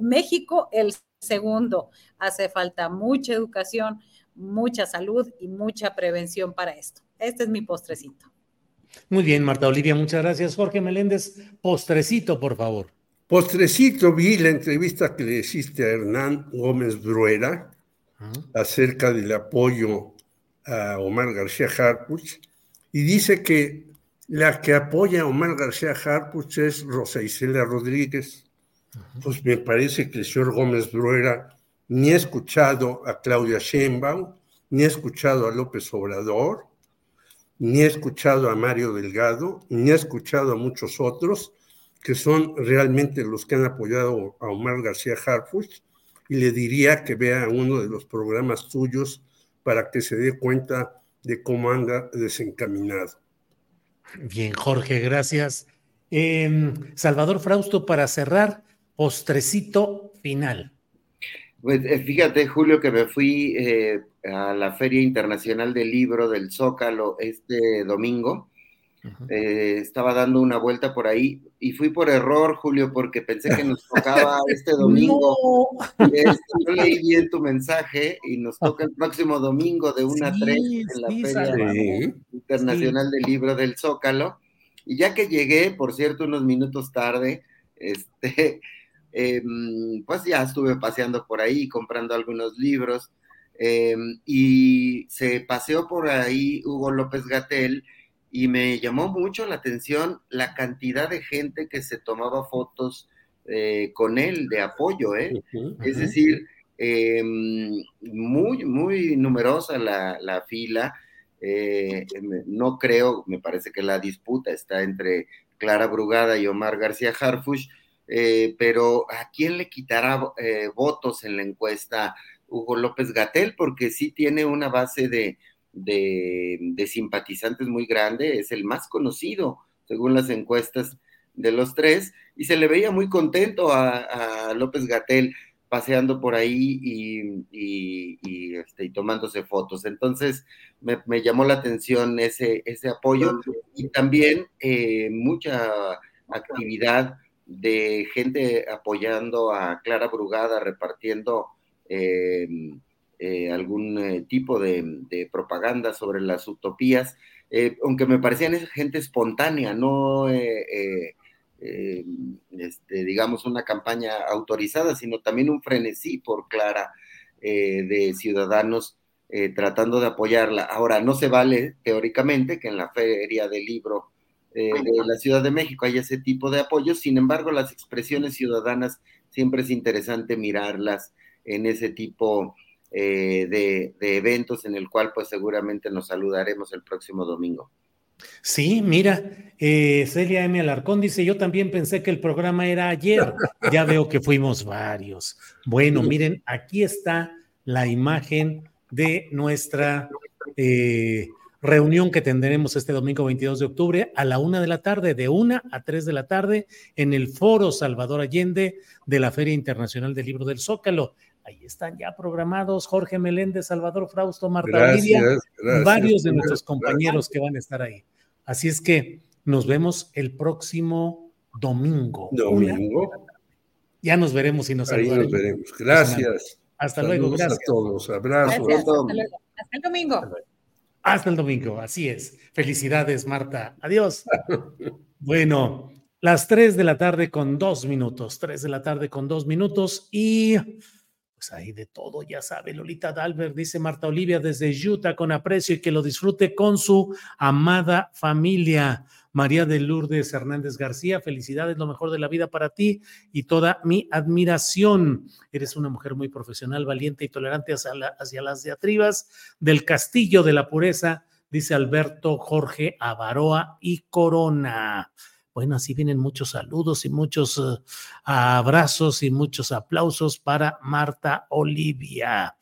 México el segundo. Hace falta mucha educación, mucha salud y mucha prevención para esto. Este es mi postrecito. Muy bien, Marta Olivia, muchas gracias. Jorge Meléndez, postrecito, por favor. Postrecito, vi la entrevista que le hiciste a Hernán Gómez Bruera acerca del apoyo a Omar García Harpuch y dice que la que apoya a Omar García Harpuch es Rosa Isela Rodríguez. Pues me parece que el señor Gómez Bruera ni ha escuchado a Claudia Sheinbaum, ni ha escuchado a López Obrador, ni he escuchado a Mario Delgado, ni he escuchado a muchos otros que son realmente los que han apoyado a Omar García Harfuch, y le diría que vea uno de los programas tuyos para que se dé cuenta de cómo anda desencaminado. Bien, Jorge, gracias. Em, Salvador Frausto, para cerrar, postrecito final. Pues eh, fíjate, Julio, que me fui eh, a la Feria Internacional del Libro del Zócalo este domingo. Eh, estaba dando una vuelta por ahí y fui por error, Julio, porque pensé que nos tocaba este domingo. Este, no. leí bien tu mensaje y nos toca el próximo domingo de 1 a 3 en la Feria Internacional del Libro del Zócalo. Y ya que llegué, por cierto, unos minutos tarde, este, em, pues ya estuve paseando por ahí, comprando algunos libros Em, y se paseó por ahí Hugo López Gatel y me llamó mucho la atención la cantidad de gente que se tomaba fotos eh, con él de apoyo, ¿eh? Es decir, em, muy, muy numerosa la, fila. Eh, no creo, me parece que la disputa está entre Clara Brugada y Omar García Harfush, eh, pero ¿a quién le quitará votos en la encuesta Hugo López Gatel, porque sí tiene una base de, de, simpatizantes muy grande, es el más conocido, según las encuestas de los tres, y se le veía muy contento a, López Gatel paseando por ahí y, este, tomándose fotos. Entonces me, llamó la atención ese, ese apoyo y también eh, mucha actividad de gente apoyando a Clara Brugada, repartiendo Em, eh, algún eh, tipo de, propaganda sobre las utopías, eh, aunque me parecían gente espontánea, no, em, este, digamos, una campaña autorizada, sino también un frenesí por Clara de ciudadanos tratando de apoyarla. Ahora, no se vale teóricamente que en la feria del libro eh, de la Ciudad de México hay ese tipo de apoyos. Sin embargo, las expresiones ciudadanas siempre es interesante mirarlas en ese tipo eh, de, eventos en el cual pues seguramente nos saludaremos el próximo domingo. Sí, mira, eh, Celia M. Alarcón dice, yo también pensé que el programa era ayer, ya veo que fuimos varios. Bueno, miren, aquí está la imagen de nuestra eh, reunión que tendremos este domingo 22 de octubre a la una de la tarde, de una a tres de la tarde, en el Foro Salvador Allende de la Feria Internacional del Libro del Zócalo. Ahí están ya programados Jorge Meléndez, Salvador Frausto, Marta Olivia, varios de nuestros compañeros que van a estar ahí. Así es que nos vemos el próximo domingo. Domingo. Ya nos veremos y nos Ahí nos veremos. Gracias. Hasta luego, gracias. a todos. Abrazos. Hasta el domingo. Hasta el domingo, así es. Felicidades, Marta. Adiós. bueno, las 3 de la tarde con dos minutos, 3 de la tarde con dos minutos y pues ahí de todo, ya sabe, Lolita Dalbert, dice Marta Olivia desde Utah con aprecio y que lo disfrute con su amada familia. María de Lourdes Hernández García, felicidades, lo mejor de la vida para ti y toda mi admiración. Eres una mujer muy profesional, valiente y tolerante hacia, las diatribas del castillo de la pureza, dice Alberto Jorge Avaroa y Corona. Bueno, así vienen muchos saludos y muchos eh, abrazos y muchos aplausos para Marta Olivia.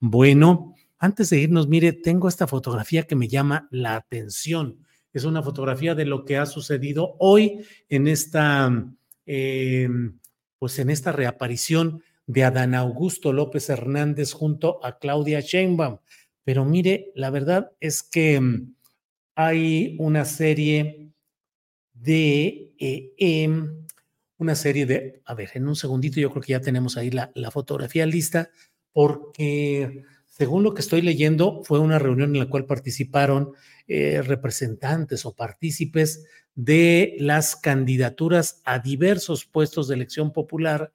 Bueno, antes de irnos, mire, tengo esta fotografía que me llama la atención. Es una fotografía de lo que ha sucedido hoy en esta, eh, pues en esta reaparición de Adán Augusto López Hernández junto a Claudia Sheinbaum. Pero mire, la verdad es que mm, hay una serie de eh, em, una serie de, a ver, en un segundito yo creo que ya tenemos ahí la, la fotografía lista, porque según lo que estoy leyendo, fue una reunión en la cual participaron eh, representantes o partícipes de las candidaturas a diversos puestos de elección popular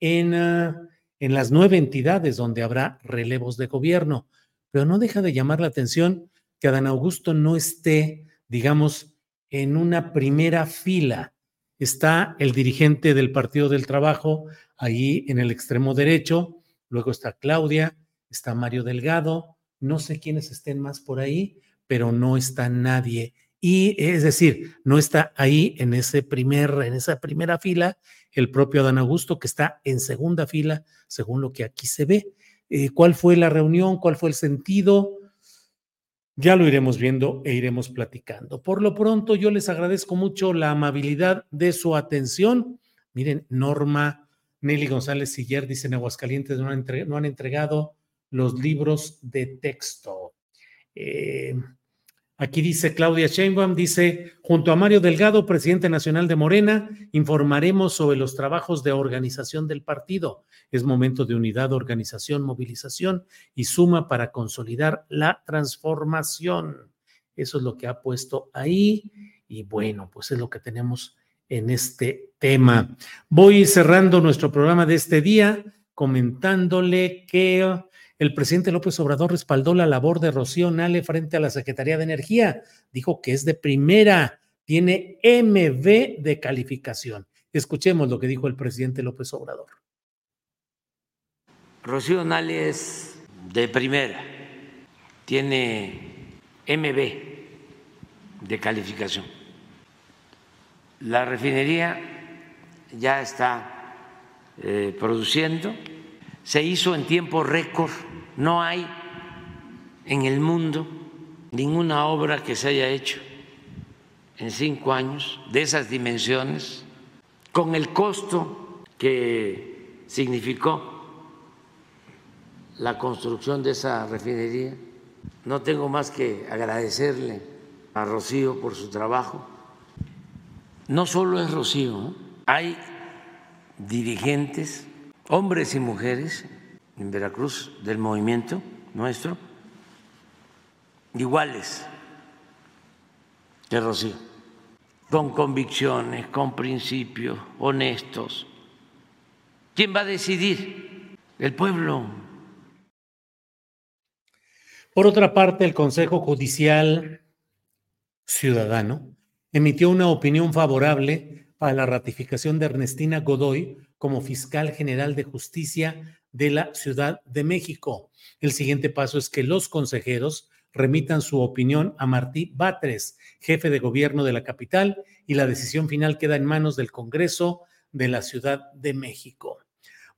en, ah, en las nueve entidades donde habrá relevos de gobierno. Pero no deja de llamar la atención que Adán Augusto no esté, digamos, en una primera fila. Está el dirigente del Partido del Trabajo ahí en el extremo derecho, luego está Claudia, está Mario Delgado, no sé quiénes estén más por ahí, pero no está nadie. Y es decir, no está ahí en, ese primer, en esa primera fila el propio Adán Augusto, que está en segunda fila, según lo que aquí se ve. Eh, ¿Cuál fue la reunión? ¿Cuál fue el sentido? Ya lo iremos viendo e iremos platicando. Por lo pronto, yo les agradezco mucho la amabilidad de su atención. Miren, Norma Nelly González Siller dice en Aguascalientes no han, no han entregado los libros de texto. Eh, Aquí dice Claudia Sheinbaum, dice, junto a Mario Delgado, presidente nacional de Morena, informaremos sobre los trabajos de organización del partido. Es momento de unidad, organización, movilización y suma para consolidar la transformación. Eso es lo que ha puesto ahí y bueno, pues es lo que tenemos en este tema. Voy cerrando nuestro programa de este día comentándole que el presidente López Obrador respaldó la labor de Rocío Nale frente a la Secretaría de Energía. Dijo que es de primera, tiene MB de calificación. Escuchemos lo que dijo el presidente López Obrador. Rocío Nale es de primera, tiene MB de calificación. La refinería ya está eh, produciendo, se hizo en tiempo récord no hay en el mundo ninguna obra que se haya hecho en cinco años de esas dimensiones, con el costo que significó la construcción de esa refinería. No tengo más que agradecerle a Rocío por su trabajo. No solo es Rocío, hay dirigentes, hombres y mujeres, en Veracruz del movimiento nuestro, iguales que Rocío, con convicciones, con principios, honestos. ¿Quién va a decidir? El pueblo. Por otra parte, el Consejo Judicial Ciudadano emitió una opinión favorable para la ratificación de Ernestina Godoy como fiscal general de justicia de la Ciudad de México. El siguiente paso es que los consejeros remitan su opinión a Martí Batres, jefe de gobierno de la capital, y la decisión final queda en manos del Congreso de la Ciudad de México.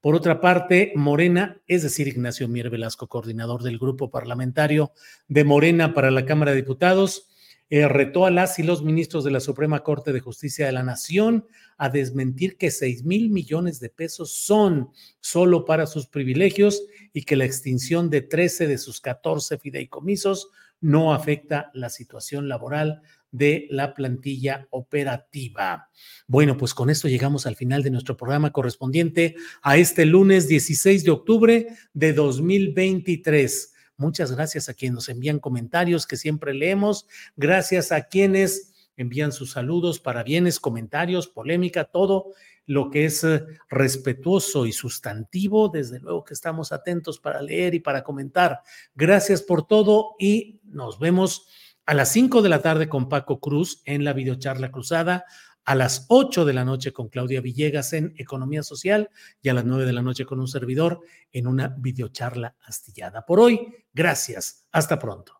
Por otra parte, Morena, es decir, Ignacio Mier Velasco, coordinador del grupo parlamentario de Morena para la Cámara de Diputados, eh, retó a las y los ministros de la Suprema Corte de Justicia de la Nación a desmentir que 6 mil millones de pesos son solo para sus privilegios y que la extinción de 13 de sus 14 fideicomisos no afecta la situación laboral de la plantilla operativa. Bueno, pues con esto llegamos al final de nuestro programa correspondiente a este lunes 16 de octubre de 2023. Muchas gracias a quienes nos envían comentarios que siempre leemos. Gracias a quienes envían sus saludos, parabienes, comentarios, polémica, todo lo que es eh, respetuoso y sustantivo. Desde luego que estamos atentos para leer y para comentar. Gracias por todo y nos vemos a las 5 de la tarde con Paco Cruz en la videocharla cruzada a las 8 de la noche con Claudia Villegas en Economía Social y a las 9 de la noche con un servidor en una videocharla astillada. Por hoy, gracias. Hasta pronto.